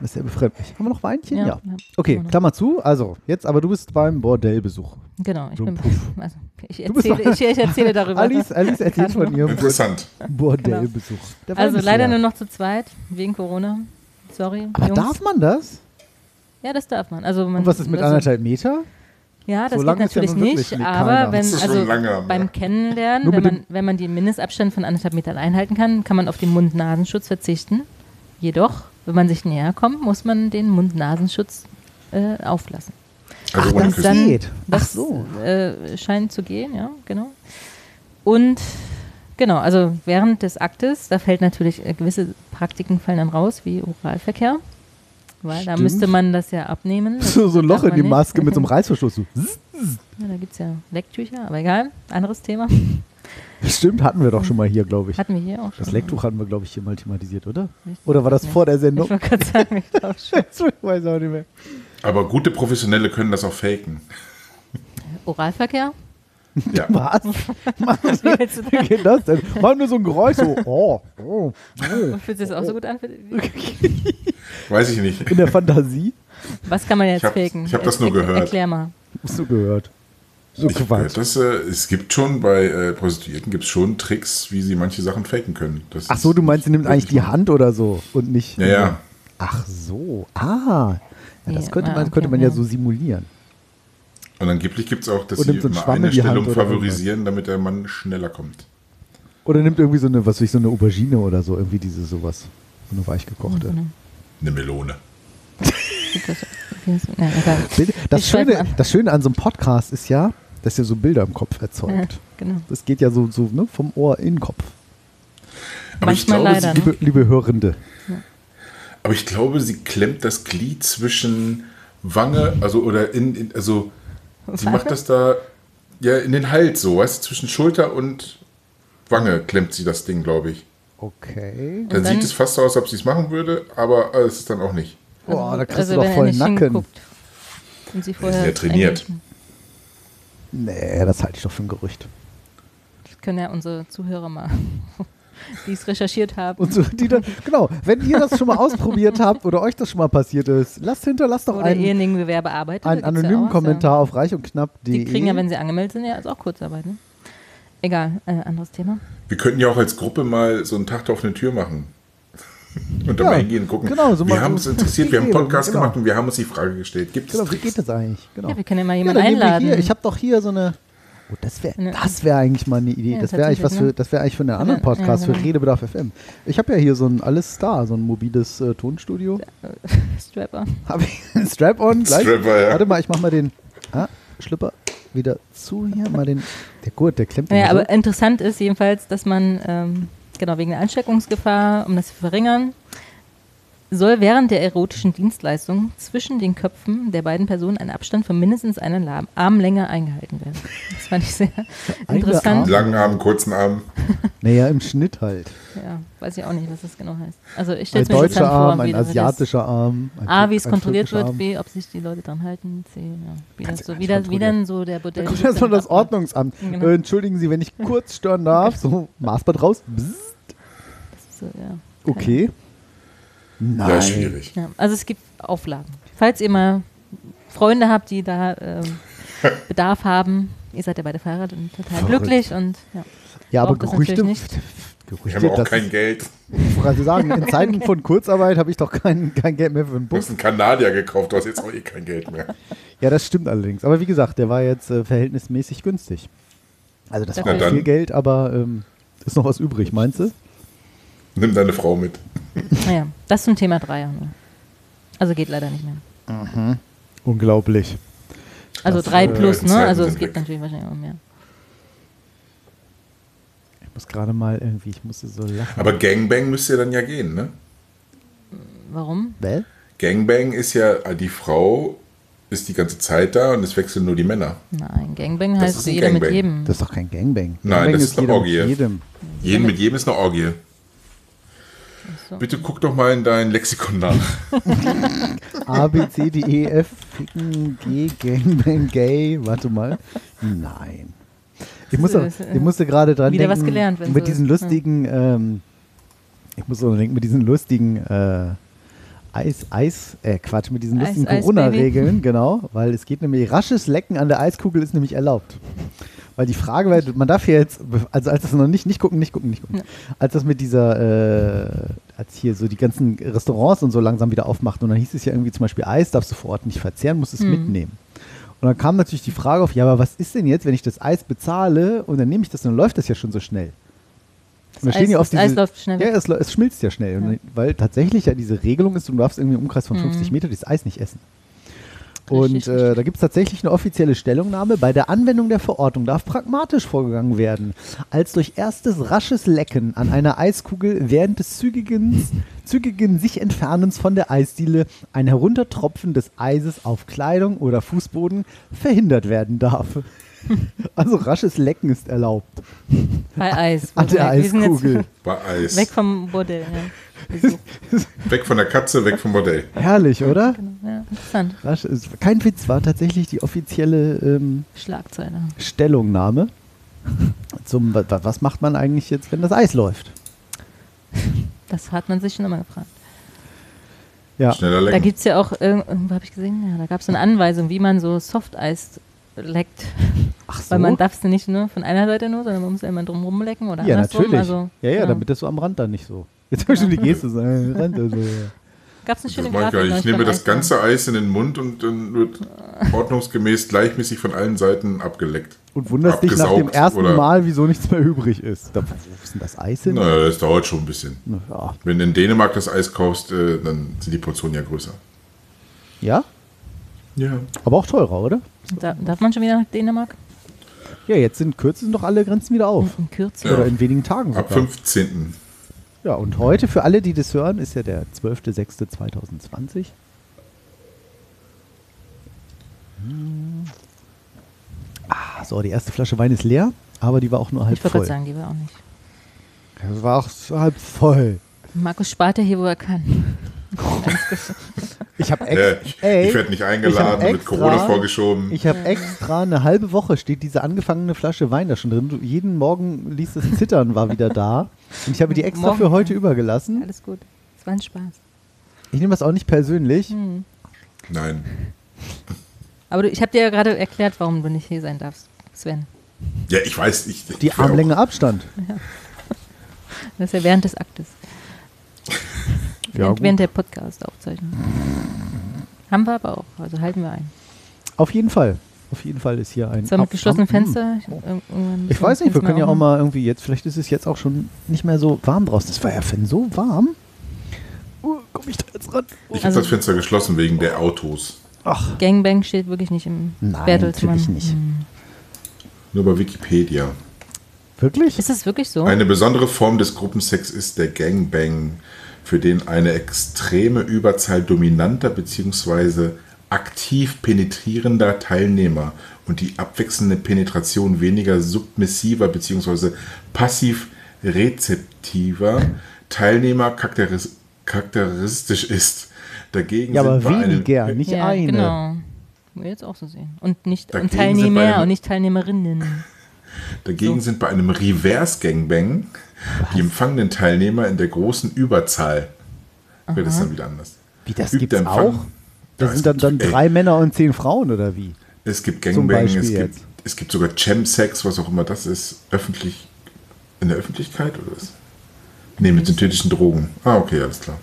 B: das sehr befremdlich. Haben wir noch Weinchen? Ja.
C: ja.
B: Okay. Klammer zu. Also, jetzt aber du bist beim Bordellbesuch.
C: Genau, ich
B: So,
C: bin, also ich erzähle, ich, ich erzähle darüber.
B: Alice, Alice erzählt von ihrem
D: Interessant.
B: Bordellbesuch. Wein
C: also
B: ist
C: leider nur noch zu zweit, wegen Corona. Sorry,
B: Aber
C: Jungs.
B: darf man das?
C: Ja, das darf man. Also man
B: Und was ist mit
C: also,
B: anderthalb Meter?
C: Ja, das
B: So
C: geht
B: ja
C: natürlich
B: wirklich
C: nicht, aber wenn, also
D: lange,
C: beim Kennenlernen, wenn man, wenn man den Mindestabstand von anderthalb Metern einhalten kann, kann man auf den Mund-Nasenschutz verzichten. Jedoch, wenn man sich näher kommt, muss man den Mund-Nasenschutz äh, auflassen.
D: Also
B: Ach, das dann- geht.
C: Das
B: Ach so.
C: äh, scheint zu gehen, ja, genau. Und genau, also während des Aktes, da fällt natürlich äh, gewisse Praktiken fallen dann raus, wie Oralverkehr. Weil da
B: Stimmt.
C: müsste man das ja abnehmen. Das
B: So, so ein Loch in die
C: nicht.
B: Maske mit so einem Reißverschluss. So.
C: Ja, da gibt es ja Lecktücher, aber egal, anderes Thema.
B: Stimmt, hatten wir doch schon mal hier, glaube ich.
C: Hatten wir hier auch schon.
B: Das Lecktuch hatten wir, glaube ich, hier mal thematisiert, oder? Oder war das
C: Ja.
B: vor der
C: Ich
B: Sendung?
C: wollte gerade sagen, ich glaube schon.
B: ich weiß auch nicht mehr.
D: Aber gute Professionelle können das auch faken.
C: Oralverkehr?
D: Ja.
B: Was? Mann,
C: Wie willst du
B: wie
C: das?
B: geht das denn? Mach nur so ein Geräusch so. Oh, oh, oh.
C: Fühlt sich das auch so gut an?
D: Weiß ich nicht.
B: In der Fantasie?
C: was kann man jetzt
D: Ich
C: faken?
D: ich hab das nur gehört.
C: Erklär mal.
B: Hast du gehört? So
D: Ich
B: Quatsch.
D: dass, äh, es gibt schon bei äh, Prostituierten gibt schon Tricks, wie sie manche Sachen faken können. Das
B: Ach so, du meinst, sie nimmt eigentlich die Hand oder so und nicht.
D: Ja, ja.
B: Ach so. Ah. Ja, das könnte
C: ah,
B: man,
C: okay,
B: könnte man ja
C: ja.
B: so simulieren.
D: Und angeblich gibt es auch, dass sie
B: nimmt so in
D: eine Stellung favorisieren, damit der Mann schneller kommt.
B: Oder nimmt irgendwie so eine, was ich, so eine Aubergine oder so, irgendwie diese sowas. So eine weichgekochte.
D: Eine Melone.
C: Das- Ja,
B: Schöne,
C: mal.
B: das Schöne an so einem Podcast ist ja, dass ihr so Bilder im Kopf erzeugt.
C: Genau.
B: Das geht ja so, so ne, vom Ohr in den Kopf.
D: Aber ich
C: Manchmal
D: glaube,
C: leider,
D: sie,
C: ne?
B: Liebe, liebe Hörende.
D: aber ich glaube, sie klemmt das Glied zwischen Wange, also oder in, in also sie macht das da ja in den Hals so, weißt du, zwischen Schulter und Wange klemmt sie das Ding, glaube ich.
B: Okay.
D: Dann,
C: dann-
D: sieht es fast so aus, als ob sie es machen würde, aber äh, es ist dann auch nicht.
B: Boah, da kriegst
C: also
B: du doch voll Nacken.
C: Und sie vorher
D: sehr trainiert.
B: Nee, das halte ich doch für ein Gerücht.
C: Das können ja unsere Zuhörer mal, die es recherchiert haben.
B: Und so, die dann, genau, wenn ihr das schon mal ausprobiert habt oder euch das schon mal passiert ist, lasst hinterlasst doch
C: Oder
B: einen, einen
C: ja
B: anonymen
C: auch,
B: Kommentar auf reich und knapp.de.
C: Ja. Die kriegen ja, wenn sie angemeldet sind, ja also auch Kurzarbeit. Ne? Egal, äh, anderes Thema.
D: Wir könnten ja auch als Gruppe mal so einen Tag auf eine Tür machen. Und dann
B: Ja,
D: mal hingehen und gucken.
B: genau, so
D: wir haben uns interessiert, wir haben einen Podcast
B: genau.
D: gemacht und wir haben uns die Frage gestellt, gibt es
B: Genau, wie geht das eigentlich? Genau.
C: Ja, wir können ja mal
B: Ja,
C: jemanden
B: wir
C: einladen.
B: Ich habe doch hier so eine. Oh, das wäre
C: Ja.
B: das wär eigentlich mal eine Idee.
C: Ja,
B: das wäre eigentlich was für, das wäre eigentlich für einen anderen
C: Ja,
B: Podcast,
C: ja,
B: für
C: genau.
B: Redebedarf FM. Ich habe ja hier so ein alles Star, so ein mobiles äh, Tonstudio.
C: Strapper.
B: Habe ich ein Strap-on gleich.
D: Strapper, ja.
B: Warte mal, ich mach mal den ah, Schlüpper wieder zu hier. Mal den. Der Gurt, der klemmt
C: Naja,
B: immer so.
C: aber interessant ist jedenfalls, dass man, ähm, genau wegen der Ansteckungsgefahr, um das zu verringern, soll während der erotischen Dienstleistung zwischen den Köpfen der beiden Personen ein Abstand von mindestens einer Armlänge eingehalten werden. Das fand ich sehr interessant.
B: Arm-
D: Langen Arm, kurzen Arm.
B: Naja, im Schnitt halt.
C: Ja, weiß ich auch nicht, was das genau heißt. Also ich
B: Ein
C: stelle es mir
B: deutscher
C: vor,
B: Arm,
C: wie
B: ein
C: das-
B: asiatischer Arm. Ein,
C: A, wie es kontrolliert wird,
B: Arm.
C: B, ob sich die Leute dran halten, C, ja. Wie, das so, wie, das, wie dann so der Bordell.
B: Da kommt ja so das Ordnungsamt.
C: Genau.
B: Äh, entschuldigen Sie, wenn ich kurz stören darf. So, Maßband raus. Bzzzt.
C: So, ja.
B: Okay. Nein.
D: Ja, schwierig.
C: Ja, also es gibt Auflagen. Falls ihr mal Freunde habt, die da ähm, Bedarf haben, ihr seid ja beide verheiratet und total
B: Verrückt.
C: glücklich und ja.
B: Ja, aber
C: das
B: Gerüchte.
C: nicht.
D: Ich
B: Gerüchte,
D: habe auch
B: das
D: kein
B: ist,
D: Geld.
B: ich wollte gerade sagen, in Zeiten von Kurzarbeit habe ich doch kein, kein Geld mehr für einen
D: Du
B: Bus.
D: hast einen Kanadier gekauft, du hast jetzt auch eh kein Geld mehr.
B: Ja, das stimmt allerdings. Aber wie gesagt, der war jetzt äh, verhältnismäßig günstig. Also das
C: Na
B: war viel Geld, aber ähm, ist noch was übrig, meinst du?
D: Nimm deine Frau mit.
C: Naja, das zum Thema Dreier. Ne? Also geht leider nicht mehr.
B: Unglaublich.
C: Also
B: Das,
C: drei
B: äh,
C: plus, ne? Also es geht
D: weg.
C: natürlich wahrscheinlich auch mehr.
B: Ich muss gerade mal irgendwie, ich musste so lachen.
D: Aber Gangbang müsste ja dann ja gehen, ne?
C: Warum?
B: Well?
D: Gangbang ist ja, äh, die Frau ist die ganze Zeit da und es wechseln nur die Männer.
C: Nein, Gangbang
D: Das
C: heißt
D: ist
C: jeder mit
D: Gangbang.
C: jedem.
B: Das ist doch kein Gangbang.
D: Nein,
B: Gangbang
D: das ist eine
B: jeder mit
D: Orgie.
B: jedem.
D: Jeden mit jedem ist eine Orgie.
C: So.
D: Bitte guck doch mal in dein Lexikon nach.
B: A, B, C, D, E, F, Ficken, G, Gangbang, Gay. Warte mal. Nein. Ich musste,
C: äh,
B: ich musste gerade dran
C: wieder
B: denken,
C: was gelernt, wenn
B: mit
C: so
B: diesen
C: ist,
B: lustigen, ähm, ich muss so denken, mit diesen lustigen äh, Eis, Eis, äh, Quatsch, mit diesen lustigen Corona-Regeln, genau, weil es geht nämlich, rasches Lecken an der Eiskugel ist nämlich erlaubt. Weil die Frage war, man darf hier jetzt, also als das noch nicht, nicht gucken, nicht gucken, nicht gucken,
C: Ja.
B: als das mit dieser, äh, als hier so die ganzen Restaurants und so langsam wieder aufmachten und dann hieß es ja irgendwie zum Beispiel Eis darfst du vor Ort nicht verzehren, musst es
C: Mhm.
B: mitnehmen. Und dann kam natürlich die Frage auf, ja, aber was ist denn jetzt, wenn ich das Eis bezahle und dann nehme ich das und dann läuft das ja schon so schnell.
C: Das Eis-
B: ja
C: das Eis
B: diese-
C: läuft schnell
B: Ja, es, es schmilzt ja schnell. Und, weil tatsächlich ja diese Regelung ist, du darfst irgendwie im Umkreis von 50
C: Mhm.
B: Meter das Eis nicht essen. Und äh, da gibt es tatsächlich eine offizielle Stellungnahme. Bei der Anwendung der Verordnung darf pragmatisch vorgegangen werden, als durch erstes rasches Lecken an einer Eiskugel während des zügigen, zügigen sich Entfernens von der Eisdiele ein Heruntertropfen des Eises auf Kleidung oder Fußboden verhindert werden darf. Also rasches Lecken ist erlaubt.
C: Bei Eis.
B: An der Eiskugel.
D: Bei Eis.
C: Weg vom Bordell. Ja. Besuch.
D: Weg von der Katze, weg vom Bordell.
B: Herrlich, oder?
C: Genau. Ja, interessant.
B: Rasch, kein Witz war tatsächlich die offizielle ähm,
C: Schlagzeile.
B: Stellungnahme zum, wa- wa- was macht man eigentlich jetzt, wenn das Eis läuft?
C: Das hat man sich schon immer gefragt.
B: Ja,
D: Schneller
C: Da gibt es ja auch, irgend- irgendwo habe ich gesehen, ja, da gab es eine Anweisung, wie man so Softeis leckt.
B: ach so.
C: Weil man darf es nicht nur von einer Seite nur, sondern man muss ja immer drum rumlecken oder
B: ja,
C: andersrum.
B: natürlich.
C: Also,
B: ja, ja,
C: genau.
B: damit das so am Rand dann nicht so. Jetzt habe ich schon die Geste so, äh, Rand, also, ja.
C: Gab es eine
D: Das
C: schöne
D: mach ich, ich nehme das ganze Eis in den Mund und dann wird ordnungsgemäß gleichmäßig von allen Seiten abgeleckt.
B: Und wunderst dich nach dem ersten
D: oder-
B: Mal, wieso nichts mehr übrig ist. Da, wo ist denn das Eis hin?
D: Naja, das dauert schon ein bisschen.
B: Ja.
D: Wenn du in Dänemark das Eis kaufst, äh, dann sind die Portionen ja größer.
B: ja,
D: Ja.
B: aber auch teurer, oder?
C: Da, darf man schon wieder nach Dänemark?
B: Ja, jetzt sind kürzlich doch alle Grenzen wieder auf.
C: In Kürze.
D: Ja.
B: Oder in wenigen Tagen
D: Ab
B: sogar.
D: 15.
B: Ja, und heute, für alle, die das hören, ist ja der 12.06.2020. Hm. Ah, so, die erste Flasche Wein ist leer, aber die war auch nur halb
C: Ich wollte
B: voll.
C: gerade sagen, die war auch nicht.
B: Das war auch halb voll.
C: Markus spart ja hier, wo er kann.
B: Ich habe extra,
D: ich werde nicht
B: ich
D: eingeladen,
B: extra-
D: Corona vorgeschoben.
B: ich habe extra eine halbe Woche steht diese angefangene Flasche Wein da schon drin. Du, jeden Morgen ließ das Zittern, war wieder da. Und ich habe die extra
C: Morgen.
B: für heute übergelassen.
C: Alles gut. Es war ein Spaß.
B: Ich nehme das auch nicht persönlich.
C: Hm.
D: Nein.
C: Aber du, ich habe dir ja gerade erklärt, warum du nicht hier sein darfst, Sven.
D: Ja, ich weiß. Ich,
B: Die Armlänge Abstand.
C: Das ist ja während des Aktes.
B: Ja,
C: während, der Podcast-Aufzeichnung. Haben wir aber auch. Also halten wir ein.
B: Auf jeden Fall. Auf jeden Fall ist hier ein.
C: Zwar mit geschlossenen
B: Ab-
C: Fenster. Ich, irgendwann
B: Ich weiß nicht, wir können ja auch mal irgendwie jetzt, vielleicht ist es jetzt auch schon nicht mehr so warm draußen. Das war ja Finn so warm. Uh, komm ich da jetzt ran?
D: Ich habe
C: Also-
D: das Fenster geschlossen wegen der Autos.
B: Ach,
C: Gangbang steht wirklich nicht im
B: Nein,
C: Bertelsmann.
B: natürlich nicht.
C: Hm.
D: Nur bei Wikipedia.
B: wirklich?
C: Ist es wirklich so?
D: Eine besondere Form des Gruppensex ist der Gangbang, für den eine extreme Überzahl dominanter bzw. aktiv penetrierender Teilnehmer und die abwechselnde Penetration weniger submissiver bzw. passiv rezeptiver Teilnehmer charakteris charakteristisch ist. Dagegen
B: Ja, aber
D: sind bei einem,
B: weniger, nicht
C: ja,
B: eine.
C: genau. Ich jetzt auch so sehen. Und nicht und Teilnehmer
D: einem-
C: und nicht Teilnehmerinnen.
D: Dagegen sind bei einem Reverse Gangbang die empfangenen Teilnehmer in der großen Überzahl. Wird es dann wieder anders.
B: Wie, das
D: Übt
B: gibt's
D: der Empfang-
B: auch? Das
D: Ja,
B: sind dann,
D: es
B: dann
D: gibt- ey,
B: drei Männer und zehn Frauen, oder wie?
D: Es gibt Gangbang, es gibt, es gibt sogar Chemsex, was auch immer das ist, öffentlich, in der Öffentlichkeit oder was? Nee, mit synthetischen Drogen. Ah, okay, alles klar.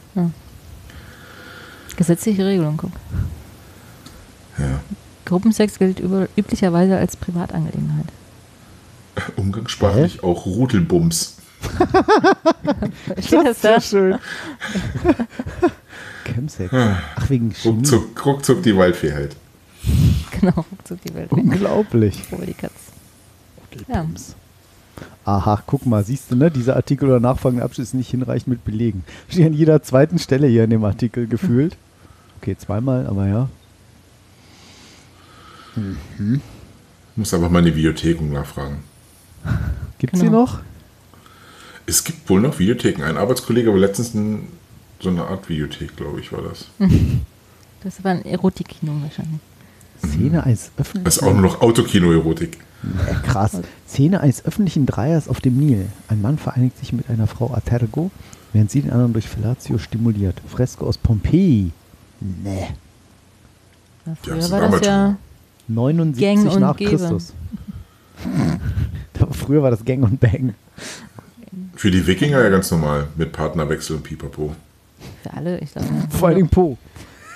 C: Gesetzliche Regelung, guck.
D: Ja.
C: Gruppensex gilt über, üblicherweise als Privatangelegenheit.
D: Umgangssprachlich auch Rudelbums.
C: Steht das da?
B: schön. Chemsex. Ach, wegen Chemie.
D: Ruckzuck, ruckzuck die Waldfee halt.
C: Genau, ruckzuck die Welt.
B: Unglaublich.
C: Hol die Katz. Ja.
B: Aha, guck mal, siehst du, ne? Dieser Artikel oder nachfolgende Abschnitt ist nicht hinreichend mit Belegen. Steht an jeder zweiten Stelle hier in dem Artikel gefühlt. Okay, zweimal, aber ja.
D: Muss aber mal in die Videotheken nachfragen.
B: Gibt's
C: Genau.
B: die noch?
D: Es gibt wohl noch Videotheken. Ein Arbeitskollege war letztens in so eine Art Videothek, glaube ich, war das.
C: Das war ein Erotikkino wahrscheinlich.
B: Szene eines
D: Das
B: öffentlichen.
D: ist auch nur noch Autokino-Erotik.
B: Krass. Szene eines öffentlichen Dreiers auf dem Nil. Ein Mann vereinigt sich mit einer Frau Atergo, während sie den anderen durch Fellatio stimuliert. Fresko aus Pompeji. Nee.
C: Ja, früher
D: das
C: war das ja
B: 79
C: Gang und
B: nach. Christus. Früher war das Gang und Bang.
D: Für die Wikinger ja ganz normal. Mit Partnerwechsel und Pipapo.
C: für alle, ich glaube.
B: Vor allen Dingen Po.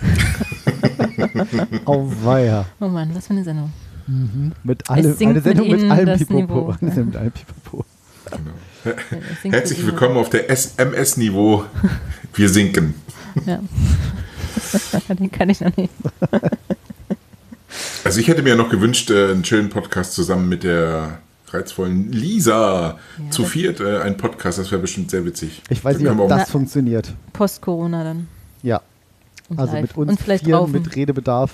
B: Auweia.
C: Oh Mann, was für eine Sendung.
B: Mit allem,
C: sinkt
B: eine Sendung
C: mit
B: mit, allem.
C: Niveau.
B: Eine Sendung mit allem Pipopo.
D: Genau. Herzlich willkommen auf der SMS-Niveau. Wir sinken.
C: Ja. Den kann ich noch nicht.
D: Also ich hätte mir ja noch gewünscht, äh, einen schönen Podcast zusammen mit der reizvollen Lisa zu
C: das-
D: viert. Äh, ein Podcast, das wäre bestimmt sehr witzig.
B: Ich weiß nicht, ob das funktioniert.
C: Post-Corona dann.
B: Ja,
C: Und
B: also
C: live.
B: mit uns
C: Und vielleicht
B: vier mit Redebedarf.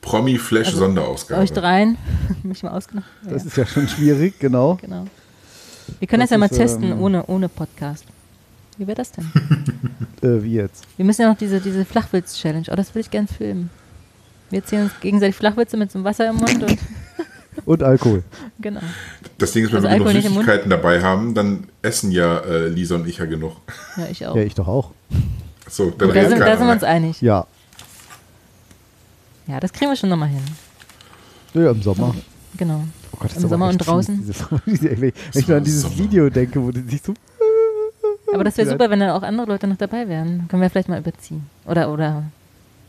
D: Promi-Flash-Sonderausgabe.
C: Euch dreien. Mich mal ausgenommen.
B: Das
C: ja,
B: ist ja schon schwierig, genau.
C: genau. Wir können das,
B: Das
C: ja mal
B: ist,
C: testen,
B: ähm,
C: ohne, ohne Podcast. Wie wäre das denn?
B: Äh, wie jetzt?
C: Wir müssen ja noch diese, diese Flachwitz-Challenge. Oh, das würde ich gern filmen. Wir erzählen uns gegenseitig Flachwitze mit so einem Wasser im Mund und
B: Und Alkohol.
C: genau.
D: Das Ding ist, wenn
C: Also
D: wir genug
C: Alkohol Mund?
D: Süßigkeiten dabei haben, dann essen ja äh, Lisa und ich ja genug.
C: Ja, ich auch.
B: Ja, ich doch auch.
D: So, dann
C: da, sind, da sind wir uns einig.
B: Ja.
C: Ja, das kriegen wir schon nochmal hin.
B: Ja, im Sommer.
C: Genau.
B: Oh Gott,
C: Im Sommer und draußen.
B: fies, diese- diese- wenn ich nur an dieses
D: Sommer.
B: Video denke, wo die sich so.
C: Aber das wäre super, wenn dann auch andere Leute noch dabei wären. Können wir vielleicht mal überziehen. Oder, oder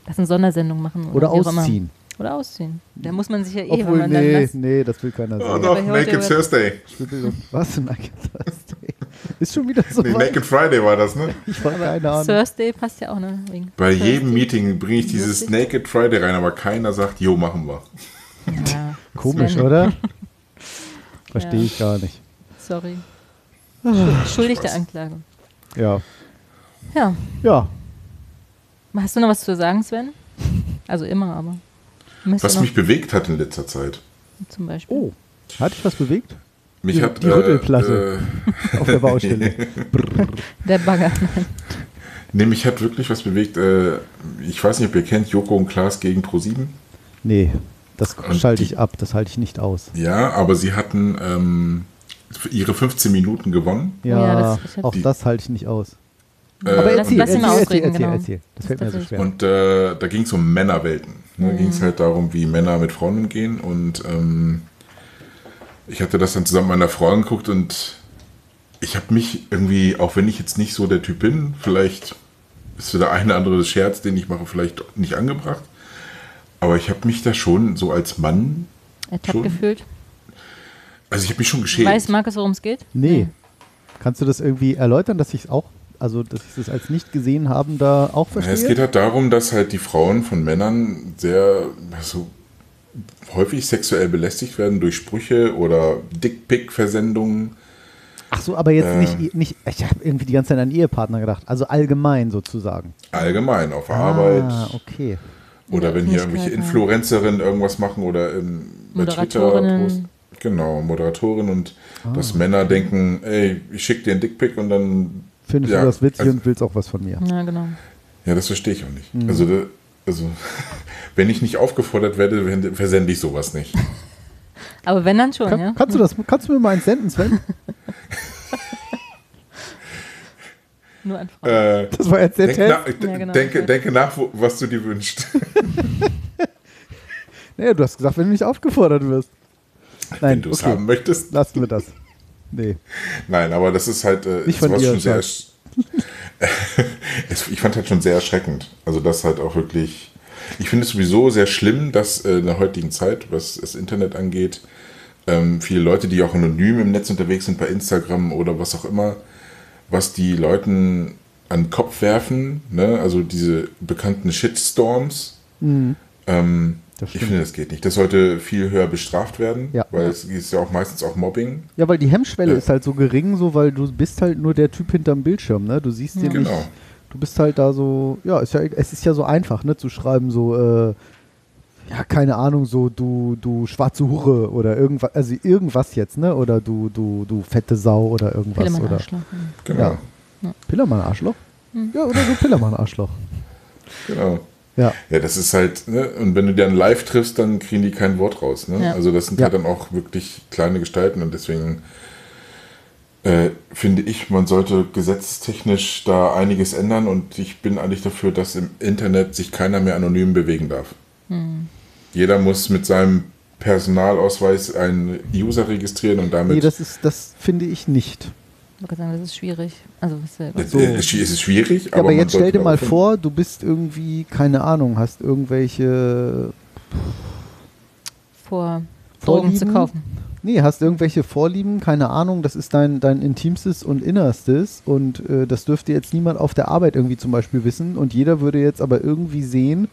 C: lass eine Sondersendung machen.
B: Oder
C: immer.
B: ausziehen.
C: Oder ausziehen. Da muss man sich ja eh, wenn
B: Obwohl,
C: man dann
B: nee,
C: das,
B: nee, das will keiner
D: Oh
B: sehen.
D: doch,
C: Aber
D: Naked Thursday.
B: Was? Naked Thursday? Ist schon wieder so
D: Nee? Naked Friday war das, ne?
B: Ich habe keine Ahnung.
C: Thursday passt ja auch, ne? Wegen
D: Bei
C: Thursday.
D: jedem Meeting bringe ich dieses
C: Lustig.
D: Naked Friday rein, aber keiner sagt, jo, machen wir.
C: Ja,
B: Komisch, oder? Verstehe
C: Ja.
B: ich gar nicht.
C: Sorry.
B: Ah,
C: Schuld- Schuldig der Anklage.
B: Ja.
C: Ja.
B: Ja.
C: Hast du noch was zu sagen, Sven? Also immer, aber.
D: Was mich bewegt hat in letzter Zeit.
C: zum Beispiel.
B: Oh. Hat dich was bewegt?
D: Mich
B: Die-
D: hat
B: die Rüttelplatte.
D: Äh,
B: Auf der Baustelle.
C: Der Bagger.
D: nee, mich hat wirklich was bewegt. Äh, ich weiß nicht, ob ihr kennt Joko und Klaas gegen Pro7.
B: Nee, das schalte
D: die-
B: ich ab. Das halte ich nicht aus.
D: Ja, aber sie hatten ähm, ihre 15 Minuten gewonnen.
B: Ja,
C: ja, das- hab-
B: auch
D: Die-
B: das halte ich nicht aus.
D: Äh,
B: Aber
C: lass-
B: erzähl,
C: lass ihn
B: erzähl,
C: mal
B: erzähl,
C: ausreden,
B: erzähl,
C: genau.
B: erzähl. Das fällt mir so schwer.
D: Und äh, da ging es um Männerwelten. Ne? Da ging es halt darum, wie Männer mit Frauen umgehen. Und ähm, ich hatte das dann zusammen mit meiner Frau angeguckt und ich habe mich irgendwie, auch wenn ich jetzt nicht so der Typ bin, vielleicht ist der eine oder andere Scherz, den ich mache, vielleicht nicht angebracht. Aber ich habe mich da schon so als Mann,
C: Ertappt gefühlt.
D: also ich habe mich schon geschämt.
C: Weiß Markus, worum es geht?
B: Nee. Kannst du das irgendwie erläutern, dass ich es auch, also dass ich es als nicht gesehen haben da auch
D: Ja,
B: verstehe?
D: es geht halt darum, dass halt die Frauen von Männern sehr also, häufig sexuell belästigt werden durch Sprüche oder Dickpick-Versendungen.
B: Ach so, aber jetzt
D: Äh.
B: nicht, nicht, ich habe irgendwie die ganze Zeit an Ehepartner gedacht. Also allgemein sozusagen.
D: Allgemein auf Arbeit.
B: Ah, okay.
D: Oder wenn hier irgendwelche
C: ja.
D: Influencerinnen irgendwas machen oder im, bei Twitter posten. Genau, Moderatorin und
B: Ah.
D: dass Männer denken, ey, ich schicke dir einen Dickpick und dann
B: findest
D: Ja,
B: du das witzig
D: also-
B: und willst auch was von mir.
C: Ja, genau.
D: Ja, das verstehe ich auch nicht.
B: Mhm.
D: Also, also wenn ich nicht aufgefordert werde, versende ich sowas nicht.
C: Aber wenn dann schon,
B: Kann,
C: ja.
B: Kannst du das, kannst du mir mal eins senden, Sven?
C: Nur an Frauen.
D: Äh,
B: Das war jetzt der
D: denk
B: Test.
D: nach,
C: Ja, genau.
D: denke, denke nach, wo, was du dir wünschst.
B: Nee, du hast gesagt, wenn du nicht aufgefordert wirst. Nein,
D: wenn du es
B: okay,
D: haben möchtest.
B: lassen wir das. Nee.
D: Nein, aber das ist halt äh,
B: Nicht
D: sowas schon sehr. Ich fand halt schon sehr erschreckend. Also das halt auch wirklich. Ich finde es sowieso sehr schlimm, dass äh, in der heutigen Zeit, was das Internet angeht, ähm, viele Leute, die auch anonym im Netz unterwegs sind, bei Instagram oder was auch immer, was die Leuten an den Kopf werfen, ne? also diese bekannten Shitstorms. Ähm,
B: Mhm. Das
D: ich finde, das geht nicht. Das sollte viel höher bestraft werden,
B: Ja.
D: weil es ist ja auch meistens auch Mobbing.
B: Ja, weil die Hemmschwelle
D: Ja.
B: ist halt so gering, so weil du bist halt nur der Typ hinterm Bildschirm, ne? Du siehst den nicht.
D: Genau.
B: Du bist halt da so, ja, ist ja, es ist ja so einfach, ne, zu schreiben, so, äh, ja, keine Ahnung, so, du, du schwarze Hure oder irgendwas, also irgendwas jetzt, ne? Oder du, du, du fette Sau oder irgendwas.
C: Pillemann
B: oder
C: Arschloch.
D: Genau.
B: Ja. Pillermann Arschloch?
C: Hm.
B: Ja, oder du Pillermann Arschloch.
D: Genau.
B: Ja.
D: Ja, das ist halt, ne, und wenn du die dann live triffst, dann kriegen die kein Wort raus. Ne?
C: Ja.
D: Also das sind
B: Ja.
D: halt dann auch wirklich kleine Gestalten und deswegen äh, finde ich, man sollte gesetztechnisch da einiges ändern und ich bin eigentlich dafür, dass im Internet sich keiner mehr anonym bewegen darf.
C: Hm.
D: Jeder muss mit seinem Personalausweis einen User registrieren und damit
B: Nee, das ist, das finde ich nicht.
C: Ich wollte sagen, das ist schwierig. Also,
D: Es
B: so.
D: ist es ist schwierig,
B: Ja, aber,
D: man
B: jetzt stell dir mal vor, du bist irgendwie, keine Ahnung, hast irgendwelche
C: vor Drogen zu
B: Vorlieben?
C: kaufen.
B: Nee, hast irgendwelche Vorlieben, keine Ahnung, das ist dein, dein Intimstes und Innerstes und äh, das dürfte jetzt niemand auf der Arbeit irgendwie zum Beispiel wissen und jeder würde jetzt aber irgendwie sehen,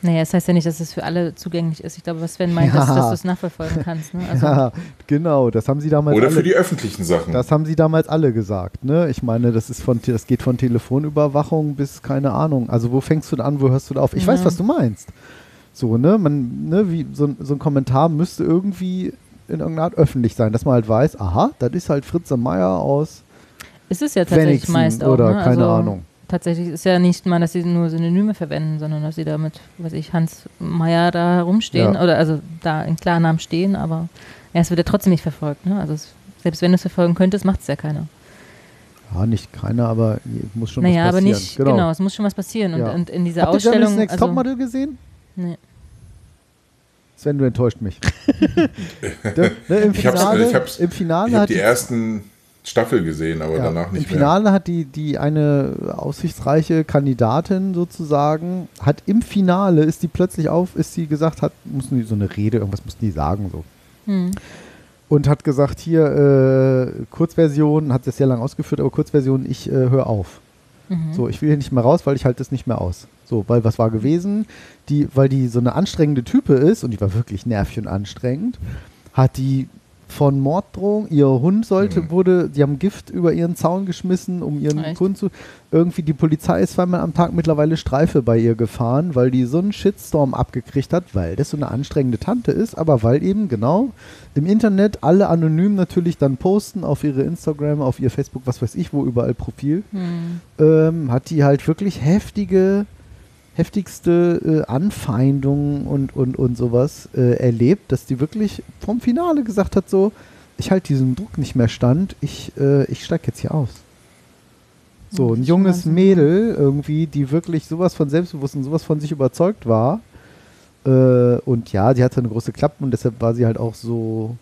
C: Naja, das heißt ja nicht, dass es für alle zugänglich ist. Ich glaube, was Sven meint, ist,
B: Ja.
C: dass du es nachverfolgen kannst. Ne? Also,
B: ja, genau, das haben sie damals
D: Oder
B: alle,
D: für die öffentlichen Sachen.
B: das haben sie damals alle gesagt, ne? Ich meine, das ist von, das geht von Telefonüberwachung bis, keine Ahnung, also wo fängst du da an, wo hörst du da auf? Ich weiß,
C: Ja.
B: was du meinst. So, ne, man, ne, wie, so, ein- so ein Kommentar müsste irgendwie in irgendeiner Art öffentlich sein, dass man halt weiß, aha, das ist halt Fritze Meier aus
C: ist es ja tatsächlich
B: Pfennigsen
C: meist auch.
B: oder
C: ne?
B: keine
C: also,
B: Ahnung.
C: Tatsächlich ist ja nicht mal, dass sie nur Synonyme verwenden, sondern dass sie da mit, weiß ich, Hans Meyer da herumstehen
B: Ja.
C: oder also da in Klarnamen stehen, aber ja, es wird ja trotzdem nicht verfolgt. Ne? Also es, selbst wenn du es verfolgen könntest, macht es ja keiner.
B: Ja, nicht keiner, aber muss schon
C: naja,
B: was
C: aber
B: passieren.
C: nicht, genau. es muss schon was passieren. Und,
B: Ja.
C: und in dieser
B: Habt ihr Germany's
C: Ausstellung.
B: Next
C: Also,
B: Topmodel gesehen?
C: nee.
B: Sven, du enttäuscht mich. Ne, Im
D: Ich hab's-
B: Finale,
D: ich hab's-
B: im Finale
D: Ich
B: hat
D: die ersten Staffel gesehen, aber
B: ja,
D: danach
B: im
D: nicht mehr.
B: Finale hat die, die eine aussichtsreiche Kandidatin sozusagen, hat im Finale ist die plötzlich auf, ist sie gesagt, hat, mussten die so eine Rede, irgendwas mussten die sagen so.
C: Hm.
B: Und hat gesagt, hier, äh, Kurzversion, hat das sehr lang ausgeführt, aber Kurzversion, ich äh, höre auf.
C: Mhm.
B: So, ich will hier nicht mehr raus, weil ich halte das nicht mehr aus. So, weil was war gewesen? Die, weil die so eine anstrengende Type ist und die war wirklich nervig und anstrengend, hat die von Morddrohung, ihr Hund sollte,
D: Mhm.
B: wurde, die haben Gift über ihren Zaun geschmissen, um ihren
C: Echt?
B: Hund zu. Irgendwie die Polizei ist zweimal am Tag mittlerweile Streife bei ihr gefahren, weil die so einen Shitstorm abgekriegt hat, weil das so eine anstrengende Tante ist, aber weil eben genau im Internet alle anonym natürlich dann posten auf ihre Instagram, auf ihr Facebook, was weiß ich, wo überall Profil
C: Hm.
B: ähm, hat die halt wirklich heftige, heftigste äh, Anfeindungen und, und, und sowas äh, erlebt, dass die wirklich vom Finale gesagt hat, so, ich halte diesem Druck nicht mehr stand, ich, äh, ich steige jetzt hier aus. So, ein junges. Mädel irgendwie, die wirklich sowas von Selbstbewusstsein, sowas von sich überzeugt war. Äh, und ja, die hatte eine große Klappe und deshalb war sie halt auch so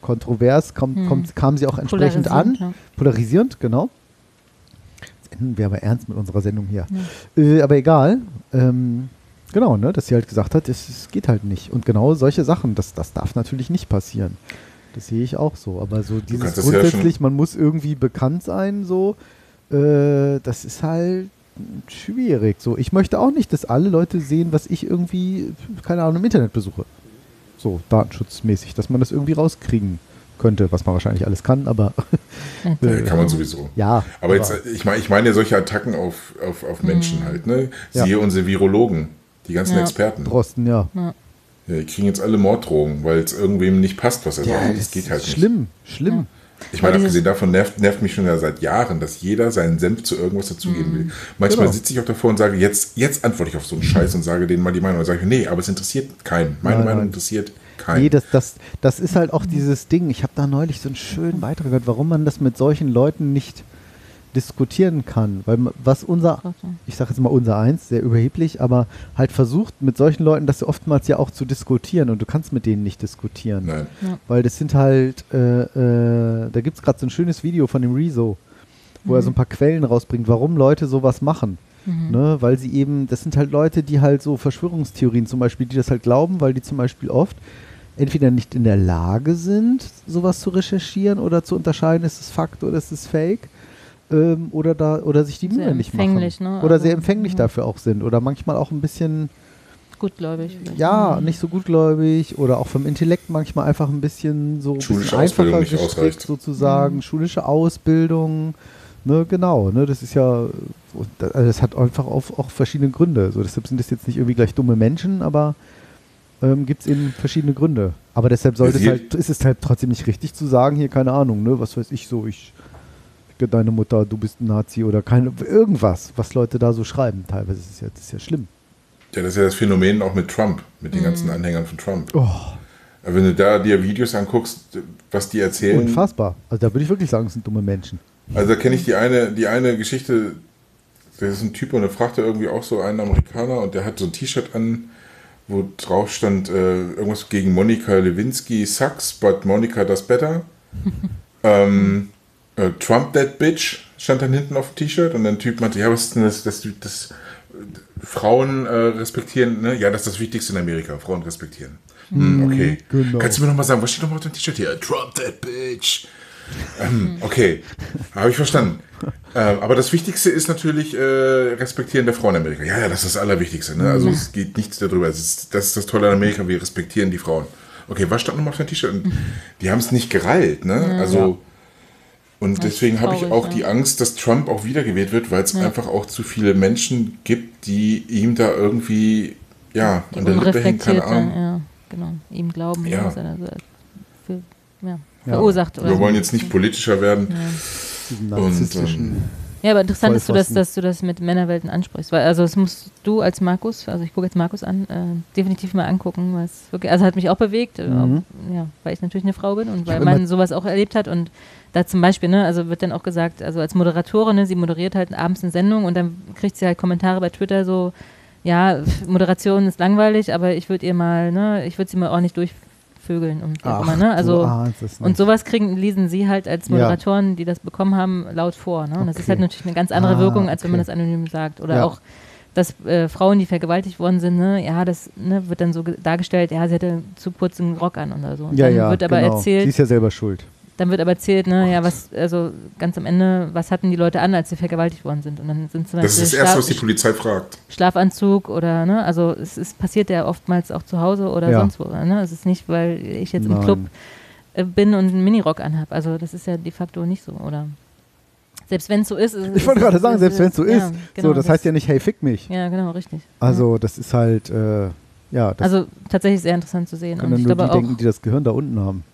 B: kontrovers, kommt,
C: Hm.
B: kommt, kam sie auch entsprechend an
C: ja.
B: polarisierend, genau. Enden wir aber ernst mit unserer Sendung hier. Äh, aber egal. Ähm, genau, ne, dass sie halt gesagt hat, es, es geht halt nicht. Und genau solche Sachen, das, das darf natürlich nicht passieren. Das sehe ich auch so. Aber so dieses
D: das ja
B: grundsätzlich, man muss irgendwie bekannt sein, so, äh, das ist halt schwierig. So, ich möchte auch nicht, dass alle Leute sehen, was ich irgendwie, keine Ahnung, im Internet besuche. So, datenschutzmäßig, dass man das irgendwie rauskriegen könnte, was man wahrscheinlich alles kann, aber
C: Ja.
D: Ja, kann man sowieso.
B: ja.
D: Aber jetzt, ich meine, ich meine ja solche Attacken auf, auf, auf Menschen halt, ne?
B: Ja.
D: Siehe unsere Virologen, die ganzen
C: Ja.
D: Experten.
B: Drosten, ja.
D: Ja, die kriegen jetzt alle Morddrohungen, weil es irgendwem nicht passt, was er sagt. Das
B: das
D: geht halt nicht.
B: schlimm, schlimm.
D: Ich meine,
C: Aber
D: abgesehen davon nervt, nervt mich schon ja seit Jahren, dass jeder seinen Senf zu irgendwas dazugeben will. Manchmal
B: Genau.
D: sitze ich auch davor und sage, jetzt, jetzt antworte ich auf so einen Scheiß und sage denen mal die Meinung. Dann sage ich, nee, aber es interessiert keinen. Meine
B: Nein,
D: Meinung
B: nein.
D: interessiert keinen.
B: Nee, das, das, das ist halt auch dieses Ding. Ich habe da neulich so einen schönen Beitrag gehört, warum man das mit solchen Leuten nicht diskutieren kann. Weil was unser, ich sage jetzt mal unser Eins, sehr überheblich, aber halt versucht mit solchen Leuten das oftmals ja auch zu diskutieren und du kannst mit denen nicht diskutieren.
D: Nein.
B: Weil das sind halt, äh, äh, da gibt es gerade so ein schönes Video von dem Rezo, wo er so ein paar Quellen rausbringt, warum Leute sowas machen. Ne? Weil sie eben, das sind halt Leute, die halt so Verschwörungstheorien zum Beispiel, die das halt glauben, weil die zum Beispiel oft entweder nicht in der Lage sind, sowas zu recherchieren oder zu unterscheiden, ist es Fakt oder ist es Fake. Ähm, oder da oder sich die Mühe nicht machen.
C: empfänglich, ne?
B: Oder
C: Also,
B: sehr empfänglich
C: ja.
B: dafür auch sind. Oder manchmal auch ein bisschen
C: Gutgläubig. vielleicht.
B: ja, nicht so gutgläubig oder auch vom Intellekt manchmal einfach ein bisschen so ein
D: Schulische
B: bisschen einfacher gestrickt sozusagen, schulische Ausbildung, ne, genau, ne, das ist ja, also das hat einfach auch, auch verschiedene Gründe, so deshalb sind das jetzt nicht irgendwie gleich dumme Menschen, aber ähm, gibt es eben verschiedene Gründe. Aber deshalb sollte es
D: Sie-
B: halt, ist es halt trotzdem nicht richtig zu sagen, hier, keine Ahnung, ne, was weiß ich so, ich ficke deine Mutter, du bist ein Nazi oder keine, irgendwas, was Leute da so schreiben, teilweise ist ja, das ist ja schlimm.
D: Ja, das ist ja das Phänomen auch mit Trump, mit den ganzen Anhängern von Trump.
B: Oh,
D: Wenn du da dir Videos anguckst, was die erzählen,
B: unfassbar. Also da würde ich wirklich sagen, es sind dumme Menschen.
D: Also da kenne ich die eine, die eine Geschichte, das ist ein Typ und der fragte irgendwie auch so einen Amerikaner und der hat so ein T-Shirt an, wo drauf stand äh, irgendwas gegen Monika Lewinsky, sucks, but Monica does better. ähm, äh, Trump that bitch stand dann hinten auf dem T-Shirt und ein Typ meinte, ja, was ist denn das, das, das äh, Frauen äh, respektieren, ne? Ja, das ist das Wichtigste in Amerika, Frauen respektieren. Hm, okay.
B: genau.
D: Kannst du mir noch mal sagen, was steht noch mal auf dem T-Shirt hier? Trump that bitch. Ähm, okay, habe ich verstanden. Ähm, aber das Wichtigste ist natürlich äh, Respektieren der Frauen in Amerika. Ja, ja, das ist das Allerwichtigste. Ne? Also es geht nichts darüber. Ist, das ist das Tolle an Amerika, wir respektieren die Frauen. Okay, was stand nochmal auf dem T-Shirt? Die haben es nicht gereilt. Ne? Also und deswegen habe ich auch
C: ja.
D: die Angst, dass Trump auch wiedergewählt wird, weil es einfach auch zu viele Menschen gibt, die ihm da irgendwie ja
C: Die
D: an der Lippe hängen, keine Ahnung.
C: ja, genau, ihm glauben,
D: Ja.
C: für, ja, verursacht. Oder
D: Wir
C: so.
D: wollen jetzt nicht politischer werden.
B: Diesen
D: Und, ähm,
C: Ja, aber interessant ist, dass, dass du das mit Männerwelten ansprichst. Weil, also, das musst du als Markus, also ich gucke jetzt Markus an, äh, definitiv mal angucken, weil es wirklich, also hat mich auch bewegt, äh,
B: Mhm.
C: auch, ja, weil ich natürlich eine Frau bin und weil man sowas auch erlebt hat und da zum Beispiel, ne, also wird dann auch gesagt, also als Moderatorin, ne, sie moderiert halt abends eine Sendung und dann kriegt sie halt Kommentare bei Twitter so, ja, Moderation ist langweilig, aber ich würde ihr mal, ne, ich würde sie mal ordentlich durchvögeln und auch immer, ne, also und sowas kriegen, lesen sie halt als
B: Ja.
C: Moderatoren, die das bekommen haben, laut vor. Ne? Und das ist
B: Okay.
C: halt natürlich eine ganz andere
B: Ah,
C: Wirkung, als wenn man
B: okay.
C: das anonym sagt. Oder
B: Ja.
C: auch, dass äh, Frauen, die vergewaltigt worden sind, ne, ja, das ne, wird dann so ge- dargestellt, ja, sie hatte zu kurzen Rock an oder so. Und
B: ja,
C: dann
B: ja,
C: wird aber
B: genau. Sie
C: erzählt,
B: ist ja selber schuld.
C: Dann wird aber erzählt, ne, ja, was, also ganz am Ende, was hatten die Leute an, als sie vergewaltigt worden sind? Und dann sind zum
D: Das ist das
C: Beispiel
D: Erste, was die Polizei fragt.
C: Schlafanzug oder, ne, also es ist, passiert ja oftmals auch zu Hause oder
B: Ja.
C: sonst wo. Ne? Es ist nicht, weil ich jetzt im
B: Nein.
C: Club äh, bin und einen Minirock anhab. Also das ist ja de facto nicht so, oder? Selbst wenn es so ist. ist
B: Ich wollte gerade sagen,
C: ist-
B: selbst wenn es so ist.
C: ja, genau,
B: so, das, heißt ja nicht, hey, fick mich.
C: Ja, genau, richtig.
B: Also, das ist halt, äh, ja, das
C: also tatsächlich sehr interessant zu sehen.
B: können
C: Und ich
B: nur
C: glaube
B: die
C: auch,
B: denken, die das Gehirn da unten haben.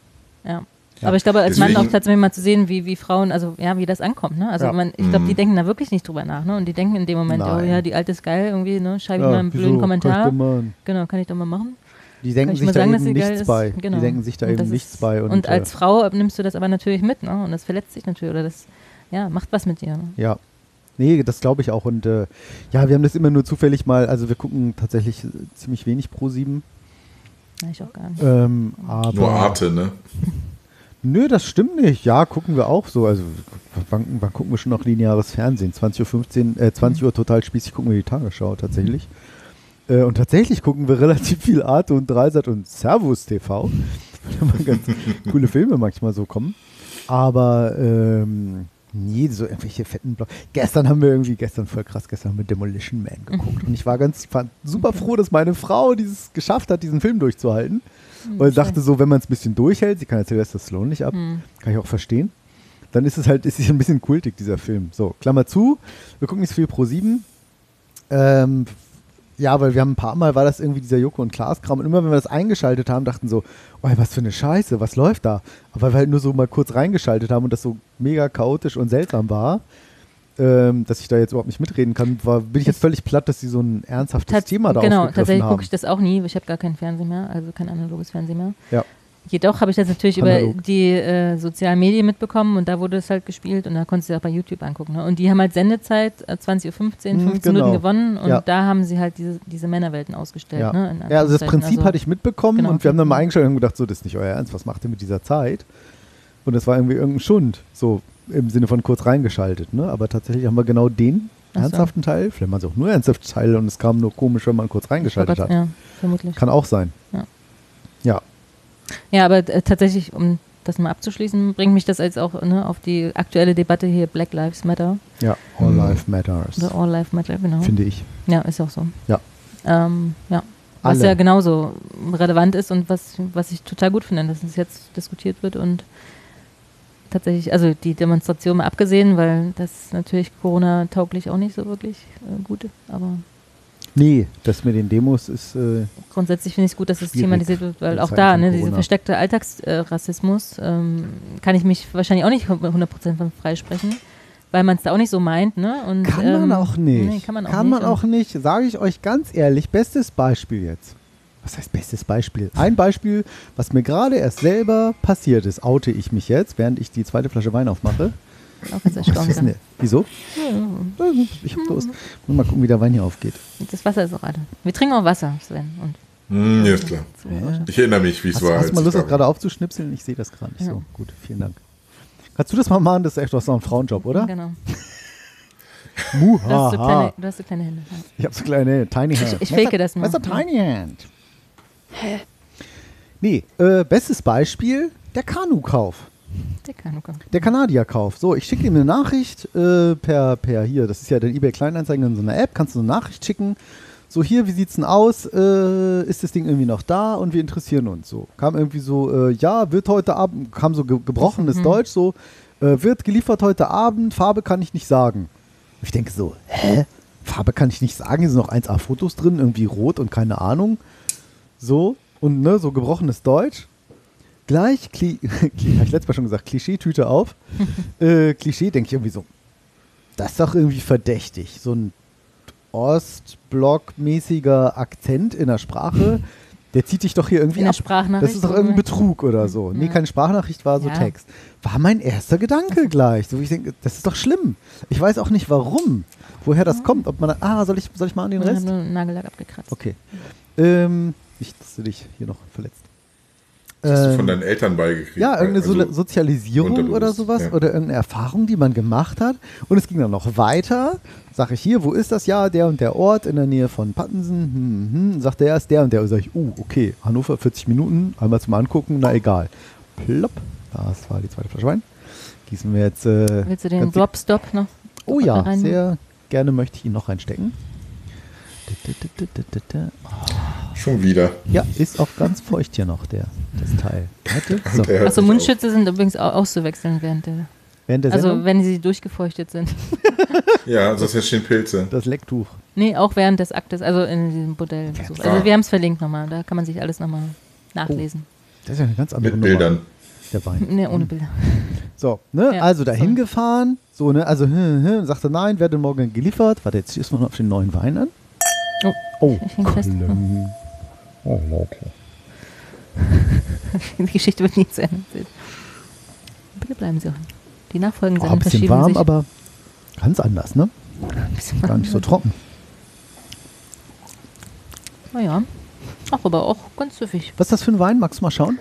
C: ja.
B: Ja.
C: Aber ich glaube, als Mann
D: Deswegen-
C: auch tatsächlich mal zu sehen, wie, wie Frauen, also ja, wie das ankommt. Ne? Also
B: Ja.
C: man, ich glaube, die
D: Mhm.
C: denken da wirklich nicht drüber nach. Ne? Und die denken in dem Moment, oh
B: Nein.
C: ja, die alte ist geil, irgendwie, ne? schreibe ich mal einen
B: wieso?
C: blöden
B: Kann ich
C: Kommentar.
B: mal-
C: Genau, kann ich doch mal machen.
B: Die denken
C: ich
B: sich da
C: sagen,
B: eben nichts bei.
C: Genau.
B: Die denken sich da
C: Und
B: eben nichts
C: ist-
B: bei. Und,
C: Und, als
B: äh,
C: Frau nimmst du das aber natürlich mit, ne? Und das verletzt dich natürlich oder das ja, macht was mit dir. Ne?
B: Ja. Nee, das glaube ich auch. Und äh, ja, wir haben das immer nur zufällig mal, also wir gucken tatsächlich äh, ziemlich wenig pro 7.
C: Ja, ich auch gar nicht.
B: Ähm, aber
D: Nur Arte, ne?
B: Nö, das stimmt nicht. Ja, gucken wir auch so. Also wann, wann gucken wir schon noch lineares Fernsehen? 20.15 Uhr, äh, 20 Uhr total spießig gucken wir die Tagesschau tatsächlich. Äh, und tatsächlich gucken wir relativ viel Arte und Dreisat und Servus TV. Weil immer ganz coole Filme manchmal so kommen. Aber ähm, nie so irgendwelche fetten Block. Gestern haben wir irgendwie, gestern voll krass, gestern haben wir Demolition Man geguckt. Und ich war ganz fand super froh, dass meine Frau dieses geschafft hat, diesen Film durchzuhalten. Weil ich dachte so, wenn man es ein bisschen durchhält, sie kann ja Sylvester Stallone nicht ab,
C: Hm.
B: kann ich auch verstehen, dann ist es halt, ist es ein bisschen kultig, dieser Film. So, Klammer zu, wir gucken nicht viel pro 7. Ähm, Ja, weil wir haben ein paar Mal war das irgendwie dieser Joko und Klaas Kram und immer wenn wir das eingeschaltet haben, dachten so, oh, was für eine Scheiße, was läuft da? Aber weil wir halt nur so mal kurz reingeschaltet haben und das so mega chaotisch und seltsam war, ähm, dass ich da jetzt überhaupt nicht mitreden kann, war, bin ich jetzt völlig platt, dass sie so ein ernsthaftes
C: Tats-
B: Thema da
C: Genau, tatsächlich gucke ich das auch nie. Ich habe gar keinen Fernseher mehr, also kein analoges Fernsehen mehr.
B: Ja.
C: Jedoch habe ich das natürlich
B: Analog.
C: über die äh, sozialen Medien mitbekommen und da wurde es halt gespielt und da konntest du auch bei YouTube angucken. Ne? Und die haben halt Sendezeit äh, 20.15 Uhr, 15
B: Mhm, genau.
C: Minuten gewonnen und
B: Ja.
C: da haben sie halt diese, diese Männerwelten ausgestellt.
B: Ja.
C: Ne?
B: Ja, also das. Prinzip
C: Also-
B: hatte ich mitbekommen
C: genau.
B: und wir haben dann mal eingeschaltet und gedacht, so, das ist nicht euer Ernst, was macht ihr mit dieser Zeit? Und das war irgendwie irgendein Schund, so im Sinne von kurz reingeschaltet, ne? Aber tatsächlich haben wir genau den
C: so.
B: ernsthaften Teil, vielleicht waren es auch nur ernsthafte Teile und es kam nur komisch, wenn man kurz reingeschaltet
C: Oh
B: hat.
C: Gott, Ja, vermutlich.
B: Kann auch sein.
C: Ja.
B: Ja,
C: Ja, aber äh, tatsächlich, um das mal abzuschließen, bringt mich das jetzt auch ne, auf die aktuelle Debatte hier Black Lives Matter.
B: ja, all life matters,
C: Oder All Life Matter, genau.
B: finde ich.
C: Ja, ist auch so.
B: Ja.
C: Ähm, ja. Was
B: Alle.
C: ja genauso relevant ist und was, was ich total gut finde, dass es jetzt diskutiert wird und tatsächlich, also die Demonstration mal abgesehen, weil das natürlich Corona-tauglich auch nicht so wirklich äh, gut ist, aber
B: Nee, das mit den Demos ist, äh,
C: grundsätzlich finde ich es gut, dass es thematisiert wird, weil auch da, ne, diese
B: Corona.
C: versteckte Alltagsrassismus, ähm, kann ich mich wahrscheinlich auch nicht 100% von freisprechen, weil man es da auch nicht so meint, ne? Und,
B: kann
C: ähm,
B: man auch nicht.
C: Nee, kann man auch
B: kann
C: nicht.
B: man
C: und-
B: auch nicht, sage ich euch ganz ehrlich, bestes Beispiel jetzt. Was heißt bestes Beispiel? Ein Beispiel, was mir gerade erst selber passiert ist, oute ich mich jetzt, während ich die zweite Flasche Wein aufmache.
C: Auch
B: Was
C: erstaunt.
B: denn, wieso? Ich hab Durst. Muss mal gucken, wie der Wein hier aufgeht.
C: Das Wasser ist auch alle. Wir trinken auch Wasser, Sven. Und
D: Hm, ja, ist klar. Ich erinnere mich, wie es war.
B: hast du mal
D: ich
B: Lust,
D: da
B: das gerade aufzuschnipseln? Ich sehe das gerade nicht
C: Ja.
B: so. Gut, vielen Dank. Kannst du das mal machen? Das ist echt doch so ein Frauenjob, oder?
C: Genau. Du hast, so kleine, du hast so kleine Hände. Ja.
B: Ich habe so kleine Tiny Hand.
C: ich fake das mal.
B: Was ist ein Tiny Hand? Nee, äh, bestes Beispiel, der Kanukauf.
C: Der Kanuka.
B: Der Kanadierkauf. So, ich schicke ihm eine Nachricht äh, per, per hier, das ist ja der eBay Kleinanzeigen in so einer App, kannst du eine Nachricht schicken. So, hier, wie sieht's denn aus? Äh, ist das Ding irgendwie noch da? Und wir interessieren uns. So, kam irgendwie so, äh, ja, wird heute Abend, kam so ge gebrochenes
C: Mhm.
B: Deutsch, so, äh, wird geliefert heute Abend, Farbe kann ich nicht sagen. Ich denke so, hä? Farbe kann ich nicht sagen, hier sind noch 1A-Fotos drin, irgendwie rot und keine Ahnung. So, und ne, so gebrochenes Deutsch. Gleich, Kli habe ich letztes Mal schon gesagt, Klischee-Tüte auf. äh, Klischee denke ich irgendwie so, das ist doch irgendwie verdächtig. So ein Ostblock-mäßiger Akzent in der Sprache, der zieht dich doch hier irgendwie
C: In der
B: ab.
C: Sprachnachricht.
B: Das ist doch irgendein Betrug oder so. Nee,
C: Ja.
B: keine Sprachnachricht, war so
C: Ja.
B: Text. War mein erster Gedanke gleich. So, wie ich denke, das ist doch schlimm. Ich weiß auch nicht warum, woher das kommt. Ob man, ah, soll ich, soll ich mal an den
C: Ich habe
B: Rest?
C: einen Nagellack abgekratzt.
B: Okay. Ähm, nicht, dass du dich hier noch verletzt.
D: Das hast du
B: Ähm,
D: von deinen Eltern beigekriegt.
B: ja, irgendeine so
D: Also,
B: Sozialisierung oder sowas
D: ja.
B: oder irgendeine Erfahrung, die man gemacht hat. Und es ging dann noch weiter. Sag ich hier, wo ist das? Ja, der und der Ort in der Nähe von Pattensen. Hm, hm. Sagt der ist der und der. Und sag ich, uh, okay, Hannover 40 Minuten, einmal zum Angucken, na egal. Plopp, das war die zweite Flasche Wein. Gießen wir jetzt. Äh,
C: Willst du den Drop-Stop noch?
B: Oh ja,
C: rein-
B: sehr gerne möchte ich ihn noch reinstecken.
D: Schon wieder.
B: Ja, ist auch ganz feucht hier noch, der, das Teil. So,
D: Der
C: Mundschütze sind übrigens au- auszuwechseln während der.
B: während der
C: Also wenn sie durchgefeuchtet sind.
D: auf. Ja, sonst entstehen Pilze.
B: das Lecktuch.
C: Nee, auch während des Aktes, also in diesem Modell.
D: Ah.
C: Also wir haben es verlinkt nochmal, da kann man sich alles nochmal nachlesen.
B: Das ist ja eine ganz andere
D: Mit
B: Nummer,
D: Bildern.
B: der Wein.
C: Nee, ohne Bilder.
B: So, ne,
C: Ja,
B: also dahin
C: so.
B: gefahren, so, ne, also, hm, hm, sagte nein, werde morgen geliefert. Warte, jetzt wir noch auf den neuen Wein an.
C: Oh,
B: Oh,
C: ich häng fest.
B: Oh, okay.
C: Die Geschichte wird nie zu Ende erzählt. Bitte bleiben Sie auch. Die nachfolgenden
B: Oh, ein
C: Sendungen
B: bisschen
C: verschieben
B: warm,
C: sich.
B: aber ganz anders, ne?
C: ein bisschen
B: Gar nicht so trocken.
C: Naja. Ach, aber auch ganz süffig.
B: Was ist das für ein Wein? Magst du mal schauen?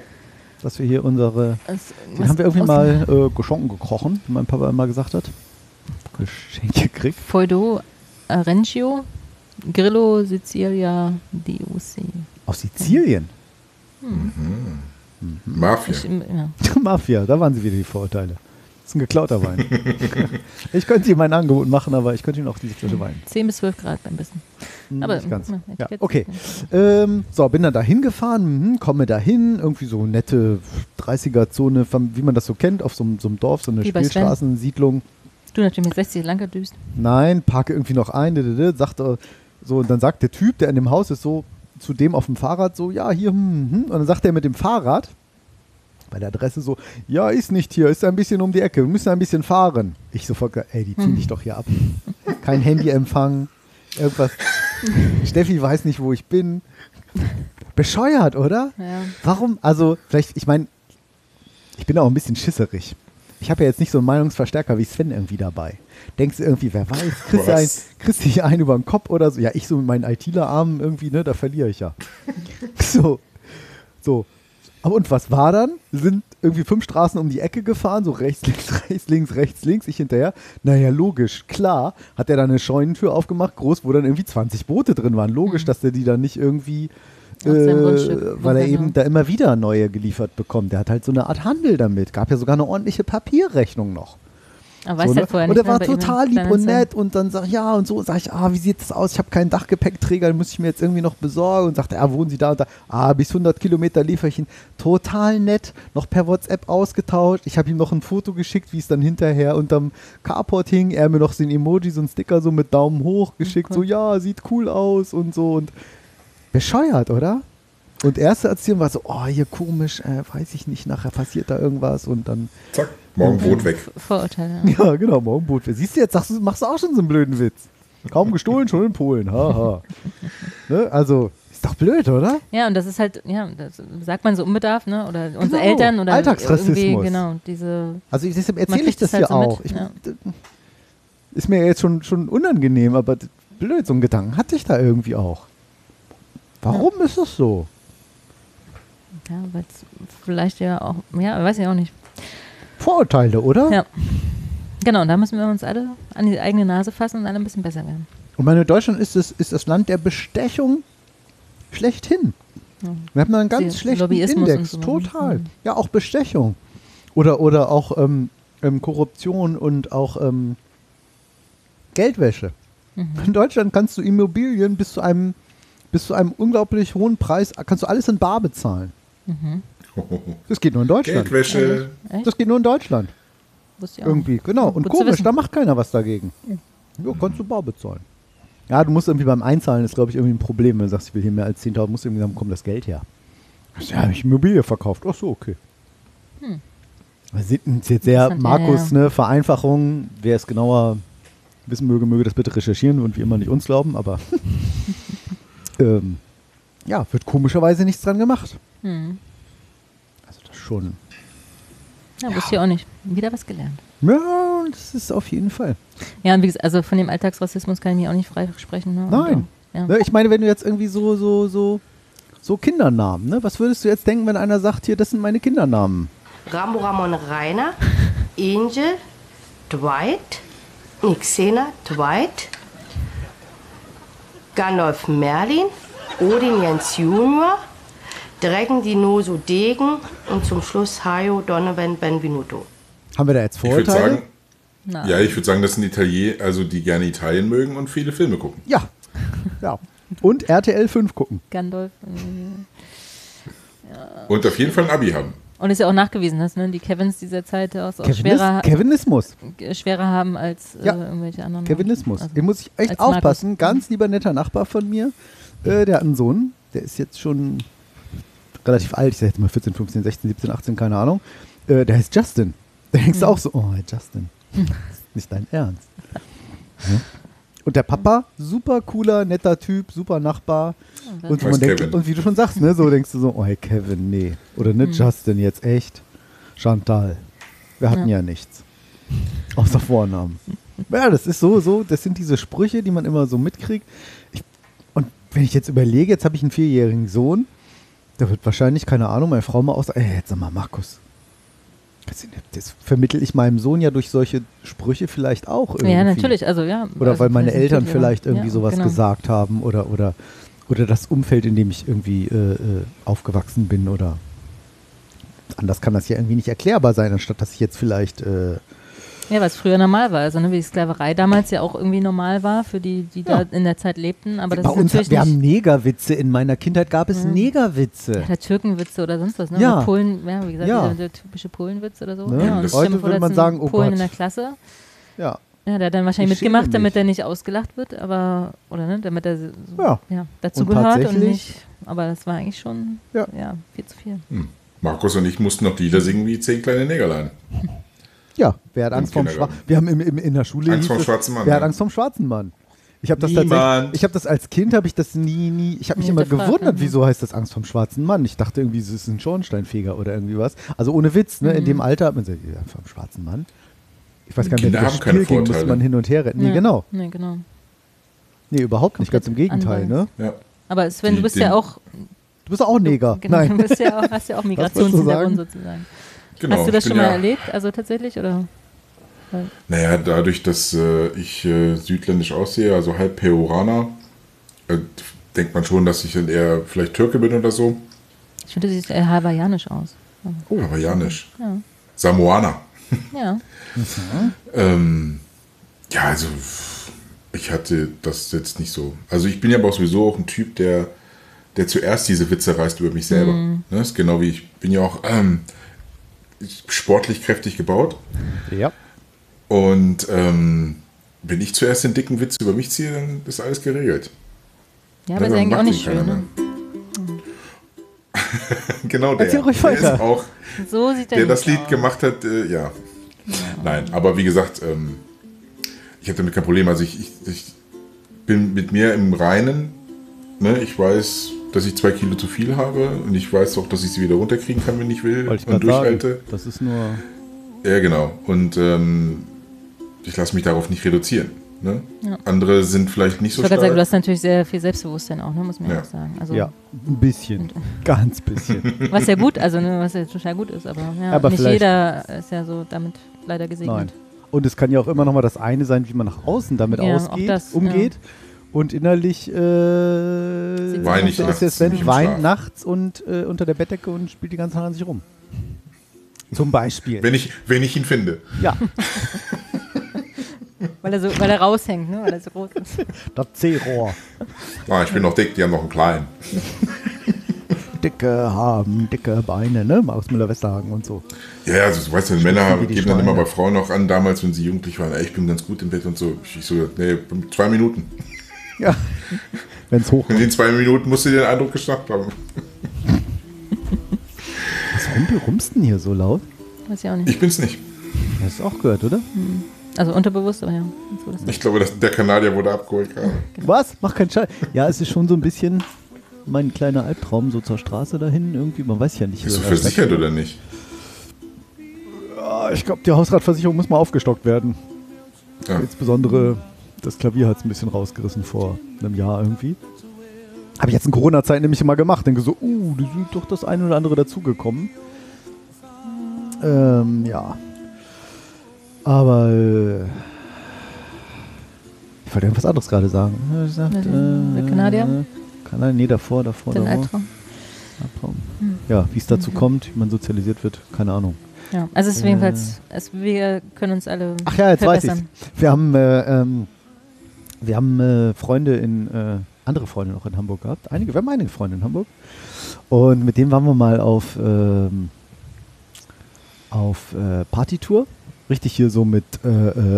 B: Dass wir hier unsere.
C: Das-
B: Den haben wir irgendwie mal äh, geschonken gekrochen, wie mein Papa immer gesagt hat. Geschenk gekriegt.
C: Feudo Arencio, Grillo Sicilia DOC.
B: Aus Sizilien.
D: Mafia.
C: Ich, ja.
B: Mafia, da waren sie wieder die Vorurteile. Das ist ein geklauter Wein. ich könnte ihm mein Angebot machen, aber ich könnte ihm auch diese Flasche Wein.
C: 10 bis 12 Grad beim Besten.
B: Hm,
C: Aber
B: nicht ganz.
C: ja,
B: okay. Ähm, so, bin dann da hingefahren, mhm, komme da hin, irgendwie so nette 30er-Zone, wie man das so kennt, auf so, einem- so einem Dorf, so eine. Spielstraßensiedlung.
C: Du natürlich mit 60 lang gedüst.
B: Nein, parke irgendwie noch ein, sagte, So, und dann sagt der Typ, der in dem Haus ist, so zu dem auf dem Fahrrad so, ja, hier, hm, hm. Und dann sagt er mit dem Fahrrad bei der Adresse so, ja, ist nicht hier, ist ein bisschen um die Ecke, wir müssen ein bisschen fahren. Ich sofort, ey, die ziehen dich doch hier ab. Kein Handyempfang, irgendwas. Steffi weiß nicht, wo ich bin. Bescheuert, oder?
C: Ja.
B: Warum? Also, vielleicht, ich meine, ich bin auch ein bisschen schisserig. Ich habe ja jetzt nicht so einen Meinungsverstärker wie Sven irgendwie dabei. Denkst du irgendwie, wer weiß, kriegst du ein,
D: Was?
B: kriegst du einen über den Kopf oder so? Ja, ich so mit meinen ITler-Armen irgendwie, ne, da verliere ich ja. so. So. Aber und was war dann? Sind irgendwie fünf Straßen um die Ecke gefahren, so rechts, links, rechts, links, rechts, links, ich hinterher. Naja, logisch, klar, hat er dann eine Scheunentür aufgemacht, groß, wo dann irgendwie 20 Boote drin waren. Logisch, dass der die dann nicht irgendwie, Äh, weil er
C: bunkern,
B: eben da immer wieder neue geliefert bekommt. Der hat halt so eine Art Handel damit. Gab ja sogar eine ordentliche Papierrechnung noch.
C: Aber
B: So,
C: halt
B: ne?
C: vorher
B: und er war total lieb und nett und dann sag ich, ja und so, sag ich, ah, wie sieht das aus? Ich habe keinen Dachgepäckträger, den muss ich mir jetzt irgendwie noch besorgen und sagt, ja, wohnen Sie da und da? Ah, bis 100 Kilometer liefere ich ihn. Total nett, noch per WhatsApp ausgetauscht. Ich habe ihm noch ein Foto geschickt, wie es dann hinterher unterm Carport hing. Er mir noch so ein Emoji, so ein Sticker so mit Daumen hoch geschickt,
C: cool.
B: so, ja, sieht cool aus und so und bescheuert, oder? Und erste Erzählung war so, oh, hier komisch, äh, weiß ich nicht, nachher passiert da irgendwas und dann
D: Zack, morgen Brot weg.
C: Vorurteile. Ja.
B: ja, genau, morgen Boot. Siehst du, jetzt sagst machst du auch schon so einen blöden Witz. Kaum gestohlen, schon in Polen. Haha. ne? Also, ist doch blöd, oder?
C: ja, und das ist halt, ja, das sagt man so unbedarf, ne? Oder unsere
B: Genau,
C: Eltern oder
B: Alltagsrassismus.
C: irgendwie, genau, diese
B: Also, ich, deshalb erzähle ich das
C: es halt
B: hier
C: so mit,
B: auch. Ich,
C: ja.
B: d- Ist mir jetzt schon, schon unangenehm, aber blöd, so einen Gedanken hatte ich da irgendwie auch. Warum ist das so?
C: Ja, weil es vielleicht ja auch, ja, weiß ich auch nicht.
B: Vorurteile, oder?
C: Ja. Genau, und da müssen wir uns alle an die eigene Nase fassen und alle ein bisschen besser werden.
B: Und meine Deutschland ist das, ist das Land der Bestechung schlechthin. Wir haben da einen ganz
C: Sie-
B: schlechten
C: Lobbyismus
B: Index,
C: so.
B: total.
C: Mhm.
B: Ja, auch Bestechung. Oder, oder auch ähm, ähm, Korruption und auch ähm, Geldwäsche.
C: Mhm.
B: In Deutschland kannst du Immobilien bis zu einem bis zu einem unglaublich hohen Preis, kannst du alles in Bar bezahlen. Das geht nur in Deutschland.
D: Geldwäsche.
B: Das geht nur in Deutschland.
C: Wusste ich auch.
B: Irgendwie, genau. Und
C: Gut
B: komisch, da macht keiner was dagegen. Ja, kannst du bar bezahlen. Ja, du musst irgendwie beim Einzahlen, ist glaube ich irgendwie ein Problem, wenn du sagst, ich will hier mehr als 10.000, musst du irgendwie sagen, komm das Geld her. Ja, habe ich Immobilie verkauft. Ach so, okay. Wir sind ist jetzt sehr
C: Hm.
B: Markus,
C: ja.
B: ne, Vereinfachung. Wer es genauer wissen möge, möge das bitte recherchieren und wie immer nicht uns glauben, aber ähm, ja, wird komischerweise nichts dran gemacht.
C: Hm.
B: Also das schon.
C: Ja, wusste ich auch nicht. Wieder was gelernt.
B: Ja, das ist auf jeden Fall.
C: Ja, und wie gesagt, also von dem Alltagsrassismus kann ich mich auch nicht frei sprechen. Ne?
B: Nein.
C: Ja.
B: Ne, ich meine, wenn du jetzt irgendwie so, so, so, so Kindernamen, ne? Was würdest du jetzt denken, wenn einer sagt, hier, das sind meine Kindernamen?
F: Rambo Ramon Rainer, Angel, Dwight, Nixena, Dwight, Gandalf Merlin, Odin Jens Junior, Dragon Dinoso Degen und zum Schluss Hayo Donovan Benvenuto.
B: Haben wir da jetzt
D: Ich
B: Vorurteile?
D: sagen,
C: Na,
D: ja, ich würde sagen, das sind Italiener, also die gerne Italien mögen und viele Filme gucken.
B: Ja. ja. Und RTL 5 gucken.
C: Gandalf. irgendwie.
D: Und auf jeden Fall ein Abi haben.
C: Und ist ja auch nachgewiesen, dass ne, die Kevins dieser Zeit auch, auch schwerer,
B: Kevinismus.
C: äh, schwerer haben als äh,
B: Ja.
C: irgendwelche anderen.
B: Kevinismus.
C: Also,
B: Hier muss ich echt
C: als Markus.
B: aufpassen. Ganz lieber netter Nachbar von mir, äh, der hat einen Sohn, der ist jetzt schon relativ alt, ich sag jetzt mal 14, 15, 16, 17, 18, keine Ahnung. Äh, der heißt Justin. Da denkst
C: Hm.
B: du auch so, oh, Justin, das ist nicht dein Ernst. Ja. Und der Papa, super cooler, netter Typ, super Nachbar. Und, man denkt, und wie du schon sagst, ne, so denkst du so, oh hey Kevin, nee. Oder ne, Justin jetzt echt. Chantal. Wir hatten ja,
C: Ja.
B: nichts. Außer Vornamen. Ja, das ist so, so, das sind diese Sprüche, die man immer so mitkriegt. Ich, und wenn ich jetzt überlege, jetzt habe ich einen vierjährigen Sohn, da wird wahrscheinlich, keine Ahnung, meine Frau mal sagen, ey, jetzt sag mal, Markus. Das, vermittel ich meinem Sohn ja durch solche Sprüche vielleicht auch irgendwie.
C: ja, natürlich. Also, ja,
B: Oder weil meine Eltern vielleicht irgendwie
C: ja,
B: sowas
C: genau.
B: gesagt haben oder, oder, oder das Umfeld, in dem ich irgendwie äh, äh, aufgewachsen bin oder anders kann das ja irgendwie nicht erklärbar sein, anstatt dass ich jetzt vielleicht äh,
C: Ja, es früher normal war. Also, ne, wie die Sklaverei damals ja auch irgendwie normal war für die, die
B: Ja.
C: da in der Zeit lebten. Aber das
B: bei
C: ist
B: uns
C: natürlich
B: wir haben Negerwitze in meiner Kindheit gab es Negerwitze.
C: der Türkenwitze oder sonst was. Ne?
B: Ja.
C: Oder Polen, ja, wie gesagt,
B: Ja.
C: dieser, der typische Polenwitz oder so.
B: Ne?
C: Ja, und
B: Heute würde man sagen, oh
C: Polen
B: Gott.
C: in der Klasse.
B: Ja.
C: Ja, der hat dann wahrscheinlich
B: Ich
C: mitgemacht, damit er nicht ausgelacht wird, aber, oder ne, damit er so,
B: Ja.
C: ja, dazu
B: Und
C: gehört und nicht, aber das war eigentlich schon,
B: Ja.
C: ja, viel zu viel.
D: Markus und ich mussten noch Lieder singen wie zehn kleine Negerlein.
B: Ja, wer hat Angst
D: Kindergarten.
B: Schwarzen Wir haben im, im, in der Schule.
D: Angst
B: es,
D: schwarzen Mann,
B: Wer hat
D: ja.
B: Angst vom schwarzen Mann? Ich habe das
D: Niemand.
B: tatsächlich. Ich habe das als Kind habe ich das nie, nie. Ich habe mich
C: Nie
B: immer gewundert,
C: ne?
B: wieso heißt das Angst vom schwarzen Mann? Ich dachte irgendwie, es ist ein Schornsteinfeger oder irgendwie was. Also ohne Witz, ne? In dem Alter hat man gesagt, ja, vom schwarzen Mann. Ich weiß gar nicht, wie das Spiel ging, musste
D: Vorteile.
B: man hin und her rennen. Nee,
C: Ja.
B: genau.
C: Nee, genau.
B: Nee, überhaupt nicht. Ganz im Gegenteil, ne?
D: Ja.
C: Aber Sven, du bist ja auch,
B: Du bist auch Neger.
C: genau,
B: Nein.
C: du bist ja auch, hast ja auch Migrationshintergrund
B: sagen?
C: sozusagen.
D: Genau,
C: hast du das schon mal
D: ja,
C: erlebt, also tatsächlich, oder?
D: Naja, dadurch, dass äh, ich äh, südländisch aussehe, also halb Peruaner, äh, denkt man schon, dass ich dann eher vielleicht Türke bin oder so.
C: Ich finde, du siehst eher hawaiianisch aus.
D: Oh, hawaiianisch.
C: Ja.
D: Samoaner.
C: Ja.
D: Ähm, ja, also ich hatte das jetzt nicht so. Also ich bin ja aber auch sowieso auch ein Typ, der, der zuerst diese Witze reißt über mich selber.
C: Mhm.
D: Ne, ist genau wie ich bin ja auch ähm, sportlich kräftig gebaut.
B: Ja.
D: Und ähm, wenn ich zuerst den dicken Witz über mich ziehe, dann ist alles geregelt.
C: Ja, aber ist eigentlich auch nicht schön. Ne?
D: genau der. Der ist auch,
C: So sieht er
D: der
C: nicht
D: das Lied
C: aus.
D: gemacht hat, äh, ja. Nein, aber wie gesagt, ähm, ich habe damit kein Problem. Also ich, ich, ich bin mit mir im Reinen. Ne? Ich weiß, dass ich zwei Kilo zu viel habe und ich weiß auch, dass ich sie wieder runterkriegen kann, wenn ich will
B: ich
D: und
B: gerade sagen.
D: durchhalte.
B: Das ist nur.
D: Ja, genau. Und ähm, ich lasse mich darauf nicht reduzieren. Ne?
C: Ja.
D: Andere sind vielleicht nicht
C: Ich
D: so
C: gerade sagen,
D: stark.
C: du hast natürlich sehr viel Selbstbewusstsein auch, ne, muss man ja
D: Ja.
C: auch sagen. Also,
B: Ja, ein bisschen. Ganz bisschen.
C: Was ja gut, also ne, was ja total gut ist, aber, ja,
B: Aber
C: nicht jeder ist ja so damit leider gesegnet.
B: Nein. Und es kann ja auch immer noch mal das eine sein, wie man nach außen damit
C: Ja,
B: ausgeht,
C: das,
B: umgeht. Und innerlich äh,
C: Weine ich
B: so
D: nachts
B: ist der Sven weint nachts und äh, unter der Bettdecke und spielt die ganze Zeit an sich rum. Zum Beispiel.
D: Wenn ich, wenn ich ihn finde.
B: ja,
C: Weil er so, weil er raushängt, ne? Weil er so groß ist.
B: das C-Rohr.
D: Ah, ich bin noch dick, die haben noch einen kleinen.
B: Dicke haben, dicke Beine, ne? Markus Müller-Westerhagen und so.
D: Ja, also, du weißt ja, Männer geben dann immer
B: Schweine.
D: bei Frauen auch an, damals, wenn sie jugendlich waren, ey, ich bin ganz gut im Bett und so. Ich so, nee, zwei Minuten.
B: Ja. Wenn es
D: In
B: hochkommt.
D: den zwei Minuten musst du dir den Eindruck geschnappt haben.
B: Was rumpel rumst denn hier so laut?
C: Weiß ich auch nicht.
D: Ich bin's nicht.
B: Hast du auch gehört, oder?
C: Also unterbewusst, aber ja. Das
D: Ich glaube, dass der Kanadier wurde abgeholt gerade.
B: Was? Mach keinen Scheiß. Ja, es ist schon so ein bisschen mein kleiner Albtraum, so zur Straße dahin irgendwie. Man weiß ja nicht.
D: Bist du versichert oder nicht?
B: Ich glaube, die Hausratversicherung muss mal aufgestockt werden.
D: Ja.
B: Insbesondere das Klavier hat es ein bisschen rausgerissen vor einem Jahr irgendwie. Habe ich jetzt in Corona-Zeit nämlich immer gemacht. Denke so, uh, da sind doch das eine oder andere dazugekommen. Ähm, ja. Aber äh, ich wollte irgendwas anderes gerade sagen. Ja, ich sagte,
C: Der- der Kanadier?
B: Kanadier? Nee, davor, davor,
C: Den
B: davor.
C: Albtraum.
B: Albtraum. Ja, wie es dazu kommt, wie man sozialisiert wird, keine Ahnung.
C: Ja, also es ist jedenfalls, es, wir können uns alle
B: Ach ja, jetzt weiß ich.
C: verbessern.
B: Wir haben, äh, ähm, wir haben äh, Freunde in, äh, andere Freunde noch in Hamburg gehabt. Einige, wir haben einige Freunde in Hamburg. Und mit denen waren wir mal auf, ähm, auf äh, Partytour. Richtig hier so mit äh,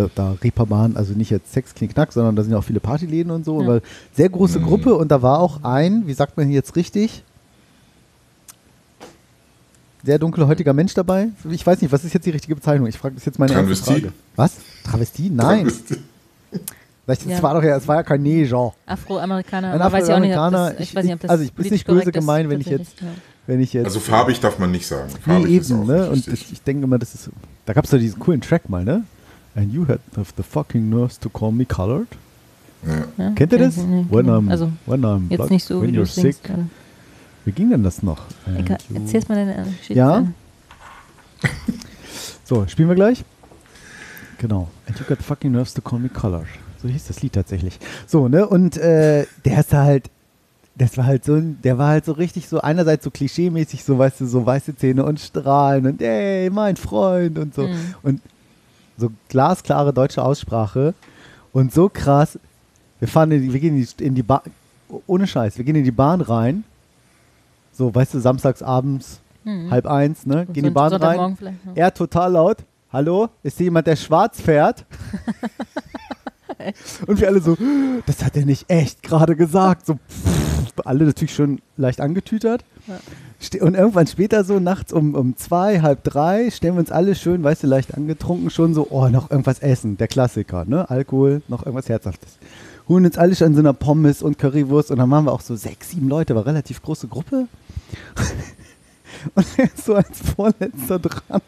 B: äh, da Reeperbahn, also nicht jetzt Sex, Knick, Knack, sondern da sind ja auch viele Partyläden und so.
C: Ja.
B: Weil sehr große
D: Mhm.
B: Gruppe und da war auch ein, wie sagt man jetzt richtig? Sehr dunkelhäutiger Mensch dabei. Ich weiß nicht, was ist jetzt die richtige Bezeichnung? Ich frage das jetzt meine erste
D: Travestie?
B: Frage. Was? Travestie? Nein. Das
C: Ja.
B: war doch ja, es war ja kein Neger.
C: Afroamerikaner,
B: Ein
C: weiß ich nicht,
B: Afroamerikaner,
C: das, ich,
B: ich-
C: weiß nicht, ob das
B: also ich-
C: politisch
B: nicht böse gemeint, wenn ich jetzt-
C: ja.
B: Wenn ich jetzt.
D: Also farbig darf man nicht sagen.
B: nee,
D: Farbig ist
B: eben, ne? Und ich, ich denke immer, das ist. Da gab es doch diesen coolen Track mal, ne? And you had the, fucking nurse to call me colored.
D: ja.
B: Kennt ihr das? when
C: genau.
B: I'm,
C: Also
B: when I'm
C: jetzt
B: black,
C: nicht so,
B: when
C: wie du
B: you're
C: es singst.
B: sick.
C: gerade.
B: Wie ging denn das noch?
C: Egal,
B: you-
C: Erzähl's mal deine Geschichte.
B: Ja? So, spielen wir gleich? Genau. And you got fucking nerves to call me colored. So hieß das Lied tatsächlich. So, ne? Und äh, der ist halt, das war halt so, der war halt so richtig so, einerseits so klischeemäßig, so weißt du, so weiße Zähne und Strahlen und ey, mein Freund und so.
C: Mhm.
B: Und so glasklare deutsche Aussprache und so krass. Wir fahren in wir gehen in die, in die Bahn, ohne Scheiß, wir gehen in die Bahn rein. So, weißt du, samstags abends,
C: Mhm.
B: halb eins, ne?
C: Und
B: Gehen in die Bahn rein.
C: Sonntagmorgen?
B: Er total laut. hallo, ist hier jemand, der schwarz fährt? Und wir alle so, das hat er nicht echt gerade gesagt. So, pff, alle natürlich schon leicht angetütert. Ste- Und irgendwann später so, nachts um, um zwei, halb drei, stellen wir uns alle schön, weißt du, leicht angetrunken schon so, oh, noch irgendwas essen, der Klassiker, ne? Alkohol, noch irgendwas Herzhaftes. Holen uns alle schon an so einer Pommes und Currywurst und dann waren wir auch so sechs, sieben Leute, war relativ große Gruppe. Und er ist so als Vorletzter dran,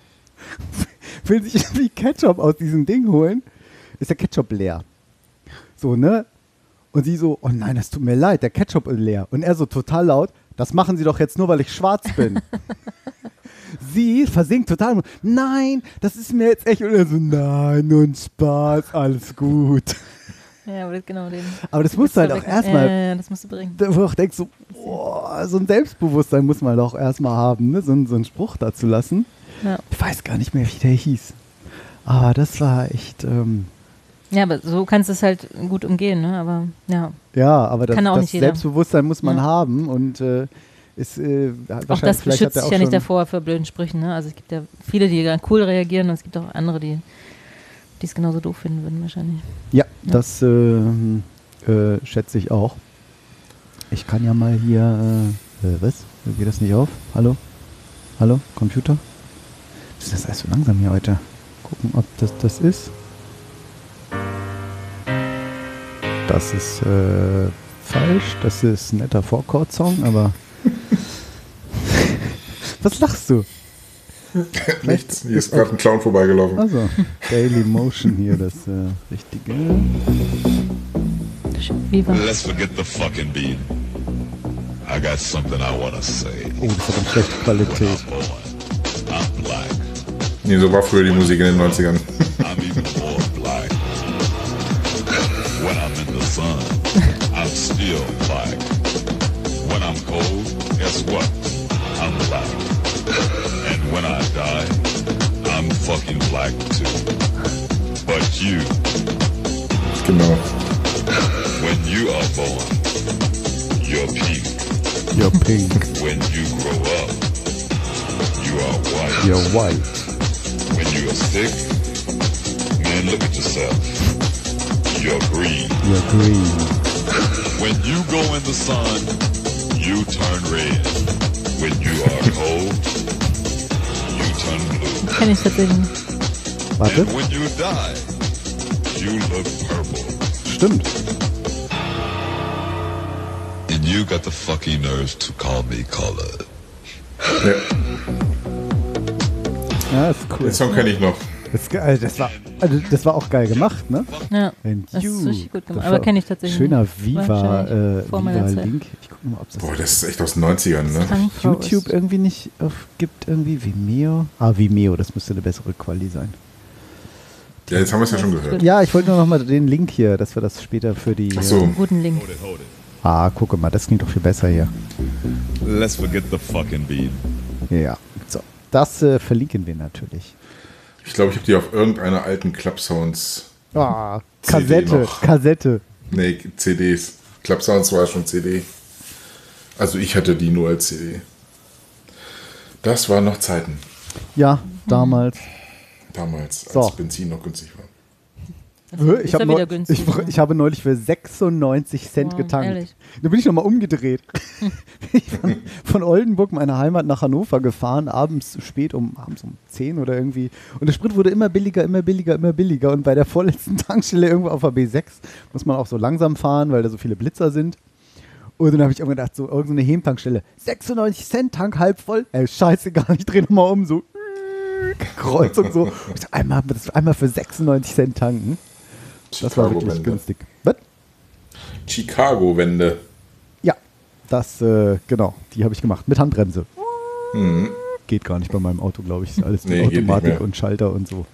B: will sich irgendwie Ketchup aus diesem Ding holen, ist der Ketchup leer. So, ne? Und sie so, oh nein, das tut mir leid, der Ketchup ist leer. Und er so total laut, das machen sie doch jetzt nur, weil ich schwarz bin. sie versinkt total, nein, das ist mir jetzt echt. Und er so, nein, nur ein Spaß, alles gut.
C: Ja, aber das, genau den.
B: Aber das musst du halt auch erstmal
C: ja, das musst du bringen.
B: wo du auch denkst, so, boah, so ein Selbstbewusstsein muss man doch erstmal haben, ne? so, einen- so einen Spruch dazu lassen.
C: Ja.
B: Ich weiß gar nicht mehr, wie der hieß. Aber das war echt, ähm,
C: ja, aber so kannst du es halt gut umgehen, ne? Aber ja,
B: ja, aber das, das. Selbstbewusstsein muss man
C: Ja.
B: haben und äh, ist äh,
C: auch das schützt
B: auch
C: ja nicht davor für blöden Sprüchen, ne? Also es gibt ja viele, die dann cool reagieren und es gibt auch andere, die es genauso doof finden würden wahrscheinlich.
B: Ja, das äh, äh, schätze ich auch. Ich kann ja mal hier, äh, äh, was? Geht das nicht auf? Hallo? Hallo? Computer? Was ist das alles so langsam hier heute? Gucken, ob das das ist. Das ist äh, falsch. Das ist ein netter Vorchord-Song, aber. was lachst du?
D: Nichts. Hier ist gerade ein Clown vorbeigelaufen.
B: Also, Daily Motion hier, das äh, richtige.
G: Let's forget the fucking beat. I got something I wanna say.
B: Oh, das hat eine schlechte Qualität.
G: Boy, I'm black.
D: Nee, so war früher die Musik in den 90ern.
G: Sun, I'm still black. When I'm cold, guess what? I'm black. And when I die, I'm fucking black too. But you,
D: Genau.
G: when you are born, you're pink.
B: You're pink,
G: When you grow up, you are white.
B: you're white.
G: When you are sick, man, look at yourself. You're green.
B: You're green.
G: When you go in the sun, you turn red. When you are cold, you turn blue.
C: Kenn ich tatsächlich nicht.
B: Warte,
G: And when you die, you look purple.
B: stimmt.
G: And you got the fucking nerve to call me color.
D: Ja,
B: Ja, ist cool.
D: den Song kenne ich noch.
B: Das, geil. das, war, also das war auch geil gemacht, ne?
C: Ja,
B: And
C: das
B: you.
C: ist richtig gut gemacht. Aber kenne ich tatsächlich
B: Schöner
C: nicht.
B: Viva, äh, Viva. Link. Ich gucke mal, ob das
D: Boah, das ist echt aus den 90ern, ne?
B: YouTube irgendwie nicht auf, gibt. Irgendwie Vimeo. Ah, Vimeo, das müsste eine bessere Quali sein.
D: Ja, jetzt haben wir es ja schon gehört.
B: Ja, ich wollte nur noch mal den Link hier, dass wir das später für die.
D: Ach so.
B: Äh,
C: Guten Link.
B: ah, gucke mal, das klingt doch viel besser hier.
G: Let's forget the fucking beat.
B: Ja, so. Das äh, verlinken wir natürlich.
D: Ich glaube, ich habe die auf irgendeiner alten Club Sounds.
B: Ah, Kassette,
D: noch.
B: Kassette.
D: Nee, CDs. Club Sounds war schon CD. Also ich hatte die nur als CD. Das waren noch Zeiten.
B: Ja, damals.
D: Damals, als
B: So.
D: Benzin noch günstig war.
B: Hä? Ich, hab neu,
C: günstig,
B: ich,
C: ne?
B: ich habe neulich für 96 Cent
C: Wow,
B: getankt.
C: ehrlich?
B: Da bin ich nochmal umgedreht. ich bin von Oldenburg, meiner Heimat, nach Hannover gefahren, abends spät um, abends um 10 oder irgendwie. Und der Sprit wurde immer billiger, immer billiger, immer billiger. Und bei der vorletzten Tankstelle irgendwo auf der B6 muss man auch so langsam fahren, weil da so viele Blitzer sind. Und dann habe ich irgendwann gedacht, so irgendeine Hemtankstelle, 96 Cent Tank halb voll. Ey, scheißegal, ich drehe nochmal um, so Kreuz und so. Einmal, einmal für 96 Cent tanken. Das war wirklich
D: Chicago-Wende.
B: günstig. Was?
D: Chicago-Wende.
B: Ja, das, äh, genau, die habe ich gemacht. Mit Handbremse. Geht gar nicht bei meinem Auto, glaube ich. Ist alles mit
D: Nee,
B: Automatik und Schalter und so.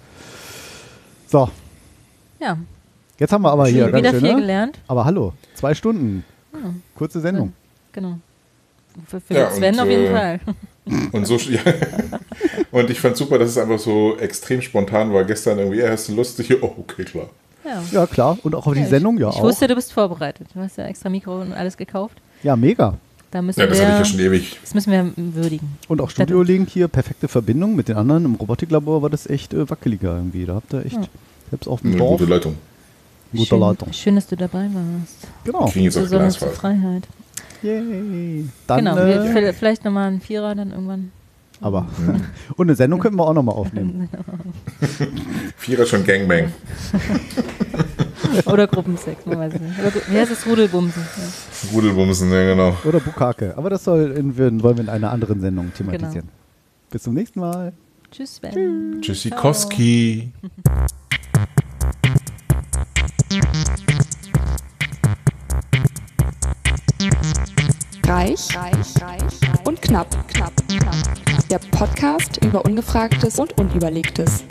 B: So,
C: Ja,
B: jetzt haben wir aber hier
C: wieder
B: schön,
C: viel
B: ne?
C: gelernt.
B: Aber hallo, zwei Stunden. Kurze Sendung.
C: Genau. Für, für
D: Ja,
C: Sven
D: und,
C: auf jeden
D: äh,
C: Fall.
D: Und so ja. Und ich fand super, dass es einfach so extrem spontan war. Gestern irgendwie, ja, hast du Lust? Ich, oh, okay, klar.
C: Ja.
B: Ja, klar. Und auch auf die
C: Ja,
B: Sendung, ja
C: ich, ich
B: auch.
C: wusste, du bist vorbereitet. Du hast ja extra Mikro und alles gekauft.
B: Ja, mega.
C: Da müssen
D: Ja, das
C: wir,
D: habe ich ja schon ewig.
C: das müssen wir würdigen.
B: Und auch Studio-Link hier, perfekte Verbindung mit den anderen. Im Robotiklabor war das echt äh, wackeliger irgendwie. Da habt ihr echt,
C: Ja.
B: selbst auf dem
D: Eine
B: Dorf,
D: gute Leitung.
B: gute
C: schön,
B: Leitung.
C: schön, dass du dabei warst.
B: Genau.
D: Kriegen jetzt auch.
C: Freiheit.
B: Yay. Dann,
C: genau,
B: äh,
C: vielleicht nochmal ein Vierer dann irgendwann.
B: Aber. Und eine Sendung könnten wir auch nochmal aufnehmen.
D: Vierer schon Gangbang.
C: Oder Gruppensex, man weiß es nicht. Oder, wie heißt es? Rudelbumsen. Ja.
D: Rudelbumsen, ja genau.
B: Oder Bukake. Aber das soll in, wollen wir in einer anderen Sendung thematisieren.
C: Genau.
B: Bis zum nächsten Mal.
C: Tschüss, Sven.
D: Tschüssikowski.
A: Reich, reich, reich und knapp, knapp, knapp. Der Podcast über Ungefragtes und Unüberlegtes.